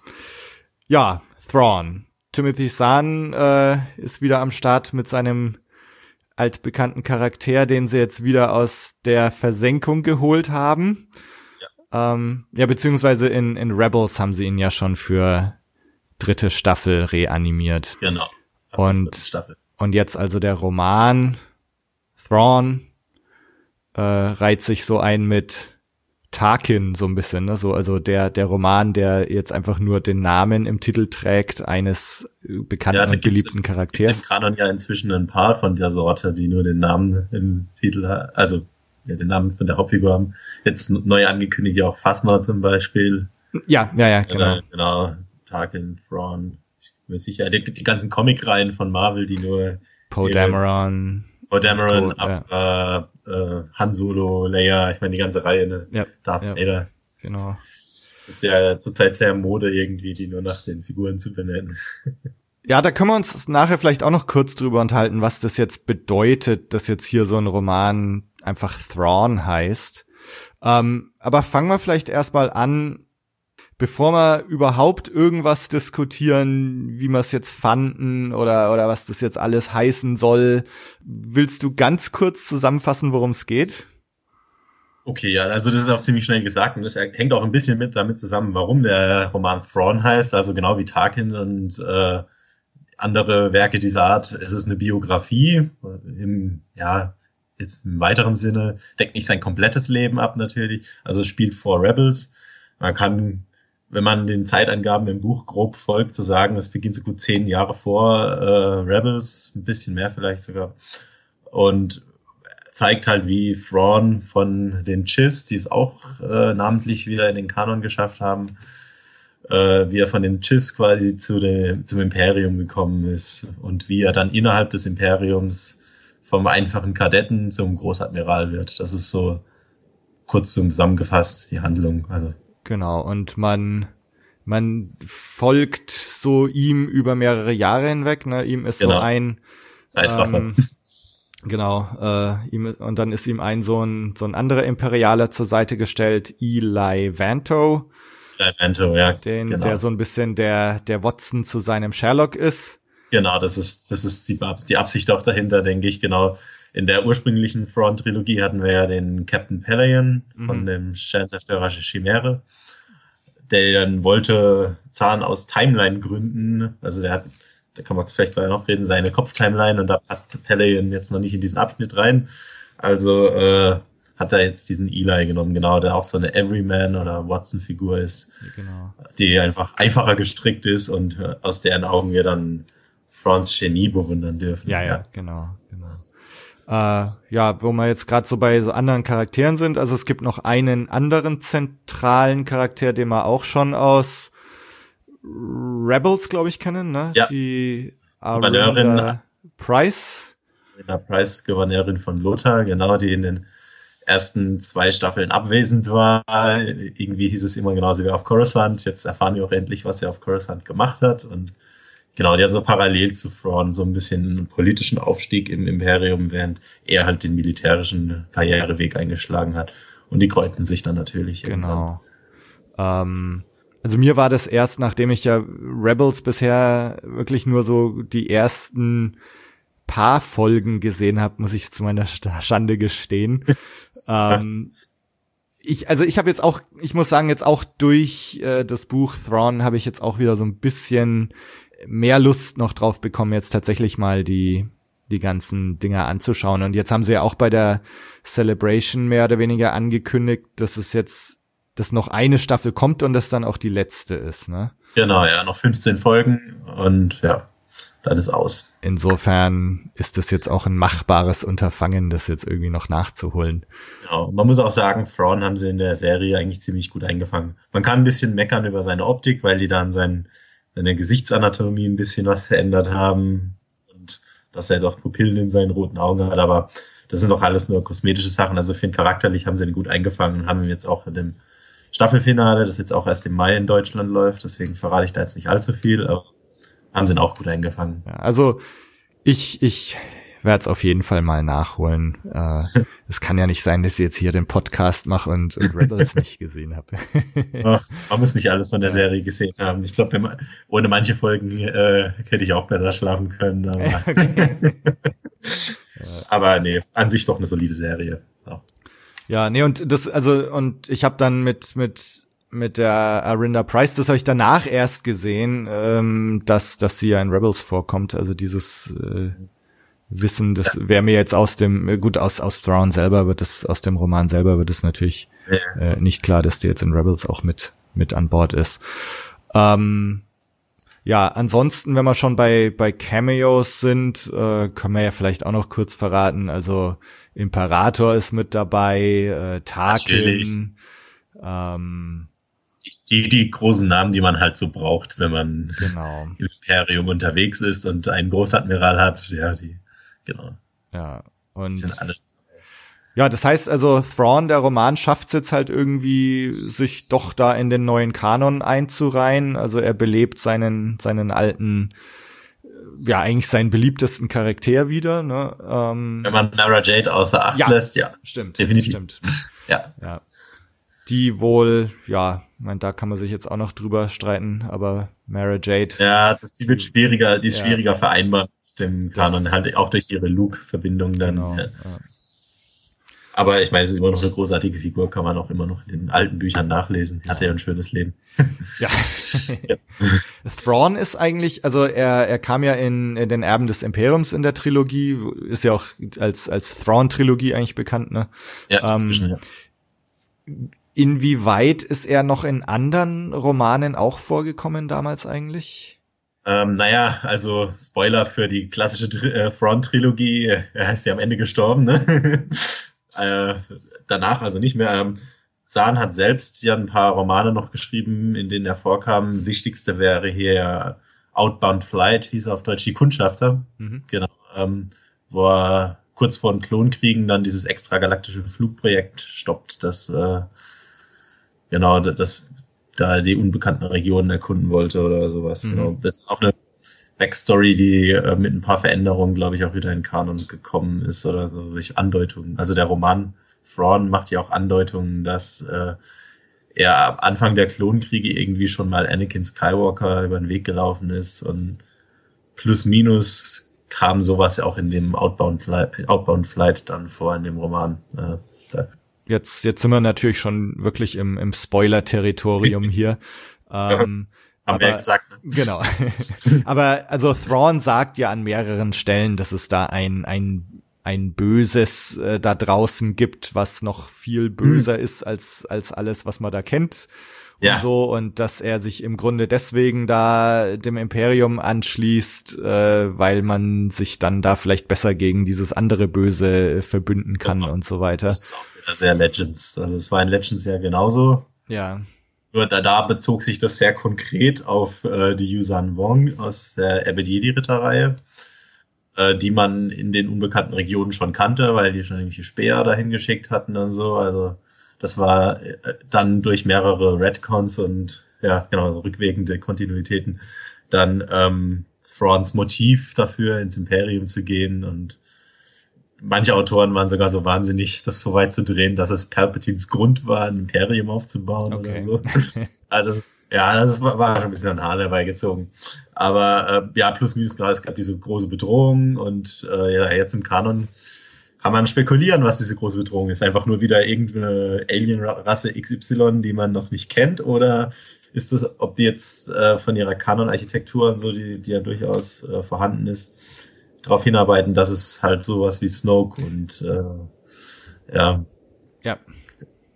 B: Ja, Thrawn. Timothy Zahn äh, ist wieder am Start mit seinem altbekannten Charakter, den sie jetzt wieder aus der Versenkung geholt haben. Ja, ähm, ja beziehungsweise in, in Rebels haben sie ihn ja schon für dritte Staffel reanimiert.
D: Genau.
B: Und,
D: Staffel.
B: und jetzt also der Roman Thrawn äh, reiht sich so ein mit Tarkin so ein bisschen, ne? So, also der, der Roman, der jetzt einfach nur den Namen im Titel trägt eines äh, bekannten
D: Ja,
B: und
D: gibt's-
B: beliebten
D: Gibt's
B: Charakters.
D: im Kanon ja inzwischen ein paar von der Sorte, die nur den Namen im Titel, also ja, den Namen von der Hauptfigur haben. Jetzt neu angekündigt ja auch Phasma zum Beispiel.
B: Ja, ja, ja, genau.
D: Oder, genau. Tarkin, Thrawn. Ich bin mir sicher. Die, die ganzen Comicreihen von Marvel, die nur
B: Poe
D: Ja.
B: Dameron.
D: Poe Dameron,
B: ja.
D: ab, äh, äh, Han Solo, Leia, ich meine die ganze Reihe, ne?
B: Ja,
D: Darth
B: ja.
D: Vader.
B: genau.
D: Es ist ja zurzeit sehr Mode irgendwie, die nur nach den Figuren zu benennen.
B: Ja, da können wir uns nachher vielleicht auch noch kurz drüber unterhalten, was das jetzt bedeutet, dass jetzt hier so ein Roman einfach Thrawn heißt. Ähm, aber fangen wir vielleicht erstmal an. Bevor wir überhaupt irgendwas diskutieren, wie wir es jetzt fanden oder, oder was das jetzt alles heißen soll, willst du ganz kurz zusammenfassen, worum es geht?
D: Okay, ja, also das ist auch ziemlich schnell gesagt und das hängt auch ein bisschen mit damit zusammen, warum der Roman Thrawn heißt, also genau wie Tarkin und äh, andere Werke dieser Art. Es ist eine Biografie im, ja, jetzt im weiteren Sinne, deckt nicht sein komplettes Leben ab natürlich, also es spielt vor Rebels. Man kann, wenn man den Zeitangaben im Buch grob folgt, zu sagen, es beginnt so gut zehn Jahre vor äh, Rebels, ein bisschen mehr vielleicht sogar. Und zeigt halt, wie Thrawn von den Chiss, die es auch äh, namentlich wieder in den Kanon geschafft haben, äh, wie er von den Chiss quasi zu dem, zum Imperium gekommen ist und wie er dann innerhalb des Imperiums vom einfachen Kadetten zum Großadmiral wird. Das ist so kurz zusammengefasst die Handlung. Also.
B: Genau, und man man folgt so ihm über mehrere Jahre hinweg. Ne? Ihm ist genau. so ein
D: Zeitraffer. Ähm,
B: Genau, äh, ihm, und dann ist ihm ein so ein, so ein anderer Imperialer zur Seite gestellt, Eli Vanto.
D: Eli Vanto, ja.
B: Den, genau. Der so ein bisschen der, der Watson zu seinem Sherlock ist.
D: Genau, das ist, das ist die, die Absicht auch dahinter, denke ich, genau. In der ursprünglichen Front-Trilogie hatten wir ja den Captain Pelion mhm. von dem Sternzerstörer Chimäre. Der dann wollte Zahn aus Timeline-Gründen, also der hat da kann man vielleicht gleich noch reden, seine Kopftimeline und da passt Pelion jetzt noch nicht in diesen Abschnitt rein. Also äh, hat er jetzt diesen Eli genommen, genau, der auch so eine Everyman oder Watson-Figur ist, genau. die einfach einfacher gestrickt ist und äh, aus deren Augen wir dann Franz Genie bewundern dürfen.
B: Ja, ja, ja. genau, genau. Äh, ja, wo wir jetzt gerade so bei so anderen Charakteren sind, also es gibt noch einen anderen zentralen Charakter, den man auch schon aus Rebels, glaube ich, kennen, ne?
D: Ja.
B: Die
D: Gouverneurin
B: Price.
D: Arena Price, Gouverneurin von Lothar, genau, die in den ersten zwei Staffeln abwesend war. Irgendwie hieß es immer genauso wie auf Coruscant. Jetzt erfahren wir auch endlich, was er auf Coruscant gemacht hat. Und genau, die hat so parallel zu Thrawn so ein bisschen einen politischen Aufstieg im Imperium, während er halt den militärischen Karriereweg eingeschlagen hat. Und die kreuzten sich dann natürlich.
B: Genau. Ähm, also mir war das erst, nachdem ich ja Rebels bisher wirklich nur so die ersten paar Folgen gesehen habe, muss ich zu meiner Schande gestehen. ähm, ich, also ich habe jetzt auch, ich muss sagen, jetzt auch durch äh, das Buch Thrawn habe ich jetzt auch wieder so ein bisschen mehr Lust noch drauf bekommen, jetzt tatsächlich mal die die ganzen Dinger anzuschauen. Und jetzt haben sie ja auch bei der Celebration mehr oder weniger angekündigt, dass es jetzt dass noch eine Staffel kommt und das dann auch die letzte ist, ne?
D: Genau, ja, noch 15 Folgen und ja, dann ist aus.
B: Insofern ist das jetzt auch ein machbares Unterfangen, das jetzt irgendwie noch nachzuholen.
D: Genau, man muss auch sagen, Thrawn haben sie in der Serie eigentlich ziemlich gut eingefangen. Man kann ein bisschen meckern über seine Optik, weil die dann seine Gesichtsanatomie ein bisschen was verändert haben und dass er doch Pupillen in seinen roten Augen hat, aber das sind doch alles nur kosmetische Sachen. Also für ihn charakterlich haben sie ihn gut eingefangen und haben ihn jetzt auch in dem Staffelfinale, das jetzt auch erst im Mai in Deutschland läuft, deswegen verrate ich da jetzt nicht allzu viel, aber haben sie ihn auch gut eingefangen.
B: Ja, also ich, ich werde es auf jeden Fall mal nachholen. Äh, es kann ja nicht sein, dass ich jetzt hier den Podcast mache und, und Rebels nicht gesehen habe.
D: man muss nicht alles von der Serie gesehen haben. Ich glaube, ohne manche Folgen äh, hätte ich auch besser schlafen können. Aber, aber nee, an sich doch eine solide Serie. Ja.
B: Ja, nee, und das, also, und ich habe dann mit, mit, mit der Arinda Price, das habe ich danach erst gesehen, ähm, dass, dass sie ja in Rebels vorkommt. Also dieses äh, Wissen, das wäre mir jetzt aus dem, gut, aus, aus Thrawn selber wird es, aus dem Roman selber wird es natürlich äh, nicht klar, dass die jetzt in Rebels auch mit, mit an Bord ist. Ähm, ja, ansonsten, wenn wir schon bei, bei Cameos sind, äh, können wir ja vielleicht auch noch kurz verraten. Also Imperator ist mit dabei, äh, Tarkin. Ähm,
D: die, die großen Namen, die man halt so braucht, wenn man
B: genau.
D: im Imperium unterwegs ist und einen Großadmiral hat. Ja, die, genau.
B: Ja, und. Die sind alle ja, das heißt also, Thrawn, der Roman, schafft es jetzt halt irgendwie, sich doch da in den neuen Kanon einzureihen. Also er belebt seinen, seinen alten, äh, ja, eigentlich seinen beliebtesten Charakter wieder. Ne?
D: Ähm, Wenn man Nara Jade außer Acht
B: ja,
D: lässt, ja.
B: Stimmt.
D: Definitiv.
B: Stimmt.
D: ja.
B: ja. die wohl, ja, ich meine, da kann man sich jetzt auch noch drüber streiten, aber Mara Jade.
D: Ja, das, die wird schwieriger, die ist ja. schwieriger vereinbar mit dem Kanon, halt auch durch ihre Luke-Verbindung dann. Genau, ja. Ja. Aber ich meine, es ist immer noch eine großartige Figur, kann man auch immer noch in den alten Büchern nachlesen. Hatte ja ein schönes Leben.
B: Ja. ja. Thrawn ist eigentlich, also er, er kam ja in, in den Erben des Imperiums in der Trilogie, ist ja auch als, als Thrawn-Trilogie eigentlich bekannt, ne? Ja, inzwischen, ähm, ja. Inwieweit ist er noch in anderen Romanen auch vorgekommen damals eigentlich?
D: Ähm, naja, also Spoiler für die klassische äh, Thrawn-Trilogie, er ist ja am Ende gestorben, ne? Äh, danach also nicht mehr. Ähm, Sahn hat selbst ja ein paar Romane noch geschrieben, in denen er vorkam. Wichtigste wäre hier Outbound Flight, hieß er auf Deutsch, die Kundschafter. Mhm. Genau. Ähm, wo er kurz vor den Klonkriegen dann dieses extragalaktische Flugprojekt stoppt, das äh, genau das da die unbekannten Regionen erkunden wollte oder sowas. Mhm. Genau. Das ist auch eine Backstory, die äh, mit ein paar Veränderungen, glaube ich, auch wieder in Kanon gekommen ist oder so, durch Andeutungen. Also der Roman Thrawn macht ja auch Andeutungen, dass äh, er am Anfang der Klonkriege irgendwie schon mal Anakin Skywalker über den Weg gelaufen ist und plus minus kam sowas ja auch in dem Outbound Flight, Outbound Flight dann vor in dem Roman. Äh,
B: jetzt, jetzt sind wir natürlich schon wirklich im, im Spoiler-Territorium hier. Ähm,
D: haben aber, wir ja gesagt. Ne?
B: Genau. aber also Thrawn sagt ja an mehreren Stellen, dass es da ein, ein, ein Böses äh, da draußen gibt, was noch viel böser hm. ist als, als alles, was man da kennt. Und ja. so, und dass er sich im Grunde deswegen da dem Imperium anschließt, äh, weil man sich dann da vielleicht besser gegen dieses andere Böse verbünden kann ja, und so weiter. Das
D: ist auch wieder sehr Legends. Also es war in Legends ja genauso.
B: Ja.
D: Nur da, da bezog sich das sehr konkret auf äh, die Yusan Wong aus der Ebed Ritterreihe, äh, die man in den unbekannten Regionen schon kannte, weil die schon irgendwelche Speer dahin geschickt hatten und so. Also das war äh, dann durch mehrere Redcons und ja, genau, rückwegende Kontinuitäten dann ähm, Frauds Motiv dafür, ins Imperium zu gehen und manche Autoren waren sogar so wahnsinnig, das so weit zu drehen, dass es Palpatines Grund war, ein Imperium aufzubauen okay. oder so. also ja, das war, war schon ein bisschen an Haar dabei gezogen. Aber äh, ja, plus minus klar, es gab diese große Bedrohung und äh, ja, jetzt im Kanon kann man spekulieren, was diese große Bedrohung ist. Einfach nur wieder irgendeine Alien-Rasse XY, die man noch nicht kennt, oder ist es, ob die jetzt äh, von ihrer Kanon-Architektur und so, die, die ja durchaus äh, vorhanden ist, darauf hinarbeiten, dass es halt sowas wie Snoke und äh, ja.
B: Ja.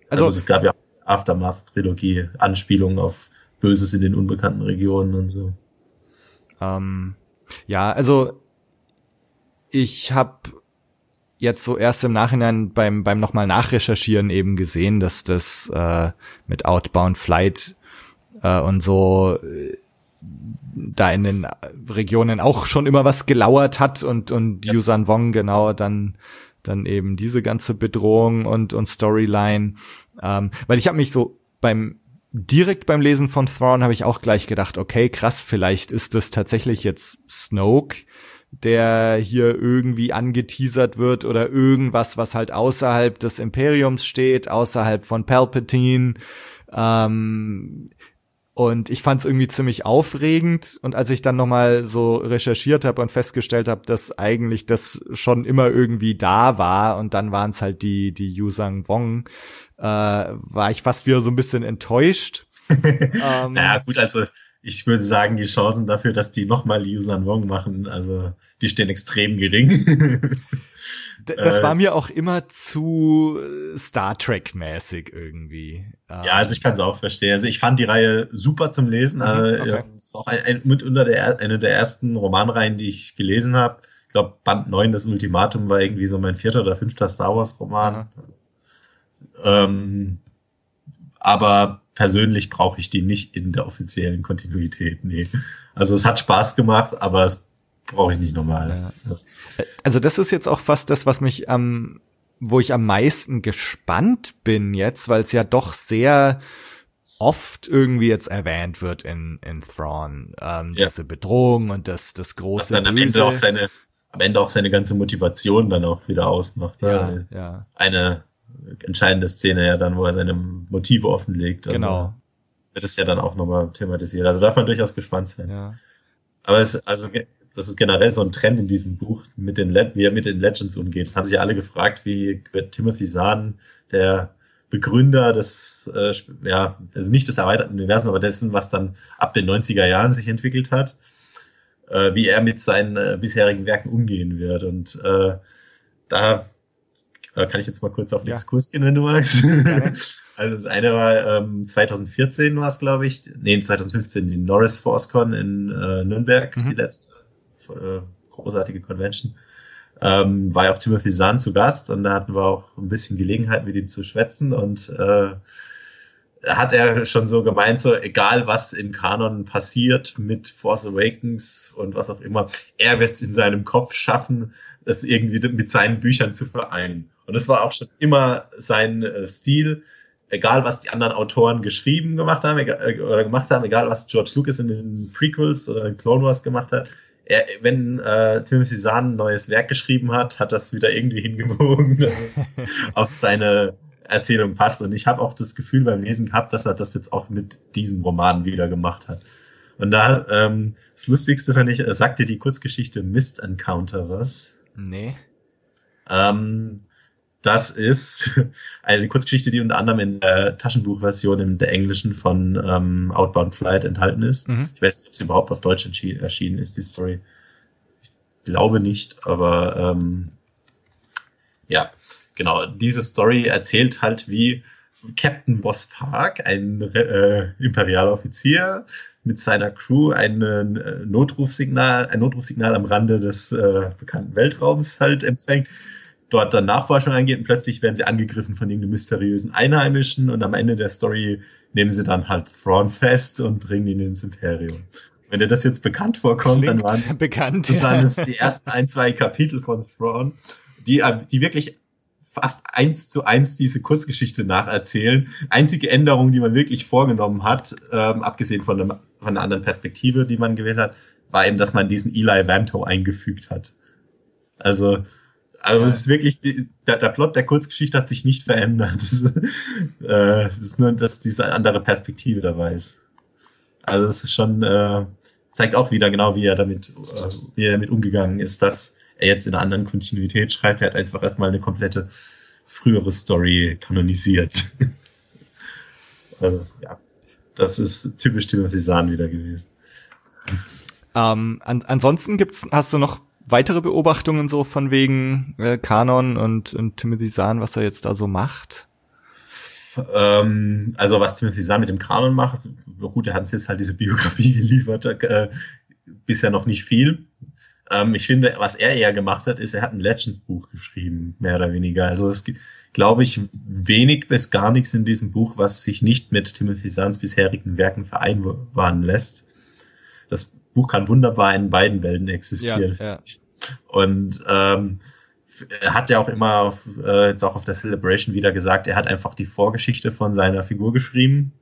D: Also, also es gab ja Aftermath-Trilogie, Anspielungen auf Böses in den unbekannten Regionen und so.
B: Ähm, ja, also ich habe jetzt so erst im Nachhinein beim beim nochmal nachrecherchieren eben gesehen, dass das äh, mit Outbound Flight äh, und so äh, da in den Regionen auch schon immer was gelauert hat und und ja. Yusan Wong genau dann dann eben diese ganze Bedrohung und und Storyline, ähm, weil ich habe mich so beim direkt beim Lesen von Thrawn habe ich auch gleich gedacht, okay, krass, vielleicht ist das tatsächlich jetzt Snoke, der hier irgendwie angeteasert wird oder irgendwas, was halt außerhalb des Imperiums steht, außerhalb von Palpatine. Ähm, und ich fand es irgendwie ziemlich aufregend. Und als ich dann nochmal so recherchiert habe und festgestellt habe, dass eigentlich das schon immer irgendwie da war und dann waren es halt die, die Yusang Wong, äh, war ich fast wieder so ein bisschen enttäuscht.
D: ähm, naja, gut, also ich würde sagen, die Chancen dafür, dass die nochmal Yusan Wong machen, also die stehen extrem gering.
B: das war äh, mir auch immer zu äh, Star Trek mäßig irgendwie.
D: Ja, also ich kann es auch verstehen. Also ich fand die Reihe super zum Lesen. Mhm, äh, okay. Ist auch ein, ein, mit unter der eine der ersten Romanreihen, die ich gelesen habe. Ich glaube, Band 9, das Ultimatum, war irgendwie so mein vierter oder fünfter Star Wars Roman. Ähm, aber persönlich brauche ich die nicht in der offiziellen Kontinuität. Nee. Also es hat Spaß gemacht, aber es brauche ich nicht nochmal. Ja.
B: Also das ist jetzt auch fast das, was mich am, wo ich am meisten gespannt bin jetzt, weil es ja doch sehr oft irgendwie jetzt erwähnt wird in, in Thrawn, ähm, ja. diese Bedrohung und das, das große
D: Was dann am Ende auch seine, am Ende auch seine ganze Motivation dann auch wieder ausmacht.
B: Ja, ja.
D: Eine entscheidende Szene ja dann, wo er seine Motive offenlegt.
B: Genau.
D: Wird es ja dann auch nochmal thematisiert. Also darf man durchaus gespannt sein.
B: Ja.
D: Aber es, also, das ist generell so ein Trend in diesem Buch, mit den, Le wie er mit den Legends umgeht. Das haben sich alle gefragt, wie wird Timothy Zahn, der Begründer des, äh, ja, also nicht des erweiterten Universums, aber dessen, was dann ab den 90er Jahren sich entwickelt hat, äh, wie er mit seinen äh, bisherigen Werken umgehen wird. Und äh, da äh, kann ich jetzt mal kurz auf den
B: Ja.
D: Exkurs gehen, wenn du magst.
B: Gerne.
D: also das eine war ähm, 2014 war es, glaube ich, nee, 2015 die Norris ForceCon in äh, Nürnberg,
B: Mhm.
D: die letzte äh, großartige Convention. Ähm, war ja auch Timothy Zahn zu Gast und da hatten wir auch ein bisschen Gelegenheit mit ihm zu schwätzen und äh, hat er schon so gemeint, so egal was im Kanon passiert mit Force Awakens und was auch immer, er wird es in seinem Kopf schaffen, das irgendwie mit seinen Büchern zu vereinen. Und das war auch schon immer sein äh, Stil, egal was die anderen Autoren geschrieben gemacht haben egal, äh, oder gemacht haben, egal was George Lucas in den Prequels oder in Clone Wars gemacht hat. Er, wenn äh, Timothy Zahn ein neues Werk geschrieben hat, hat das wieder irgendwie hingewogen, dass es auf seine Erzählung passt. Und ich habe auch das Gefühl beim Lesen gehabt, dass er das jetzt auch mit diesem Roman wieder gemacht hat. Und da, ähm, das Lustigste fand ich, er sagte die Kurzgeschichte Mist Encounter was.
B: Nee.
D: Ähm, das ist eine Kurzgeschichte, die unter anderem in der Taschenbuchversion in der englischen von ähm, Outbound Flight enthalten ist.
B: Mhm.
D: Ich weiß nicht, ob sie überhaupt auf Deutsch erschienen ist, die Story. Ich glaube nicht, aber ähm, ja, genau. Diese Story erzählt halt, wie Captain Boss Park, ein äh, imperialer Offizier, mit seiner Crew ein äh, Notrufsignal, ein Notrufsignal am Rande des äh, bekannten Weltraums halt empfängt, dort dann Nachforschung angeht und plötzlich werden sie angegriffen von irgendeinem mysteriösen Einheimischen und am Ende der Story nehmen sie dann halt Thrawn fest und bringen ihn ins Imperium. Wenn dir das jetzt bekannt vorkommt, dann waren
B: Klingt bekannt.
D: das waren es die ersten ein, zwei Kapitel von Thrawn, die, die wirklich fast eins zu eins diese Kurzgeschichte nacherzählen. Einzige Änderung, die man wirklich vorgenommen hat, ähm, abgesehen von, einem, von einer anderen Perspektive, die man gewählt hat, war eben, dass man diesen Eli Vanto eingefügt hat. Also, also
B: Ja.
D: es ist wirklich, die, der, der Plot der Kurzgeschichte hat sich nicht verändert. Das ist, äh, es ist nur, dass diese andere Perspektive dabei ist. Also es ist schon, äh, zeigt auch wieder genau, wie er damit, äh, wie er damit umgegangen ist, dass er jetzt in einer anderen Kontinuität schreibt. Er hat einfach erstmal eine komplette frühere Story kanonisiert. also, ja. Das ist typisch Timothy Zahn wieder gewesen.
B: Ähm, an, ansonsten gibt's, hast du noch weitere Beobachtungen so von wegen äh, Kanon und, und Timothy Zahn, was er jetzt da so macht?
D: Ähm, also was Timothy Zahn mit dem Kanon macht, gut, er hat uns jetzt halt diese Biografie geliefert, äh, bisher noch nicht viel. Ähm, ich finde, was er eher gemacht hat, ist, er hat ein Legends-Buch geschrieben, mehr oder weniger. Also es gibt, glaube ich, wenig bis gar nichts in diesem Buch, was sich nicht mit Timothy Zahns bisherigen Werken vereinbaren lässt. Das Buch kann wunderbar in beiden Welten existieren.
B: ja.
D: Und ähm, er hat ja auch immer auf, äh, jetzt auch auf der Celebration wieder gesagt, er hat einfach die Vorgeschichte von seiner Figur geschrieben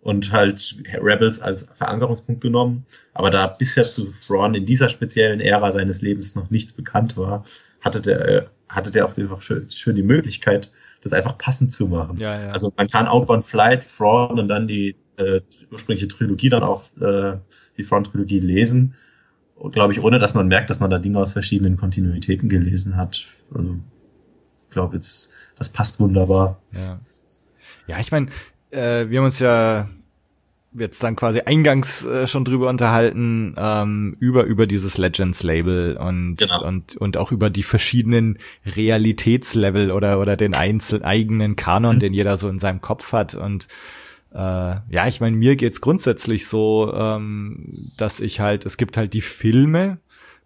D: und halt Rebels als Verankerungspunkt genommen. Aber da bisher zu Thrawn in dieser speziellen Ära seines Lebens noch nichts bekannt war, hatte der, hatte der auch einfach schön, schön die Möglichkeit, das einfach passend zu machen.
B: Ja, ja.
D: Also man kann Outbound Flight, Thrawn und dann die äh, ursprüngliche Trilogie dann auch äh, die Thrawn-Trilogie lesen glaube ich, ohne dass man merkt, dass man da Dinge aus verschiedenen Kontinuitäten gelesen hat. Also, ich glaube jetzt, das passt wunderbar.
B: Ja, ja ich meine, äh, wir haben uns ja jetzt dann quasi eingangs äh, schon drüber unterhalten, ähm, über, über dieses Legends-Label und,
D: Genau.
B: und, und auch über die verschiedenen Realitätslevel oder, oder den einzelnen eigenen Kanon, den jeder so in seinem Kopf hat und äh, ja, ich meine, mir geht's grundsätzlich so, ähm, dass ich halt, es gibt halt die Filme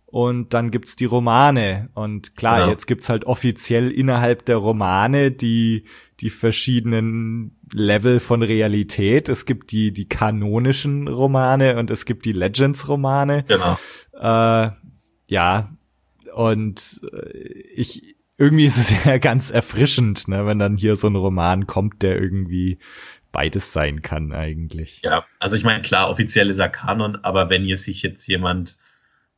B: und dann gibt's die Romane und klar,
D: Genau.
B: jetzt gibt's halt offiziell innerhalb der Romane die die verschiedenen Level von Realität. Es gibt die die kanonischen Romane und es gibt die Legends Romane.
D: Genau.
B: Äh, ja, und äh, ich irgendwie ist es ja ganz erfrischend, ne, wenn dann hier so ein Roman kommt, der irgendwie beides sein kann eigentlich.
D: Ja, also ich meine, klar, offiziell ist er Kanon, aber wenn hier sich jetzt jemand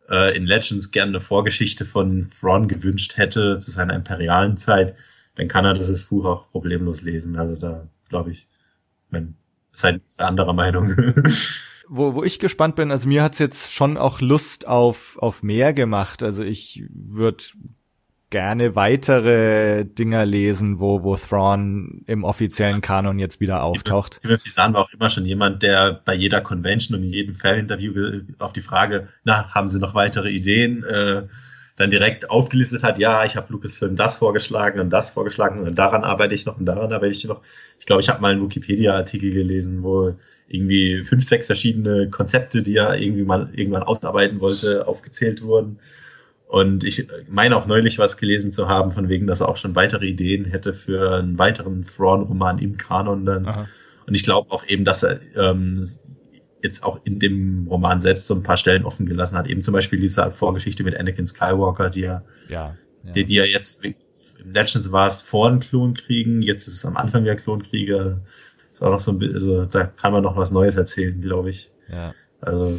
D: äh, in Legends gerne eine Vorgeschichte von Thrawn gewünscht hätte zu seiner imperialen Zeit, dann kann er dieses Buch auch problemlos lesen. Also da glaube ich, man ist halt anderer Meinung.
B: wo, wo ich gespannt bin, also mir hat's jetzt schon auch Lust auf, auf mehr gemacht. Also ich würde gerne weitere Dinger lesen, wo, wo Thrawn im offiziellen Kanon jetzt wieder auftaucht.
D: Timothy Zahn war auch immer schon jemand, der bei jeder Convention und in jedem Fan-Interview auf die Frage, na, haben Sie noch weitere Ideen, äh, dann direkt aufgelistet hat, ja, ich habe Lucasfilm das vorgeschlagen und das vorgeschlagen und daran arbeite ich noch und daran arbeite ich noch. Ich glaube, ich habe mal einen Wikipedia-Artikel gelesen, wo irgendwie fünf, sechs verschiedene Konzepte, die er irgendwie mal irgendwann ausarbeiten wollte, aufgezählt wurden. Und ich meine auch neulich was gelesen zu haben, von wegen, dass er auch schon weitere Ideen hätte für einen weiteren Thrawn-Roman im Kanon dann. Aha. Und ich glaube auch eben, dass er ähm, jetzt auch in dem Roman selbst so ein paar Stellen offen gelassen hat. Eben zum Beispiel diese Vorgeschichte mit Anakin Skywalker, die er, ja, ja. Die, die er jetzt im Legends war es vor den Klonkriegen, jetzt ist es am Anfang der Klonkriege. Ist auch noch so ein bisschen, also da kann man noch was Neues erzählen, glaube ich. Ja. Also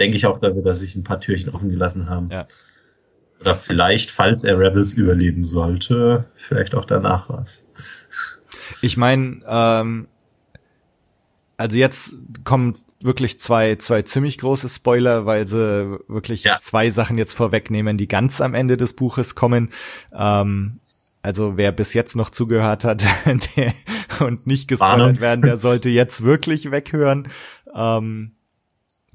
D: denke ich auch, dass wir sich ein paar Türchen offen gelassen haben. Ja. Oder vielleicht, falls er Rebels überleben sollte, vielleicht auch danach was.
B: Ich meine, ähm, also jetzt kommen wirklich zwei, zwei ziemlich große Spoiler, weil sie wirklich ja. zwei Sachen jetzt vorwegnehmen, die ganz am Ende des Buches kommen. Ähm, also wer bis jetzt noch zugehört hat der, und nicht gespoilert werden, der sollte jetzt wirklich weghören. Ähm,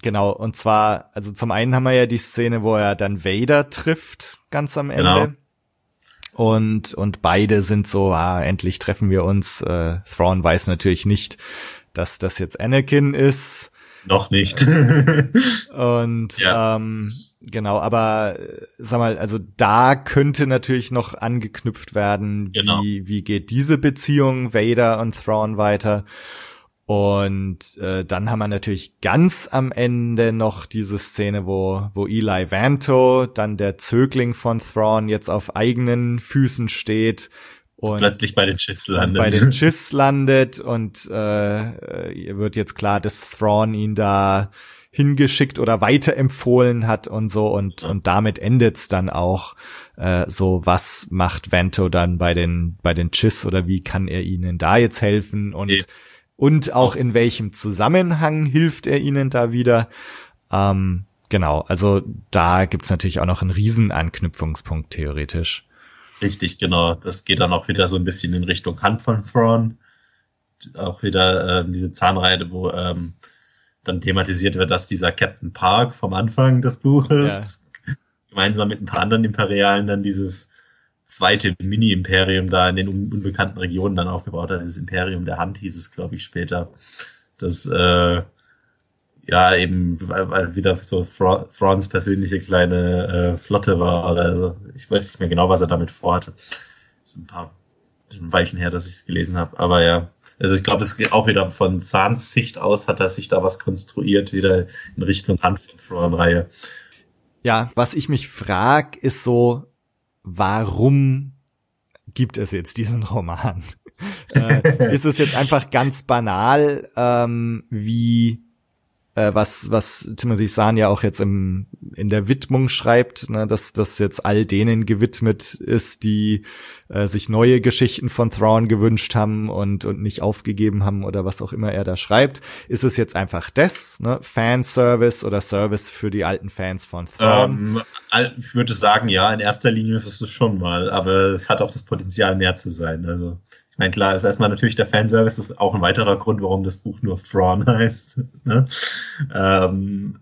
B: Genau, und zwar, also zum einen haben wir ja die Szene, wo er dann Vader trifft, ganz am Ende. Genau. Und, und beide sind so, ah, endlich treffen wir uns. Äh, Thrawn weiß natürlich nicht, dass das jetzt Anakin ist.
D: Noch nicht.
B: und ja. ähm, genau, aber sag mal, also da könnte natürlich noch angeknüpft werden, genau. wie, wie geht diese Beziehung Vader und Thrawn weiter. Und äh, dann haben wir natürlich ganz am Ende noch diese Szene, wo, wo Eli Vanto, dann der Zögling von Thrawn, jetzt auf eigenen Füßen steht und
D: plötzlich bei den Chiss landet.
B: Bei den Chiss landet und äh, wird jetzt klar, dass Thrawn ihn da hingeschickt oder weiterempfohlen hat und so und ja. und damit endet's dann auch äh, so was macht Vanto dann bei den bei den Chiss oder wie kann er ihnen da jetzt helfen und okay und auch in welchem Zusammenhang hilft er ihnen da wieder. Ähm, genau, also da gibt's natürlich auch noch einen riesen Anknüpfungspunkt theoretisch.
D: Richtig, genau. Das geht dann auch wieder so ein bisschen in Richtung Hand von Thrawn. Auch wieder ähm, diese Zahnreide, wo ähm, dann thematisiert wird, dass dieser Captain Park vom Anfang des Buches ja. gemeinsam mit ein paar anderen Imperialen dann dieses zweite Mini-Imperium da in den unbekannten Regionen dann aufgebaut hat. Dieses Imperium der Hand hieß es, glaube ich, später. Das äh, ja eben, weil, weil wieder so Fra Franz persönliche kleine äh, Flotte war oder also, ich weiß nicht mehr genau, was er damit vorhatte. Das ist ein paar ein Weilchen her, dass ich es gelesen habe, aber ja. Also ich glaube, es geht auch wieder von Zahns Sicht aus, hat er sich da was konstruiert, wieder in Richtung Hand von Thrawn-Reihe.
B: Ja, was ich mich frag, ist so, warum gibt es jetzt diesen Roman? äh, ist es jetzt einfach ganz banal, ähm, wie äh, was, was Timothy Zahn ja auch jetzt im, in der Widmung schreibt, ne, dass das jetzt all denen gewidmet ist, die äh, sich neue Geschichten von Thrawn gewünscht haben und, und nicht aufgegeben haben oder was auch immer er da schreibt. Ist es jetzt einfach das, ne, Fanservice oder Service für die alten Fans von Thrawn?
D: Ähm, ich würde sagen, ja, in erster Linie ist es schon mal, aber es hat auch das Potenzial mehr zu sein. Also meine, klar, ist erstmal natürlich der Fanservice, das ist auch ein weiterer Grund, warum das Buch nur Thrawn heißt. Ne? Ähm,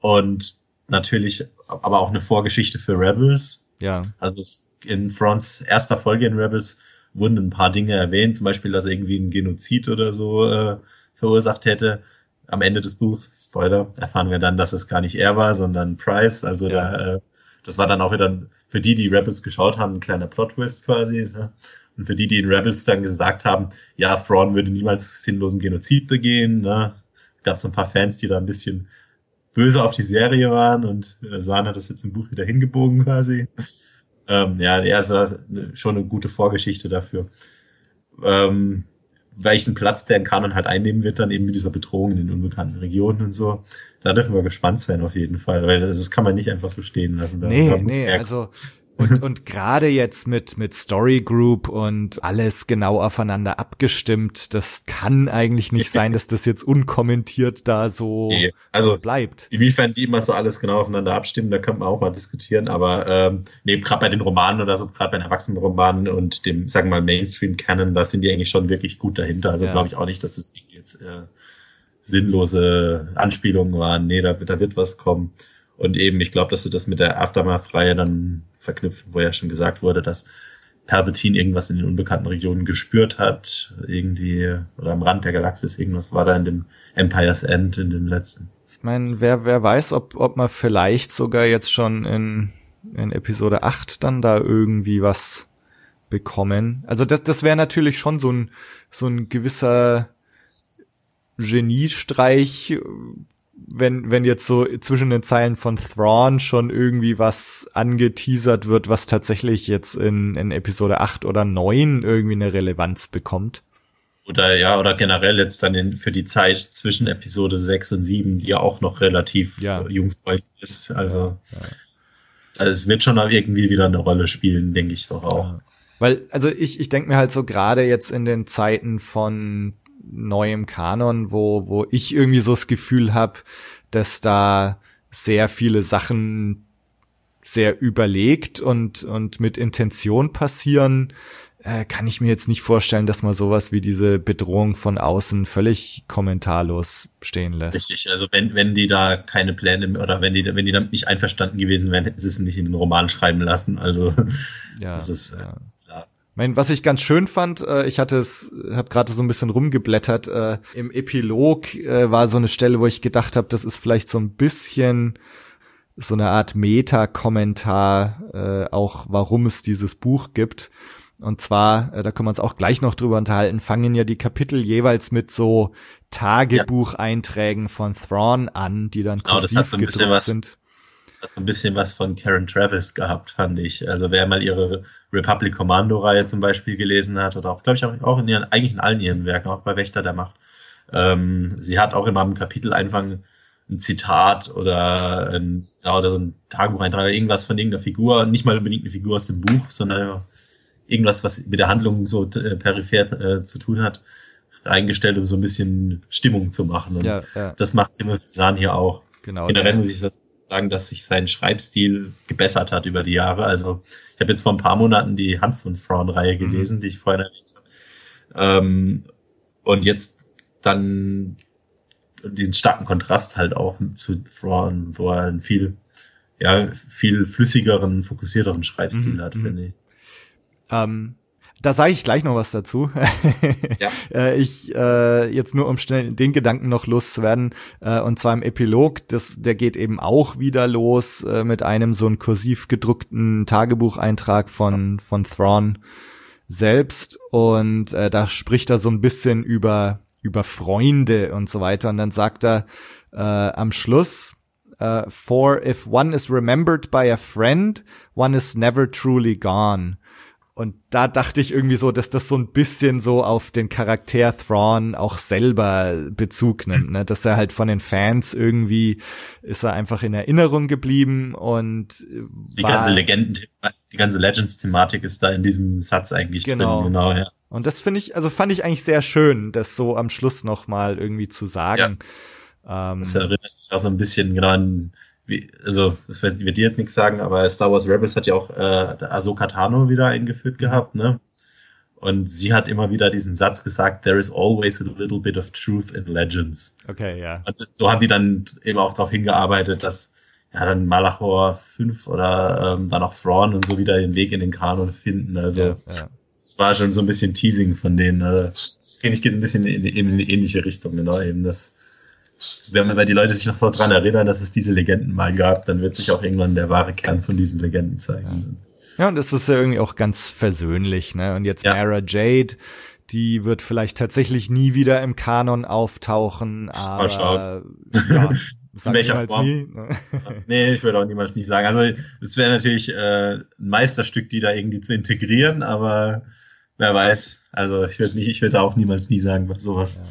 D: und natürlich aber auch eine Vorgeschichte für Rebels. Ja. Also in Thrawns erster Folge in Rebels wurden ein paar Dinge erwähnt, zum Beispiel, dass er irgendwie ein Genozid oder so äh, verursacht hätte. Am Ende des Buchs, Spoiler, erfahren wir dann, dass es gar nicht er war, sondern Price. Also ja. da, äh, das war dann auch wieder für die, die Rebels geschaut haben, ein kleiner Plot-Twist quasi. Ne? Und für die, die in Rebels dann gesagt haben, ja, Thrawn würde niemals sinnlosen Genozid begehen, ne? gab es ein paar Fans, die da ein bisschen böse auf die Serie waren und äh, Sahn hat das jetzt im Buch wieder hingebogen quasi. Ähm, ja, er ist schon eine gute Vorgeschichte dafür. Ähm, welchen Platz der in Kanon halt einnehmen wird, dann eben mit dieser Bedrohung in den unbekannten Regionen und so. Da dürfen wir gespannt sein auf jeden Fall, weil das, das kann man nicht einfach so stehen lassen. Da,
B: nee, nee, also Und, und gerade jetzt mit, mit Story Group und alles genau aufeinander abgestimmt, das kann eigentlich nicht sein, dass das jetzt unkommentiert da so,
D: nee, also
B: so bleibt.
D: Inwiefern die immer so alles genau aufeinander abstimmen, da könnte man auch mal diskutieren, aber ähm, nee, gerade bei den Romanen oder so, gerade bei den Erwachsenenromanen und dem, sagen wir mal, Mainstream-Canon, da sind die eigentlich schon wirklich gut dahinter. Also ja. glaube ich auch nicht, dass das jetzt äh, sinnlose Anspielungen waren. Nee, da, da wird was kommen. Und eben, ich glaube, dass sie das mit der Aftermath-Reihe dann verknüpfen, wo ja schon gesagt wurde, dass Palpatine irgendwas in den unbekannten Regionen gespürt hat, irgendwie, oder am Rand der Galaxis, irgendwas war da in dem Empire's End, in dem letzten.
B: Ich meine, wer, wer weiß, ob, ob man vielleicht sogar jetzt schon in, in Episode 8 dann da irgendwie was bekommen. Also das, das wäre natürlich schon so ein, so ein gewisser Geniestreich, wenn, wenn jetzt so zwischen den Zeilen von Thrawn schon irgendwie was angeteasert wird, was tatsächlich jetzt in, in Episode 8 oder 9 irgendwie eine Relevanz bekommt.
D: Oder ja, oder generell jetzt dann in, für die Zeit zwischen Episode 6 und 7, die ja auch noch relativ ja. jungfräulich ist. Also, ja, ja. also es wird schon irgendwie wieder eine Rolle spielen, denke ich doch auch.
B: Weil, also ich, ich denke mir halt so gerade jetzt in den Zeiten von neuem Kanon, wo, wo ich irgendwie so das Gefühl habe, dass da sehr viele Sachen sehr überlegt und, und mit Intention passieren, äh, kann ich mir jetzt nicht vorstellen, dass man sowas wie diese Bedrohung von außen völlig kommentarlos stehen lässt.
D: Richtig, also wenn, wenn die da keine Pläne oder wenn die, wenn die damit nicht einverstanden gewesen wären, hätten sie es nicht in den Roman schreiben lassen. Also
B: ja, das ist, ja. Äh, klar. Mein, was ich ganz schön fand, äh, ich hatte es, habe gerade so ein bisschen rumgeblättert. Äh, Im Epilog äh, war so eine Stelle, wo ich gedacht habe, das ist vielleicht so ein bisschen so eine Art Meta-Kommentar, äh, auch warum es dieses Buch gibt. Und zwar, äh, da können wir uns auch gleich noch drüber unterhalten, fangen ja die Kapitel jeweils mit so Tagebucheinträgen von Thrawn an, die dann
D: genau, kursiv so gedruckt was, sind. Hat so ein bisschen was von Karen Travis gehabt, fand ich. Also wer mal ihre Republic Commando-Reihe zum Beispiel gelesen hat, oder auch, glaube ich, auch, in ihren, eigentlich in allen ihren Werken, auch bei Wächter der Macht. Ähm, sie hat auch immer im Kapitel einfach ein Zitat oder, ein, oder so ein Tagebucheintrag oder irgendwas von irgendeiner Figur, nicht mal unbedingt eine Figur aus dem Buch, sondern irgendwas, was mit der Handlung so äh, peripher äh, zu tun hat, eingestellt, um so ein bisschen Stimmung zu machen. Und ja, ja. das macht Timothy Zahn hier auch. Genau. Generell muss ich das sagen, dass sich sein Schreibstil gebessert hat über die Jahre. Also ich habe jetzt vor ein paar Monaten die Hand von Frauen-Reihe mhm. gelesen, mhm. die ich vorhin erwähnt habe. Ähm, und jetzt dann den starken Kontrast halt auch zu Frauen, wo er einen viel, ja, viel flüssigeren, fokussierteren Schreibstil mhm. hat, mhm. finde ich.
B: Ähm, da sage ich gleich noch was dazu. ja. Äh, ich äh, jetzt nur um schnell den Gedanken noch loszuwerden äh, und zwar im Epilog, das der geht eben auch wieder los äh, mit einem so ein kursiv gedruckten Tagebucheintrag von von Thrawn selbst und äh, da spricht er so ein bisschen über über Freunde und so weiter und dann sagt er äh, am Schluss uh, for if one is remembered by a friend, one is never truly gone. Und da dachte ich irgendwie so, dass das so ein bisschen so auf den Charakter Thrawn auch selber Bezug nimmt, ne? Dass er halt von den Fans irgendwie ist er einfach in Erinnerung geblieben und
D: die ganze Legenden, die ganze Legends-Thematik ist da in diesem Satz eigentlich
B: genau.
D: drin, genau, ja.
B: Und das finde ich, also fand ich eigentlich sehr schön, das so am Schluss nochmal irgendwie zu sagen.
D: Ja. Ähm, das erinnert mich auch so ein bisschen genau an wie, also das wird dir jetzt nichts sagen, aber Star Wars Rebels hat ja auch äh, Ahsoka Tano wieder eingeführt mhm. gehabt, ne? Und sie hat immer wieder diesen Satz gesagt, there is always a little bit of truth in legends.
B: Okay, ja.
D: Und so haben die dann eben auch darauf hingearbeitet, dass ja dann Malachor 5 oder ähm, dann auch Thrawn und so wieder den Weg in den Kanon finden. Also ja, das war schon so ein bisschen Teasing von denen. Also, das finde ich geht ein bisschen in, in eine ähnliche Richtung, genau, eben das wenn, wenn die Leute sich noch so dran erinnern, dass es diese Legenden mal gab, dann wird sich auch irgendwann der wahre Kern von diesen Legenden zeigen.
B: Ja, und das ist ja irgendwie auch ganz versöhnlich, ne? Und jetzt ja. Mara Jade, die wird vielleicht tatsächlich nie wieder im Kanon auftauchen, aber mal schauen.
D: ja, in welcher Form? Nie, ne? nee, ich würde auch niemals nicht sagen. Also es wäre natürlich äh, ein Meisterstück, die da irgendwie zu integrieren, aber wer weiß. Also ich würde nicht, ich würde auch niemals nie sagen, was sowas. Ja.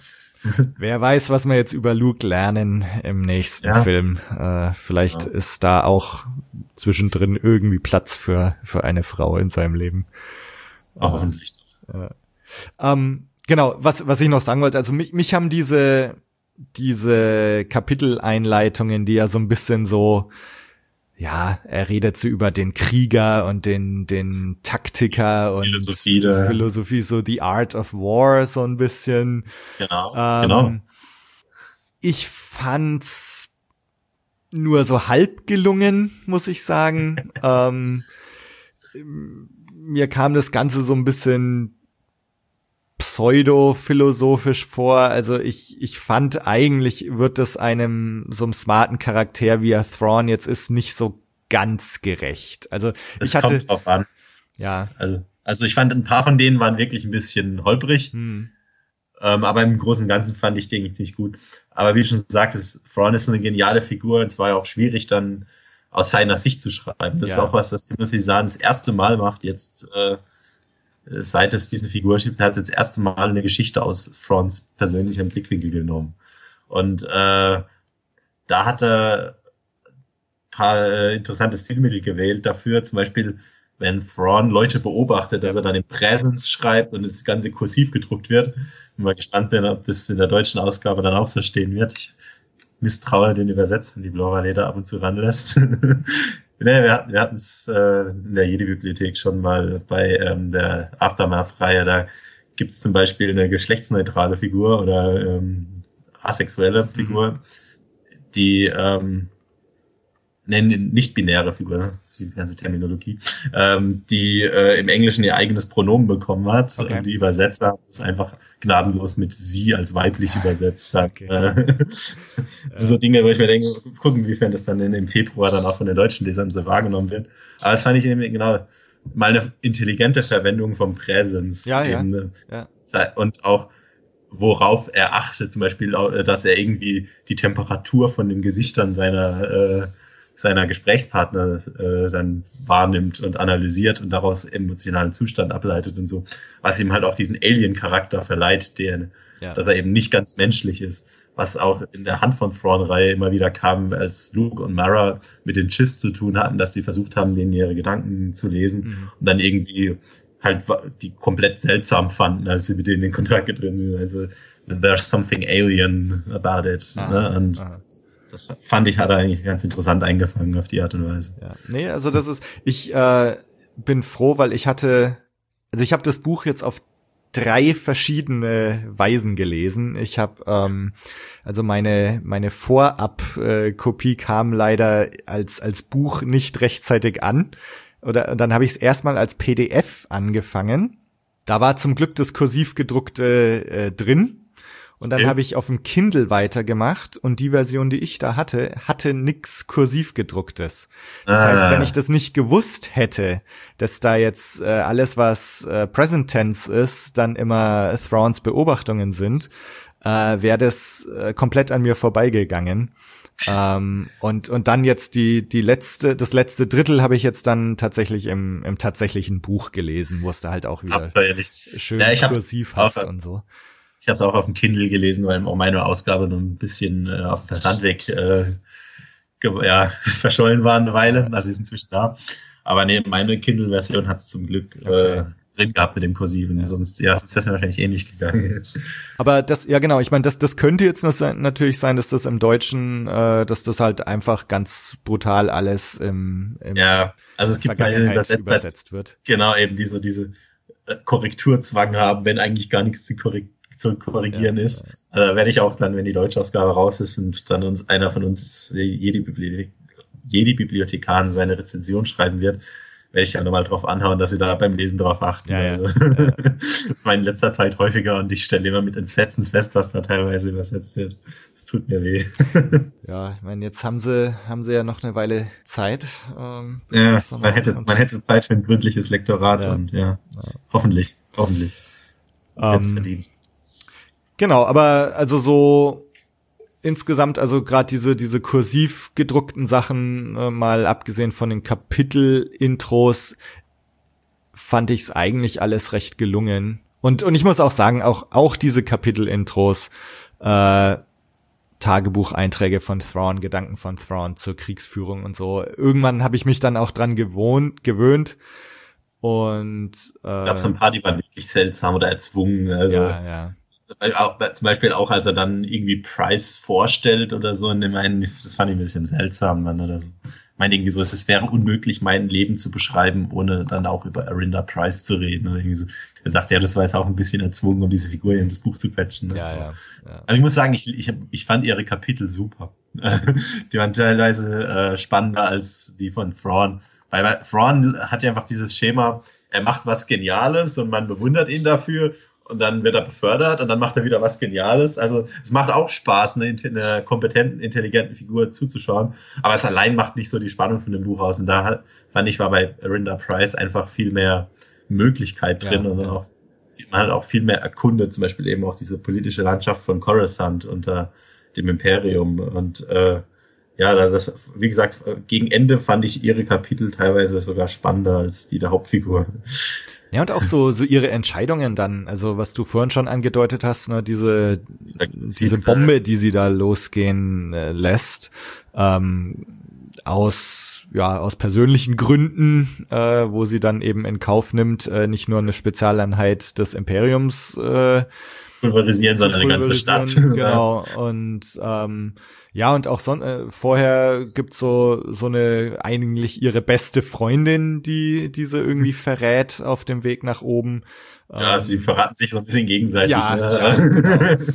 B: Wer weiß, was wir jetzt über Luke lernen im nächsten ja. Film. Äh, vielleicht ja. ist da auch zwischendrin irgendwie Platz für, für eine Frau in seinem Leben.
D: Hoffentlich.
B: Äh, ähm, genau, was, was ich noch sagen wollte, also mich, mich haben diese, diese Kapiteleinleitungen, die ja so ein bisschen so, ja, er redet so über den Krieger und den, den Taktiker und
D: Philosophie,
B: Philosophie, so the art of war, so ein bisschen.
D: Genau, ähm, genau.
B: Ich fand's nur so halb gelungen, muss ich sagen. ähm, mir kam das Ganze so ein bisschen pseudo-philosophisch vor. Also ich, ich fand eigentlich wird es einem so einem smarten Charakter wie er Thrawn jetzt ist nicht so ganz gerecht. Also
D: es
B: ich hatte,
D: kommt drauf an.
B: Ja.
D: Also, also ich fand ein paar von denen waren wirklich ein bisschen holprig. Hm. Ähm, aber im Großen und Ganzen fand ich den eigentlich ziemlich gut. Aber wie du schon sagtest, Thrawn ist eine geniale Figur. Es war ja auch schwierig, dann aus seiner Sicht zu schreiben. Das ja. ist auch was, was Timothy Zahn das erste Mal macht, jetzt äh, seit es diesen Figur gibt, hat es jetzt das erste Mal eine Geschichte aus Thrawns persönlichem Blickwinkel genommen. Und äh, da hat er paar äh, interessante Stilmittel gewählt dafür, zum Beispiel wenn Thrawn Leute beobachtet, dass er dann in Präsens schreibt und das Ganze kursiv gedruckt wird. Bin mal gespannt, ob das in der deutschen Ausgabe dann auch so stehen wird. Ich misstraue den Übersetzern, die Blauer Leder ab und zu ranlässt. Nee, wir hatten wir hatten es äh, in der Jedi-Bibliothek schon mal bei ähm, der Aftermath-Reihe. Da gibt es zum Beispiel eine geschlechtsneutrale Figur oder ähm, asexuelle mhm. Figur, die ähm, nennen nicht-binäre Figur, ne? die ganze Terminologie, ähm, die äh, im Englischen ihr eigenes Pronomen bekommen hat. Okay. Und die Übersetzer haben es einfach gnadenlos mit sie als weiblich übersetzt hat. Okay. Äh, so Dinge, wo ich mir denke, gucken, inwiefern das dann im Februar dann auch von den deutschen Lesern so wahrgenommen wird. Aber das fand ich eben genau mal eine intelligente Verwendung vom Präsens.
B: Ja, ja. ja.
D: Und auch worauf er achtet, zum Beispiel, dass er irgendwie die Temperatur von den Gesichtern seiner äh, seiner Gesprächspartner äh, dann wahrnimmt und analysiert und daraus emotionalen Zustand ableitet und so, was ihm halt auch diesen Alien-Charakter verleiht, der, ja. dass er eben nicht ganz menschlich ist, was auch in der Hand von Thrawn-Reihe immer wieder kam, als Luke und Mara mit den Chiss zu tun hatten, dass sie versucht haben, denen ihre Gedanken zu lesen mhm. und dann irgendwie halt die komplett seltsam fanden, als sie mit denen in Kontakt getreten sind. Also there's something alien about it. Aha, ne? Und aha das fand ich, hat er eigentlich ganz interessant eingefangen auf die Art und Weise.
B: Ja. Nee, also das ist, ich äh, bin froh, weil ich hatte, also ich habe das Buch jetzt auf drei verschiedene Weisen gelesen. Ich habe ähm, also meine meine Vorab-Kopie kam leider als als Buch nicht rechtzeitig an oder dann habe ich es erstmal als PDF angefangen. Da war zum Glück das kursiv gedruckte äh, drin und dann okay. habe ich auf dem Kindle weitergemacht und die Version, die ich da hatte, hatte nix kursiv gedrucktes. Das ah. heißt, wenn ich das nicht gewusst hätte, dass da jetzt äh, alles, was äh, Present Tense ist, dann immer Thrawns Beobachtungen sind, äh, wäre das äh, komplett an mir vorbeigegangen. ähm, und und dann jetzt die die letzte das letzte Drittel habe ich jetzt dann tatsächlich im im tatsächlichen Buch gelesen, wo es da halt auch wieder schön ja, kursiv hast und so.
D: Ich habe es auch auf dem Kindle gelesen, weil auch meine Ausgabe nur ein bisschen äh, auf dem Versandweg äh, ja, verschollen war eine Weile. Also ist inzwischen da. Aber nee, meine Kindle-Version hat es zum Glück äh, okay. äh, drin gehabt mit dem Kursiven. Ja. Sonst, ja, sonst wäre es mir wahrscheinlich ähnlich gegangen.
B: Aber das, ja genau, ich meine, das, das könnte jetzt natürlich sein, dass das im Deutschen, äh, dass das halt einfach ganz brutal alles im, im
D: ja, also es gibt manche
B: übersetzt wird.
D: Genau, eben diese, diese äh, Korrekturzwang haben, wenn eigentlich gar nichts zu korrigieren zu korrigieren ja, ist. Also werde ich auch dann, wenn die deutsche Ausgabe raus ist und dann uns einer von uns, jede Bibliothek, jede Bibliothekaren seine Rezension schreiben wird, werde ich ja nochmal drauf anhauen, dass sie da beim Lesen drauf achten.
B: Ja, ja.
D: Also, das war in letzter Zeit häufiger und ich stelle immer mit Entsetzen fest, was da teilweise übersetzt wird. Das tut mir weh.
B: ja, ich meine, jetzt haben sie, haben sie ja noch eine Weile Zeit.
D: Ähm, ja, man hätte, man hätte Zeit für ein gründliches Lektorat ja. und ja, hoffentlich, hoffentlich.
B: Ähm, verdient. Genau, aber also so insgesamt, also gerade diese diese kursiv gedruckten Sachen, äh, mal abgesehen von den Kapitel-Intros, fand ich es eigentlich alles recht gelungen. Und und ich muss auch sagen, auch auch diese Kapitel-Intros äh, Tagebucheinträge von Thrawn, Gedanken von Thrawn zur Kriegsführung und so. Irgendwann habe ich mich dann auch dran gewohnt, gewöhnt. Und
D: äh, es gab so ein paar, die waren wirklich seltsam oder erzwungen. Also,
B: ja, ja.
D: Zum Beispiel auch, als er dann irgendwie Price vorstellt oder so, in dem einen, das fand ich ein bisschen seltsam, dann oder so. Ich meine irgendwie so, es wäre unmöglich, mein Leben zu beschreiben, ohne dann auch über Arinda Price zu reden. Oder irgendwie so. Ich dachte, ja, das war jetzt auch ein bisschen erzwungen, um diese Figur in das Buch zu quetschen. Ne?
B: Ja, ja, ja.
D: Aber ich muss sagen, ich, ich, ich fand ihre Kapitel super. die waren teilweise äh, spannender als die von Thrawn. Weil Thrawn hat ja einfach dieses Schema, er macht was Geniales und man bewundert ihn dafür und dann wird er befördert und dann macht er wieder was Geniales. Also es macht auch Spaß, eine, eine kompetenten, intelligenten Figur zuzuschauen, aber es allein macht nicht so die Spannung von dem Buch aus. Und da fand ich, war bei Arinda Price einfach viel mehr Möglichkeit drin ja, und ja. auch man halt auch viel mehr erkundet, zum Beispiel eben auch diese politische Landschaft von Coruscant unter dem Imperium und äh, ja, das ist, wie gesagt, gegen Ende fand ich ihre Kapitel teilweise sogar spannender als die der Hauptfigur.
B: Ja, und auch so, so ihre Entscheidungen dann, also was du vorhin schon angedeutet hast, ne, diese, diese Bombe, die sie da losgehen äh, lässt, ähm, aus, ja, aus persönlichen Gründen, äh, wo sie dann eben in Kauf nimmt, äh, nicht nur eine Spezialeinheit des Imperiums äh,
D: pulverisieren, sondern eine ganze Stadt.
B: Genau. Und ähm, ja, und auch son äh, vorher gibt's so so eine eigentlich ihre beste Freundin, die diese irgendwie verrät auf dem Weg nach oben.
D: Ja, ähm, sie verraten sich so ein bisschen gegenseitig.
B: Ja, ne? ja, genau.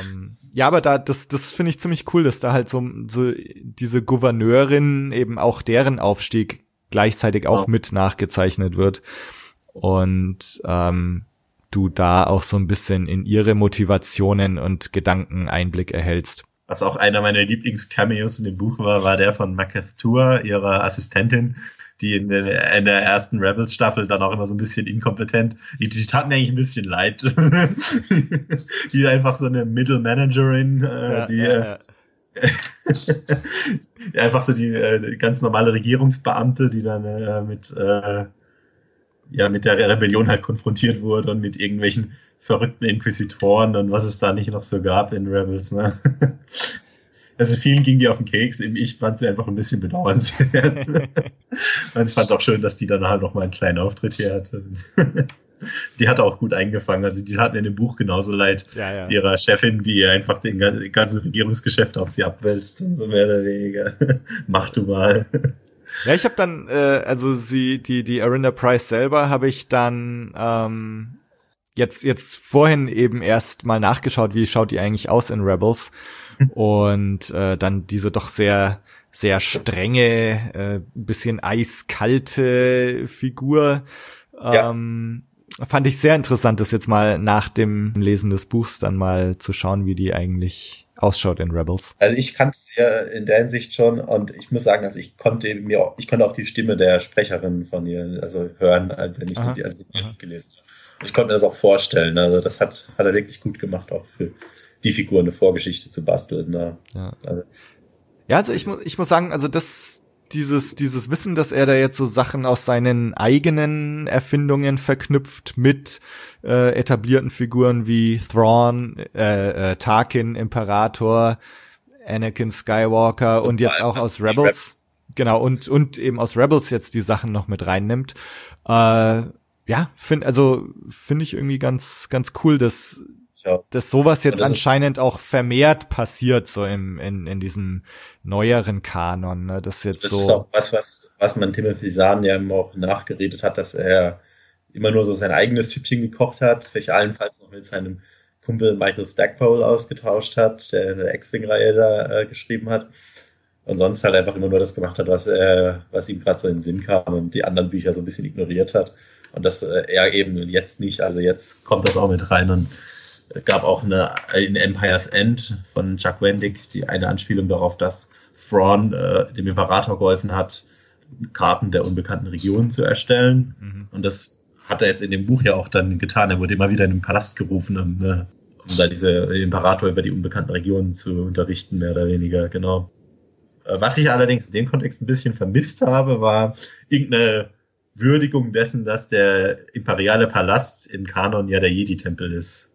B: ähm, ja, aber da das das finde ich ziemlich cool, dass da halt so so diese Gouverneurin eben auch deren Aufstieg gleichzeitig auch ja. mit nachgezeichnet wird und ähm, du da auch so ein bisschen in ihre Motivationen und Gedanken Einblick erhältst.
D: Was auch einer meiner Lieblingscameos in dem Buch war, war der von Makathua, ihrer Assistentin, die in der, in der ersten Rebels-Staffel dann auch immer so ein bisschen inkompetent. Die, die tat mir eigentlich ein bisschen leid. die einfach so eine Middle Managerin, äh, ja, die ja, ja. einfach so die äh, ganz normale Regierungsbeamte, die dann äh, mit äh, ja mit der Rebellion halt konfrontiert wurde und mit irgendwelchen verrückten Inquisitoren und was es da nicht noch so gab in Rebels. Ne? Also vielen ging die auf den Keks, ich fand sie einfach ein bisschen bedauernswert. und ich fand es auch schön, dass die dann halt noch mal einen kleinen Auftritt hier hatte. die hat auch gut eingefangen. Also die hatten in dem Buch genauso leid
B: ja, ja.
D: ihrer Chefin, wie einfach den ganzen Regierungsgeschäft auf sie abwälzt, so mehr oder weniger. Mach du mal.
B: Ja, ich habe dann, äh, also sie, die, die Arinda Price selber habe ich dann ähm, jetzt, jetzt vorhin eben erst mal nachgeschaut, wie schaut die eigentlich aus in Rebels. Und äh, dann diese doch sehr, sehr strenge, äh, bisschen eiskalte Figur. Ähm, ja. Fand ich sehr interessant, das jetzt mal nach dem Lesen des Buchs dann mal zu schauen, wie die eigentlich ausschaut in Rebels.
D: Also ich kannte sie ja in der Hinsicht schon und ich muss sagen, also ich konnte mir auch, ich konnte auch die Stimme der Sprecherin von ihr also hören, wenn ich aha, die also gelesen habe. Ich konnte mir das auch vorstellen. Also das hat, hat er wirklich gut gemacht, auch für die Figur eine Vorgeschichte zu basteln.
B: Ne? Ja. Also, ja, also ich muss, ich muss sagen, also das, dieses, dieses Wissen, dass er da jetzt so Sachen aus seinen eigenen Erfindungen verknüpft mit äh, etablierten Figuren wie Thrawn, äh, äh, Tarkin, Imperator, Anakin Skywalker und, und jetzt auch aus Rebels. Rebels. Genau, und, und eben aus Rebels jetzt die Sachen noch mit reinnimmt. Äh, ja, finde also finde ich irgendwie ganz ganz cool, dass ja. dass sowas jetzt das anscheinend auch vermehrt passiert so im in, in diesem neueren Kanon, ne? Das jetzt
D: das
B: so.
D: ist auch was was was man Timothy Zahn ja immer auch nachgeredet hat, dass er immer nur so sein eigenes Süppchen gekocht hat, vielleicht allenfalls noch mit seinem Kumpel Michael Stackpole ausgetauscht hat, der eine X-Wing-Reihe da äh, geschrieben hat. Und sonst halt einfach immer nur das gemacht hat, was, äh, was ihm gerade so in den Sinn kam und die anderen Bücher so ein bisschen ignoriert hat. Und das äh, er eben jetzt nicht. Also jetzt kommt das auch mit rein und gab auch eine in Empire's End von Chuck Wendig die eine Anspielung darauf, dass Thrawn äh, dem Imperator geholfen hat, Karten der unbekannten Region zu erstellen. Mhm. Und das hat er jetzt in dem Buch ja auch dann getan. Er wurde immer wieder in den Palast gerufen, um, äh, um da diese Imperator über die unbekannten Regionen zu unterrichten, mehr oder weniger, genau. Äh, was ich allerdings in dem Kontext ein bisschen vermisst habe, war irgendeine Würdigung dessen, dass der imperiale Palast in Kanon ja der Jedi-Tempel ist.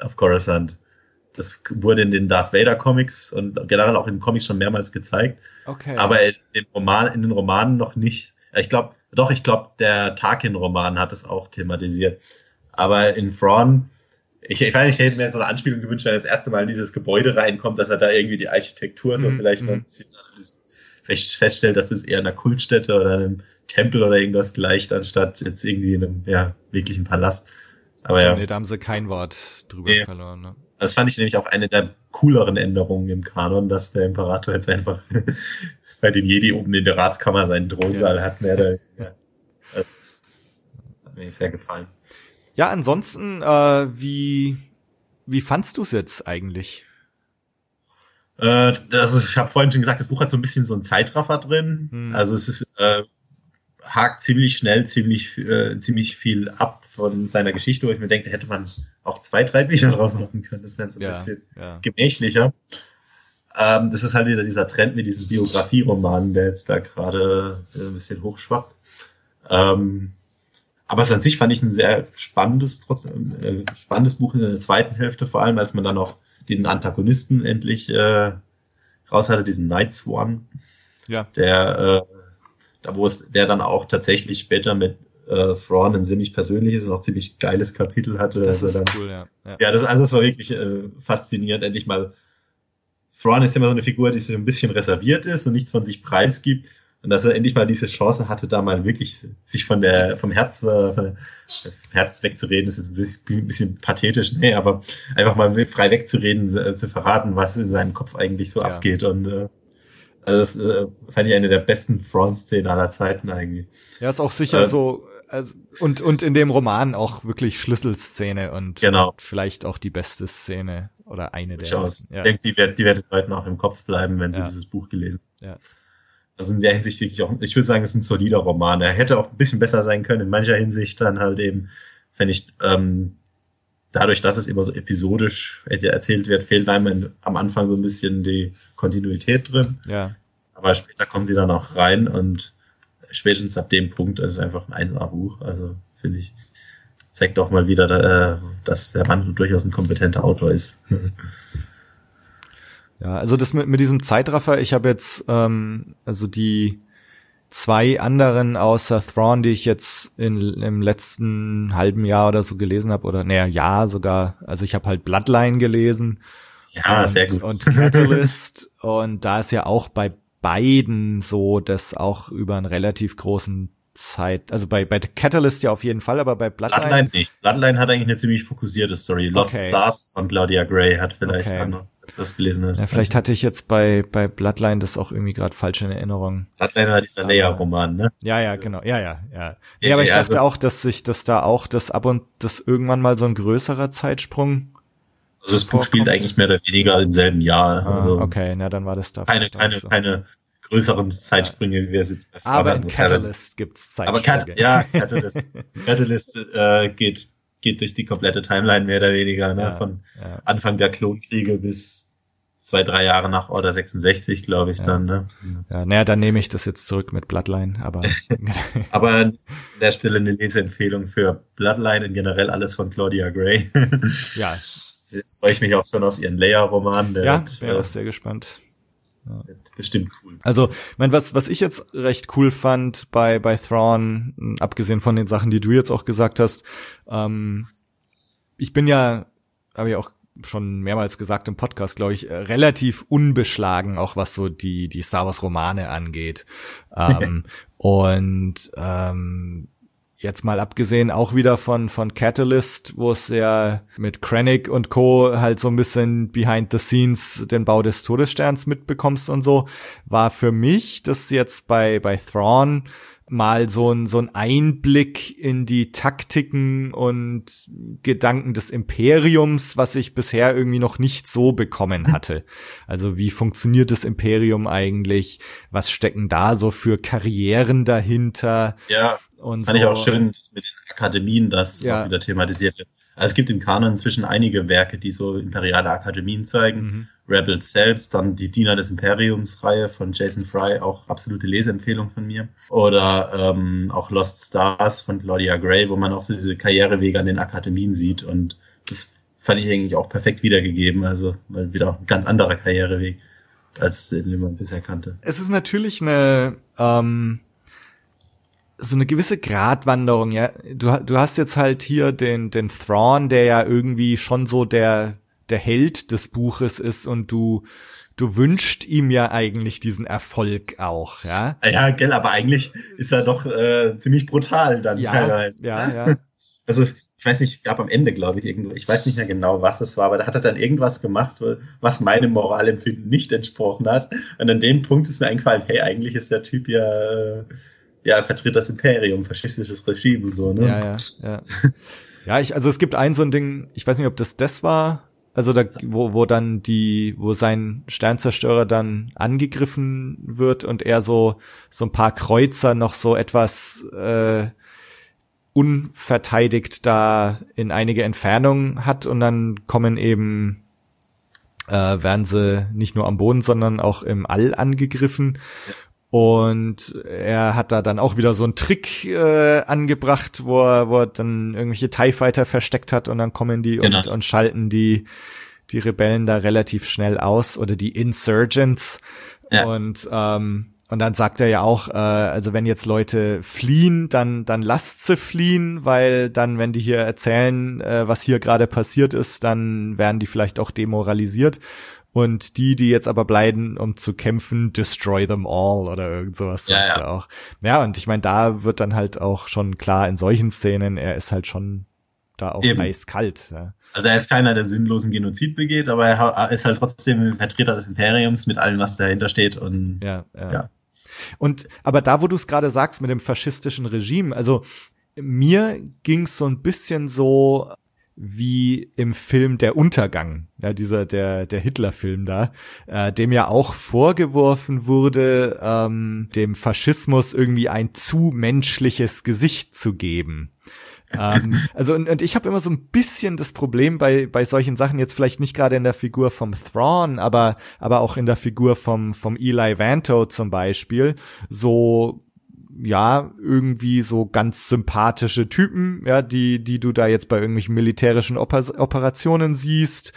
D: Auf Coruscant. Das wurde in den Darth Vader Comics und generell auch in den Comics schon mehrmals gezeigt.
B: Okay.
D: Aber in den, Roman, in den Romanen noch nicht. Ich glaube, doch, ich glaube, der Tarkin-Roman hat es auch thematisiert. Aber in Thrawn, ich, ich weiß nicht, ich hätte mir jetzt so eine Anspielung gewünscht, wenn er das erste Mal in dieses Gebäude reinkommt, dass er da irgendwie die Architektur so
B: Mhm,
D: vielleicht mal
B: mhm.
D: ein bisschen vielleicht feststellt, dass es eher einer Kultstätte oder einem Tempel oder irgendwas gleicht, anstatt jetzt irgendwie in einem ja, wirklichen Palast. Aber
B: so,
D: ja,
B: nee, da haben sie kein Wort drüber
D: Nee.
B: verloren. Ne?
D: das fand ich nämlich auch eine der cooleren Änderungen im Kanon, dass der Imperator jetzt einfach bei den Jedi oben in der Ratskammer seinen Thronsaal hat, mehr oder weniger. Das hat mir sehr gefallen.
B: Ja, ansonsten, äh, wie, wie fandst du es jetzt eigentlich?
D: Äh, also ich habe vorhin schon gesagt, das Buch hat so ein bisschen so einen Zeitraffer drin.
B: Hm.
D: Also es ist äh, hakt ziemlich schnell, ziemlich äh, ziemlich viel ab von seiner Geschichte, wo ich mir denke, da hätte man auch zwei, drei Bücher draus machen können. Das ist dann so ein
B: Ja,
D: bisschen
B: ja.
D: gemächlicher. Ähm, das ist halt wieder dieser Trend mit diesen Biografieromanen, der jetzt da gerade äh, ein bisschen hochschwappt. Ähm, aber es an sich fand ich ein sehr spannendes, trotzdem äh, spannendes Buch in der zweiten Hälfte, vor allem als man dann auch den Antagonisten endlich äh, raus hatte, diesen Night Swan,
B: Ja,
D: der äh, da wo es der dann auch tatsächlich später mit äh, Thrawn ein ziemlich persönliches und auch ziemlich geiles Kapitel hatte.
B: das
D: also dann,
B: cool, ja. ja.
D: ja, das, also es war wirklich äh, faszinierend, endlich mal. Thrawn ist immer so eine Figur, die so ein bisschen reserviert ist und nichts von sich preisgibt. Und dass er endlich mal diese Chance hatte, da mal wirklich sich von der, vom Herz, äh, von der, Herz wegzureden, ist jetzt ein bisschen pathetisch, nee, aber einfach mal frei wegzureden, äh, zu verraten, was in seinem Kopf eigentlich so
B: Ja.
D: abgeht. Und äh, also das äh, fand ich eine der besten Thrawn-Szenen aller Zeiten eigentlich.
B: Ja, ist auch sicher
D: Äh,
B: so, also, und, und in dem Roman auch wirklich Schlüsselszene und
D: Genau.
B: vielleicht auch die beste Szene oder eine der.
D: durchaus.
B: besten,
D: Ich
B: Ja.
D: denke, die wird, die wird Leuten auch im Kopf bleiben, wenn sie
B: Ja.
D: dieses Buch gelesen
B: Ja.
D: Also in der Hinsicht wirklich auch, ich würde sagen, es ist ein solider Roman. Er hätte auch ein bisschen besser sein können, in mancher Hinsicht dann halt eben, wenn ich, ähm, dadurch, dass es immer so episodisch erzählt wird, fehlt einem am Anfang so ein bisschen die Kontinuität drin.
B: ja.
D: Aber später kommen die dann auch rein und spätestens ab dem Punkt ist es einfach ein 1A-Buch. Also finde ich, zeigt doch mal wieder, äh, dass der Mann durchaus ein kompetenter Autor ist.
B: Ja, also das mit, mit diesem Zeitraffer, ich habe jetzt ähm, also die zwei anderen außer Thrawn, die ich jetzt in, im letzten halben Jahr oder so gelesen habe, oder naja, Jahr sogar, also ich habe halt Bloodline gelesen
D: ja,
B: und,
D: sehr gut.
B: und Catalyst und da ist ja auch bei beiden so, dass auch über einen relativ großen Zeit, also bei, bei Catalyst ja auf jeden Fall, aber bei Bloodline,
D: Bloodline nicht. Bloodline hat eigentlich eine ziemlich fokussierte Story. Lost
B: Okay.
D: Stars von Claudia Gray hat vielleicht
B: Okay.
D: andere, als das gelesen hast.
B: ja, vielleicht hatte ich jetzt bei, bei Bloodline das auch irgendwie gerade falsch in Erinnerung.
D: Bloodline war dieser Leia-Roman, ne?
B: Ja, ja, genau. Ja, ja, ja.
D: Ja,
B: aber ich dachte
D: also-
B: auch, dass sich das da auch, das ab und das irgendwann mal so ein größerer Zeitsprung.
D: Also das Buch spielt eigentlich mehr oder weniger im selben Jahr.
B: Ah,
D: also
B: okay, na dann war das da.
D: keine, keine,
B: so.
D: keine größeren Zeitsprünge, wie wir es jetzt
B: Aber in Catalyst gibt's
D: Aber
B: Zeitsprünge.
D: Cat, ja, Catalyst, Catalyst äh, geht, geht durch die komplette Timeline mehr oder weniger, ne?
B: Ja,
D: Von
B: ja.
D: Anfang der Klonkriege bis zwei, drei Jahre nach Order 66, glaube ich,
B: Ja.
D: dann, ne?
B: Ja, naja, dann nehme ich das jetzt zurück mit Bloodline, aber
D: Aber an der Stelle eine Leseempfehlung für Bloodline und generell alles von Claudia Gray.
B: ja,
D: Freue ich mich auch schon auf ihren Leia-Roman.
B: Ja, bin
D: äh,
B: sehr gespannt.
D: Wird bestimmt cool.
B: Also, ich mein, was, was ich jetzt recht cool fand bei, bei Thrawn, abgesehen von den Sachen, die du jetzt auch gesagt hast, ähm, ich bin ja, habe ich auch schon mehrmals gesagt im Podcast, glaube ich, relativ unbeschlagen, auch was so die, die Star Wars Romane angeht. Ähm, und ähm, jetzt mal abgesehen auch wieder von von Catalyst, wo es ja mit Krennic und Co. halt so ein bisschen behind the scenes den Bau des Todessterns mitbekommst und so, war für mich das jetzt bei bei Thrawn mal so ein so ein Einblick in die Taktiken und Gedanken des Imperiums, was ich bisher irgendwie noch nicht so bekommen hatte. Also wie funktioniert das Imperium eigentlich? Was stecken da so für Karrieren dahinter?
D: Ja,
B: Und
D: fand
B: so.
D: ich auch schön, dass mit den Akademien das
B: Ja.
D: wieder thematisiert wird. Also es gibt im Kanon inzwischen einige Werke, die so imperiale Akademien zeigen.
B: Mhm.
D: Rebels selbst, dann die Diener des Imperiums-Reihe von Jason Fry, auch absolute Leseempfehlung von mir. Oder ähm, auch Lost Stars von Claudia Gray, wo man auch so diese Karrierewege an den Akademien sieht. Und das fand ich eigentlich auch perfekt wiedergegeben. Also mal wieder ein ganz anderer Karriereweg als den man bisher kannte.
B: Es ist natürlich eine ähm, so eine gewisse Gratwanderung, ja. Du, du hast jetzt halt hier den, den Thrawn, der ja irgendwie schon so der, der Held des Buches ist und du, du wünscht ihm ja eigentlich diesen Erfolg auch, ja.
D: Ja, gell, aber eigentlich ist er doch äh, ziemlich brutal dann
B: ja,
D: teilweise.
B: Ja, ja.
D: Also ich weiß nicht, gab am Ende, glaube ich, irgendwo, ich weiß nicht mehr genau, was es war, aber da hat er dann irgendwas gemacht, was meinem Moralempfinden nicht entsprochen hat. Und an dem Punkt ist mir eingefallen, hey, eigentlich ist der Typ ja, äh, ja, vertritt das Imperium, faschistisches Regime und so, ne?
B: Ja, ja, ja. Ja, ich, also es gibt ein so ein Ding, ich weiß nicht, ob das das war, also da, wo, wo dann die, wo sein Sternzerstörer dann angegriffen wird und er so, so ein paar Kreuzer noch so etwas, äh, unverteidigt da in einige Entfernung hat und dann kommen eben äh, werden sie nicht nur am Boden, sondern auch im All angegriffen. Und er hat da dann auch wieder so einen Trick äh, angebracht, wo er, wo er dann irgendwelche TIE Fighter versteckt hat und dann kommen die
D: Genau.
B: und, und schalten die, die Rebellen da relativ schnell aus oder die Insurgents.
D: Ja.
B: Und ähm, und dann sagt er ja auch, äh, also wenn jetzt Leute fliehen, dann dann lasst sie fliehen, weil dann, wenn die hier erzählen, äh, was hier gerade passiert ist, dann werden die vielleicht auch demoralisiert. Und die, die jetzt aber bleiben, um zu kämpfen, destroy them all oder irgend sowas
D: Ja,
B: sagt
D: ja.
B: er auch. Ja, und ich meine, da wird dann halt auch schon klar in solchen Szenen, er ist halt schon da auch
D: Eben.
B: eiskalt. Ja.
D: Also er ist keiner, der sinnlosen Genozid begeht, aber er ist halt trotzdem Vertreter des Imperiums mit allem, was dahinter steht und
B: Ja, ja.
D: Ja.
B: Und aber da, wo du es gerade sagst mit dem faschistischen Regime, also mir ging's so ein bisschen so wie im Film Der Untergang, ja, dieser der der Hitler-Film da, äh, dem ja auch vorgeworfen wurde, ähm, dem Faschismus irgendwie ein zu menschliches Gesicht zu geben. ähm, also und, und ich habe immer so ein bisschen das Problem bei bei solchen Sachen jetzt vielleicht nicht gerade in der Figur vom Thrawn, aber aber auch in der Figur vom vom Eli Vanto zum Beispiel so ja irgendwie so ganz sympathische Typen, ja die die du da jetzt bei irgendwelchen militärischen Oper Operationen siehst.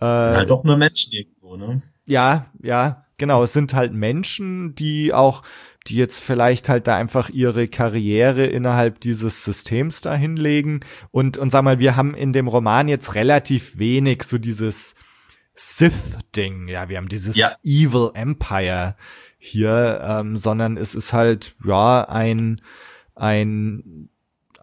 B: Äh,
D: halt doch nur Menschen irgendwo, ne?
B: ja, ja, genau. Es sind halt Menschen, die auch, die jetzt vielleicht halt da einfach ihre Karriere innerhalb dieses Systems da hinlegen. Und, und sag mal, wir haben in dem Roman jetzt relativ wenig so dieses Sith-Ding. Ja, wir haben dieses
D: Ja.
B: Evil Empire hier, ähm, sondern es ist halt, ja, ein, ein,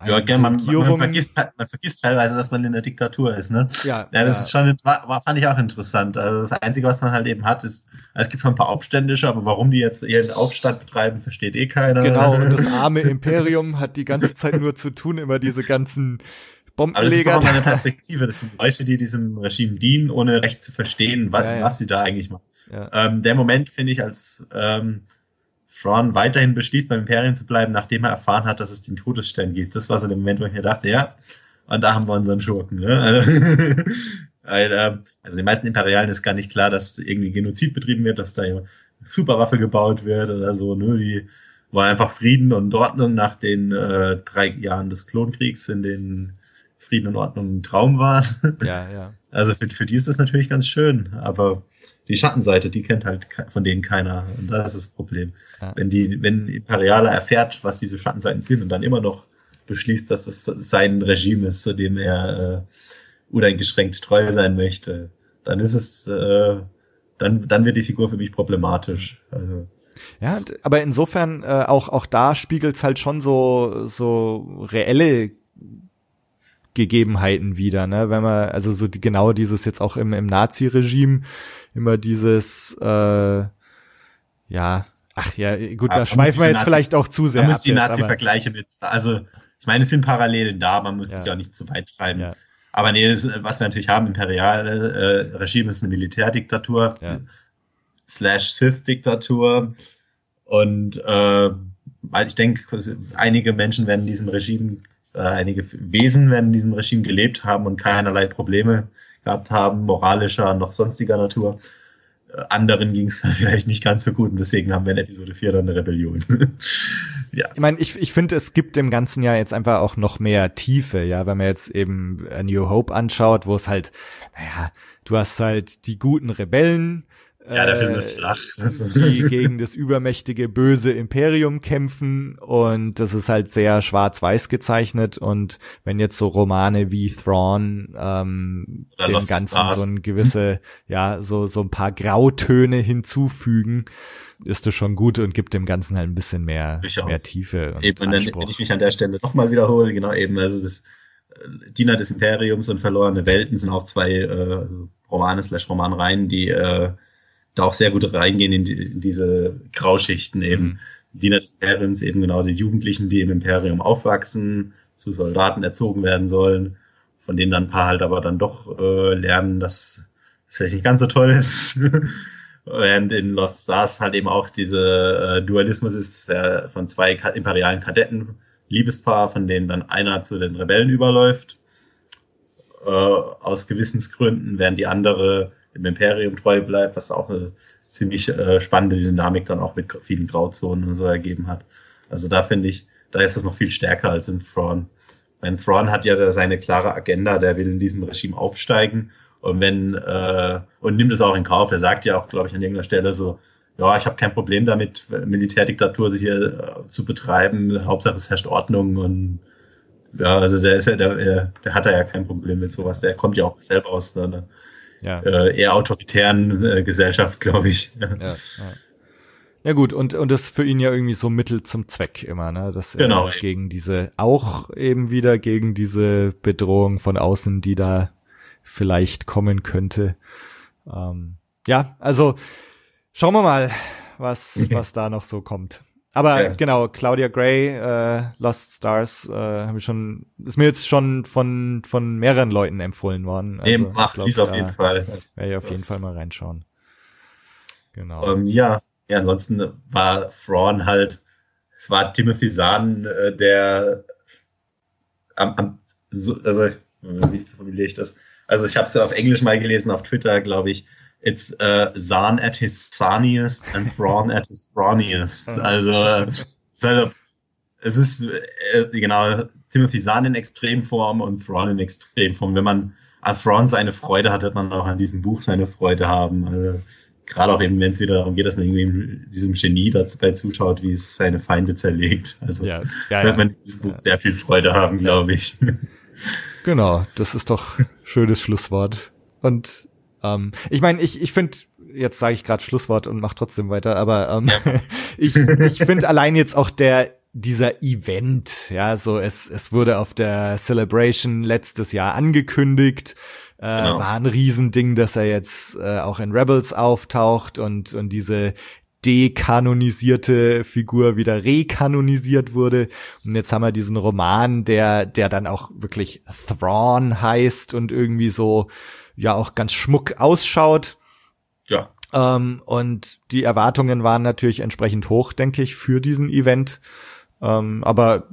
D: Ja, gell, man, man, vergisst, halt- man vergisst teilweise, dass man in der Diktatur ist, ne?
B: ja,
D: Ja, das ist schon, war, war, fand ich auch interessant. Also das Einzige, was man halt eben hat, ist, es gibt schon ein paar Aufständische, aber warum die jetzt ihren Aufstand betreiben, versteht eh keiner.
B: Genau, und das arme Imperium hat die ganze Zeit nur zu tun, immer diese ganzen
D: aber das ist
B: Bombenleger.
D: auch mal eine Perspektive. Das sind Leute, die diesem Regime dienen, ohne recht zu verstehen, was,
B: Ja, ja.
D: was sie da eigentlich machen.
B: Ja.
D: Ähm, der Moment finde ich, als ähm, Thrawn weiterhin beschließt, beim Imperium zu bleiben, nachdem er erfahren hat, dass es den Todesstern gibt. Das war so der Moment, wo ich mir dachte, ja, und da haben wir unseren Schurken. Ne? Also, also den meisten Imperialen ist gar nicht klar, dass irgendwie Genozid betrieben wird, dass da eine Superwaffe gebaut wird oder so. Ne? Die war einfach Frieden und Ordnung nach den äh, drei Jahren des Klonkriegs, in denen Frieden und Ordnung ein Traum waren.
B: ja, ja.
D: Also für, für die ist das natürlich ganz schön, aber die Schattenseite, die kennt halt von denen keiner. Und das ist das Problem.
B: Ja.
D: Wenn die, wenn Imperialer erfährt, was diese Schattenseiten sind und dann immer noch beschließt, dass es sein Regime ist, zu dem er äh, uneingeschränkt treu sein möchte, dann ist es, äh, dann, dann wird die Figur für mich problematisch. Also,
B: Ja, aber insofern äh, auch auch da spiegelt's halt schon so so reelle Gegebenheiten wieder, ne? Wenn man also so die, genau dieses jetzt auch im im Nazi-Regime immer dieses äh, ja ach ja gut, da
D: man
B: schweifen wir jetzt
D: Nazi-
B: vielleicht auch zu sehr
D: man muss
B: ab
D: die Nazi-Vergleiche mit, also ich meine, es sind Parallelen da, man muss
B: Ja.
D: es ja auch nicht zu weit treiben.
B: Ja.
D: Aber nee, das, was wir natürlich haben, imperiale äh, Regime ist eine Militärdiktatur,
B: Ja.
D: slash Sith-Diktatur. Und äh, weil ich denke, einige Menschen werden in diesem Regime, äh, einige Wesen werden in diesem Regime gelebt haben und keinerlei Probleme gehabt haben, moralischer noch sonstiger Natur. anderen ging es vielleicht nicht ganz so gut und deswegen haben wir in Episode 4 dann eine Rebellion.
B: ja. Ich meine, ich, ich finde, es gibt dem Ganzen ja jetzt einfach auch noch mehr Tiefe, ja, wenn man jetzt eben A New Hope anschaut, wo es halt, naja, du hast halt die guten Rebellen,
D: ja, der Film ist flach.
B: die gegen das übermächtige böse Imperium kämpfen und das ist halt sehr schwarz-weiß gezeichnet und wenn jetzt so Romane wie Thrawn ähm, dem Lost Ganzen Stars. so ein gewisse, ja, so, so ein paar Grautöne hinzufügen, ist das schon gut und gibt dem Ganzen halt ein bisschen mehr, mehr Tiefe
D: und eben, Anspruch. Wenn ich mich an der Stelle nochmal wiederhole, genau eben, also das äh, Diener des Imperiums und Verlorene Welten sind auch zwei äh, Romane slash Romanreihen, die äh, da auch sehr gut reingehen in, die, in diese Grauschichten eben. Mhm. Diener des Imperiums, eben genau die Jugendlichen, die im Imperium aufwachsen, zu Soldaten erzogen werden sollen, von denen dann ein paar halt aber dann doch äh, lernen, dass es vielleicht nicht ganz so toll ist. Während in Lost Stars halt eben auch diese äh, Dualismus ist der von zwei imperialen Kadetten, Liebespaar, von denen dann einer zu den Rebellen überläuft, äh, aus Gewissensgründen, während die andere im Imperium treu bleibt, was auch eine ziemlich äh, spannende Dynamik dann auch mit vielen Grauzonen und so ergeben hat. Also da finde ich, da ist es noch viel stärker als in Thrawn. Weil Thrawn hat ja seine klare Agenda, der will in diesem Regime aufsteigen und wenn äh, und nimmt es auch in Kauf. Er sagt ja auch, glaube ich, an irgendeiner Stelle so, ja, ich habe kein Problem damit, Militärdiktatur hier äh, zu betreiben. Hauptsache es herrscht Ordnung und ja, also der ist ja, der, der hat da ja kein Problem mit sowas. Der kommt ja auch selber aus einer ja. äh, eher autoritären äh, Gesellschaft, glaube ich. Ja, ja.
B: ja gut, und, und das ist für ihn ja irgendwie so Mittel zum Zweck immer, ne? Dass
D: genau,
B: er gegen diese, auch eben wieder gegen diese Bedrohung von außen, die da vielleicht kommen könnte. Ähm, ja, also schauen wir mal, was, was da noch so kommt. Aber ja. genau, Claudia Gray, äh, Lost Stars, äh, habe ich schon, ist mir jetzt schon von von mehreren Leuten empfohlen worden.
D: Also, nee, macht dies auf jeden Fall.
B: Werde ich auf jeden Fall mal reinschauen.
D: Genau. Um, ähm, ja, ja, ansonsten war Thrawn halt, es war Timothy Zahn, äh, der am, am so, also wie formuliere ich das? Also ich habe es ja auf Englisch mal gelesen auf Twitter, glaube ich it's uh, Zahn at his sunniest and Thrawn at his brawniest. Also, also es ist äh, genau Timothy Zahn in Extremform und Thrawn in Extremform. Wenn man an Thrawn seine Freude hat, wird man auch an diesem Buch seine Freude haben. Also, gerade auch eben, wenn es wieder darum geht, dass man irgendwie diesem Genie dabei zuschaut, wie es seine Feinde zerlegt. Also ja, ja, wird man in diesem Buch sehr viel Freude haben, glaube ich.
B: Genau, das ist doch schönes Schlusswort. Und ähm, ich meine, ich, ich finde, jetzt sage ich gerade Schlusswort und mach trotzdem weiter, aber ähm, ich, ich finde allein jetzt auch der dieser Event, ja, so es, es wurde auf der Celebration letztes Jahr angekündigt, äh, genau. war ein Riesending, dass er jetzt äh, auch in Rebels auftaucht und, und diese dekanonisierte Figur wieder rekanonisiert wurde. Und jetzt haben wir diesen Roman, der, der dann auch wirklich Thrawn heißt und irgendwie so ja auch ganz schmuck ausschaut.
D: Ja.
B: Ähm, und die Erwartungen waren natürlich entsprechend hoch, denke ich, für diesen Event. Ähm, aber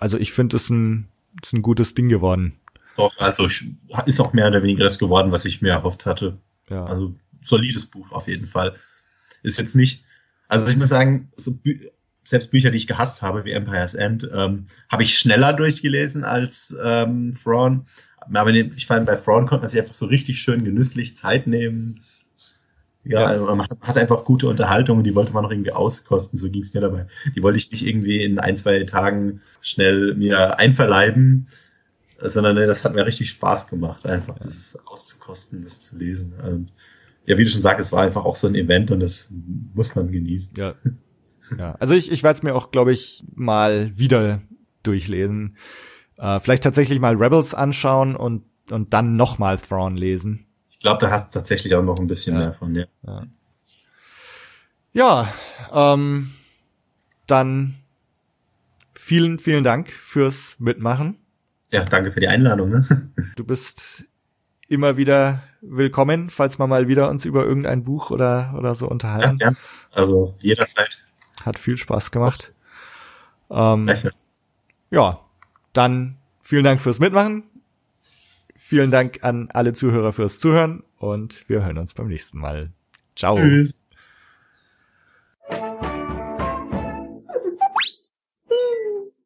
B: also ich finde es ein, ist ein gutes Ding geworden.
D: Doch, also ich, ist auch mehr oder weniger das geworden, was ich mir erhofft hatte. Ja. Also solides Buch auf jeden Fall. Ist jetzt nicht, also ich muss sagen, so Bü selbst Bücher, die ich gehasst habe, wie Empire's End, ähm, habe ich schneller durchgelesen als ähm, Thrawn. Aber ich fand, bei Frauen konnte man sich einfach so richtig schön genüsslich Zeit nehmen. Das, ja, ja. Also man hat einfach gute Unterhaltung und die wollte man noch irgendwie auskosten. So ging es mir dabei. Die wollte ich nicht irgendwie in ein, zwei Tagen schnell mir einverleiben, sondern nee, das hat mir richtig Spaß gemacht, einfach das auszukosten, das zu lesen. Und ja, wie du schon sagst, es war einfach auch so ein Event und das muss man genießen.
B: Ja. Ja, also ich, ich werde es mir auch, glaube ich, mal wieder durchlesen. Äh, vielleicht tatsächlich mal Rebels anschauen und, und dann nochmal Thrawn lesen.
D: Ich glaube, da hast du tatsächlich auch noch ein bisschen ja. mehr von, ja.
B: Ja, ja ähm, dann vielen, vielen Dank fürs Mitmachen.
D: Ja, danke für die Einladung. Ne?
B: Du bist immer wieder willkommen, falls wir mal wieder uns über irgendein Buch oder, oder so unterhalten.
D: Ja, ja. also jederzeit.
B: Hat viel Spaß gemacht. Ähm, ja, dann vielen Dank fürs Mitmachen. Vielen Dank an alle Zuhörer fürs Zuhören und wir hören uns beim nächsten Mal. Ciao.
D: Tschüss.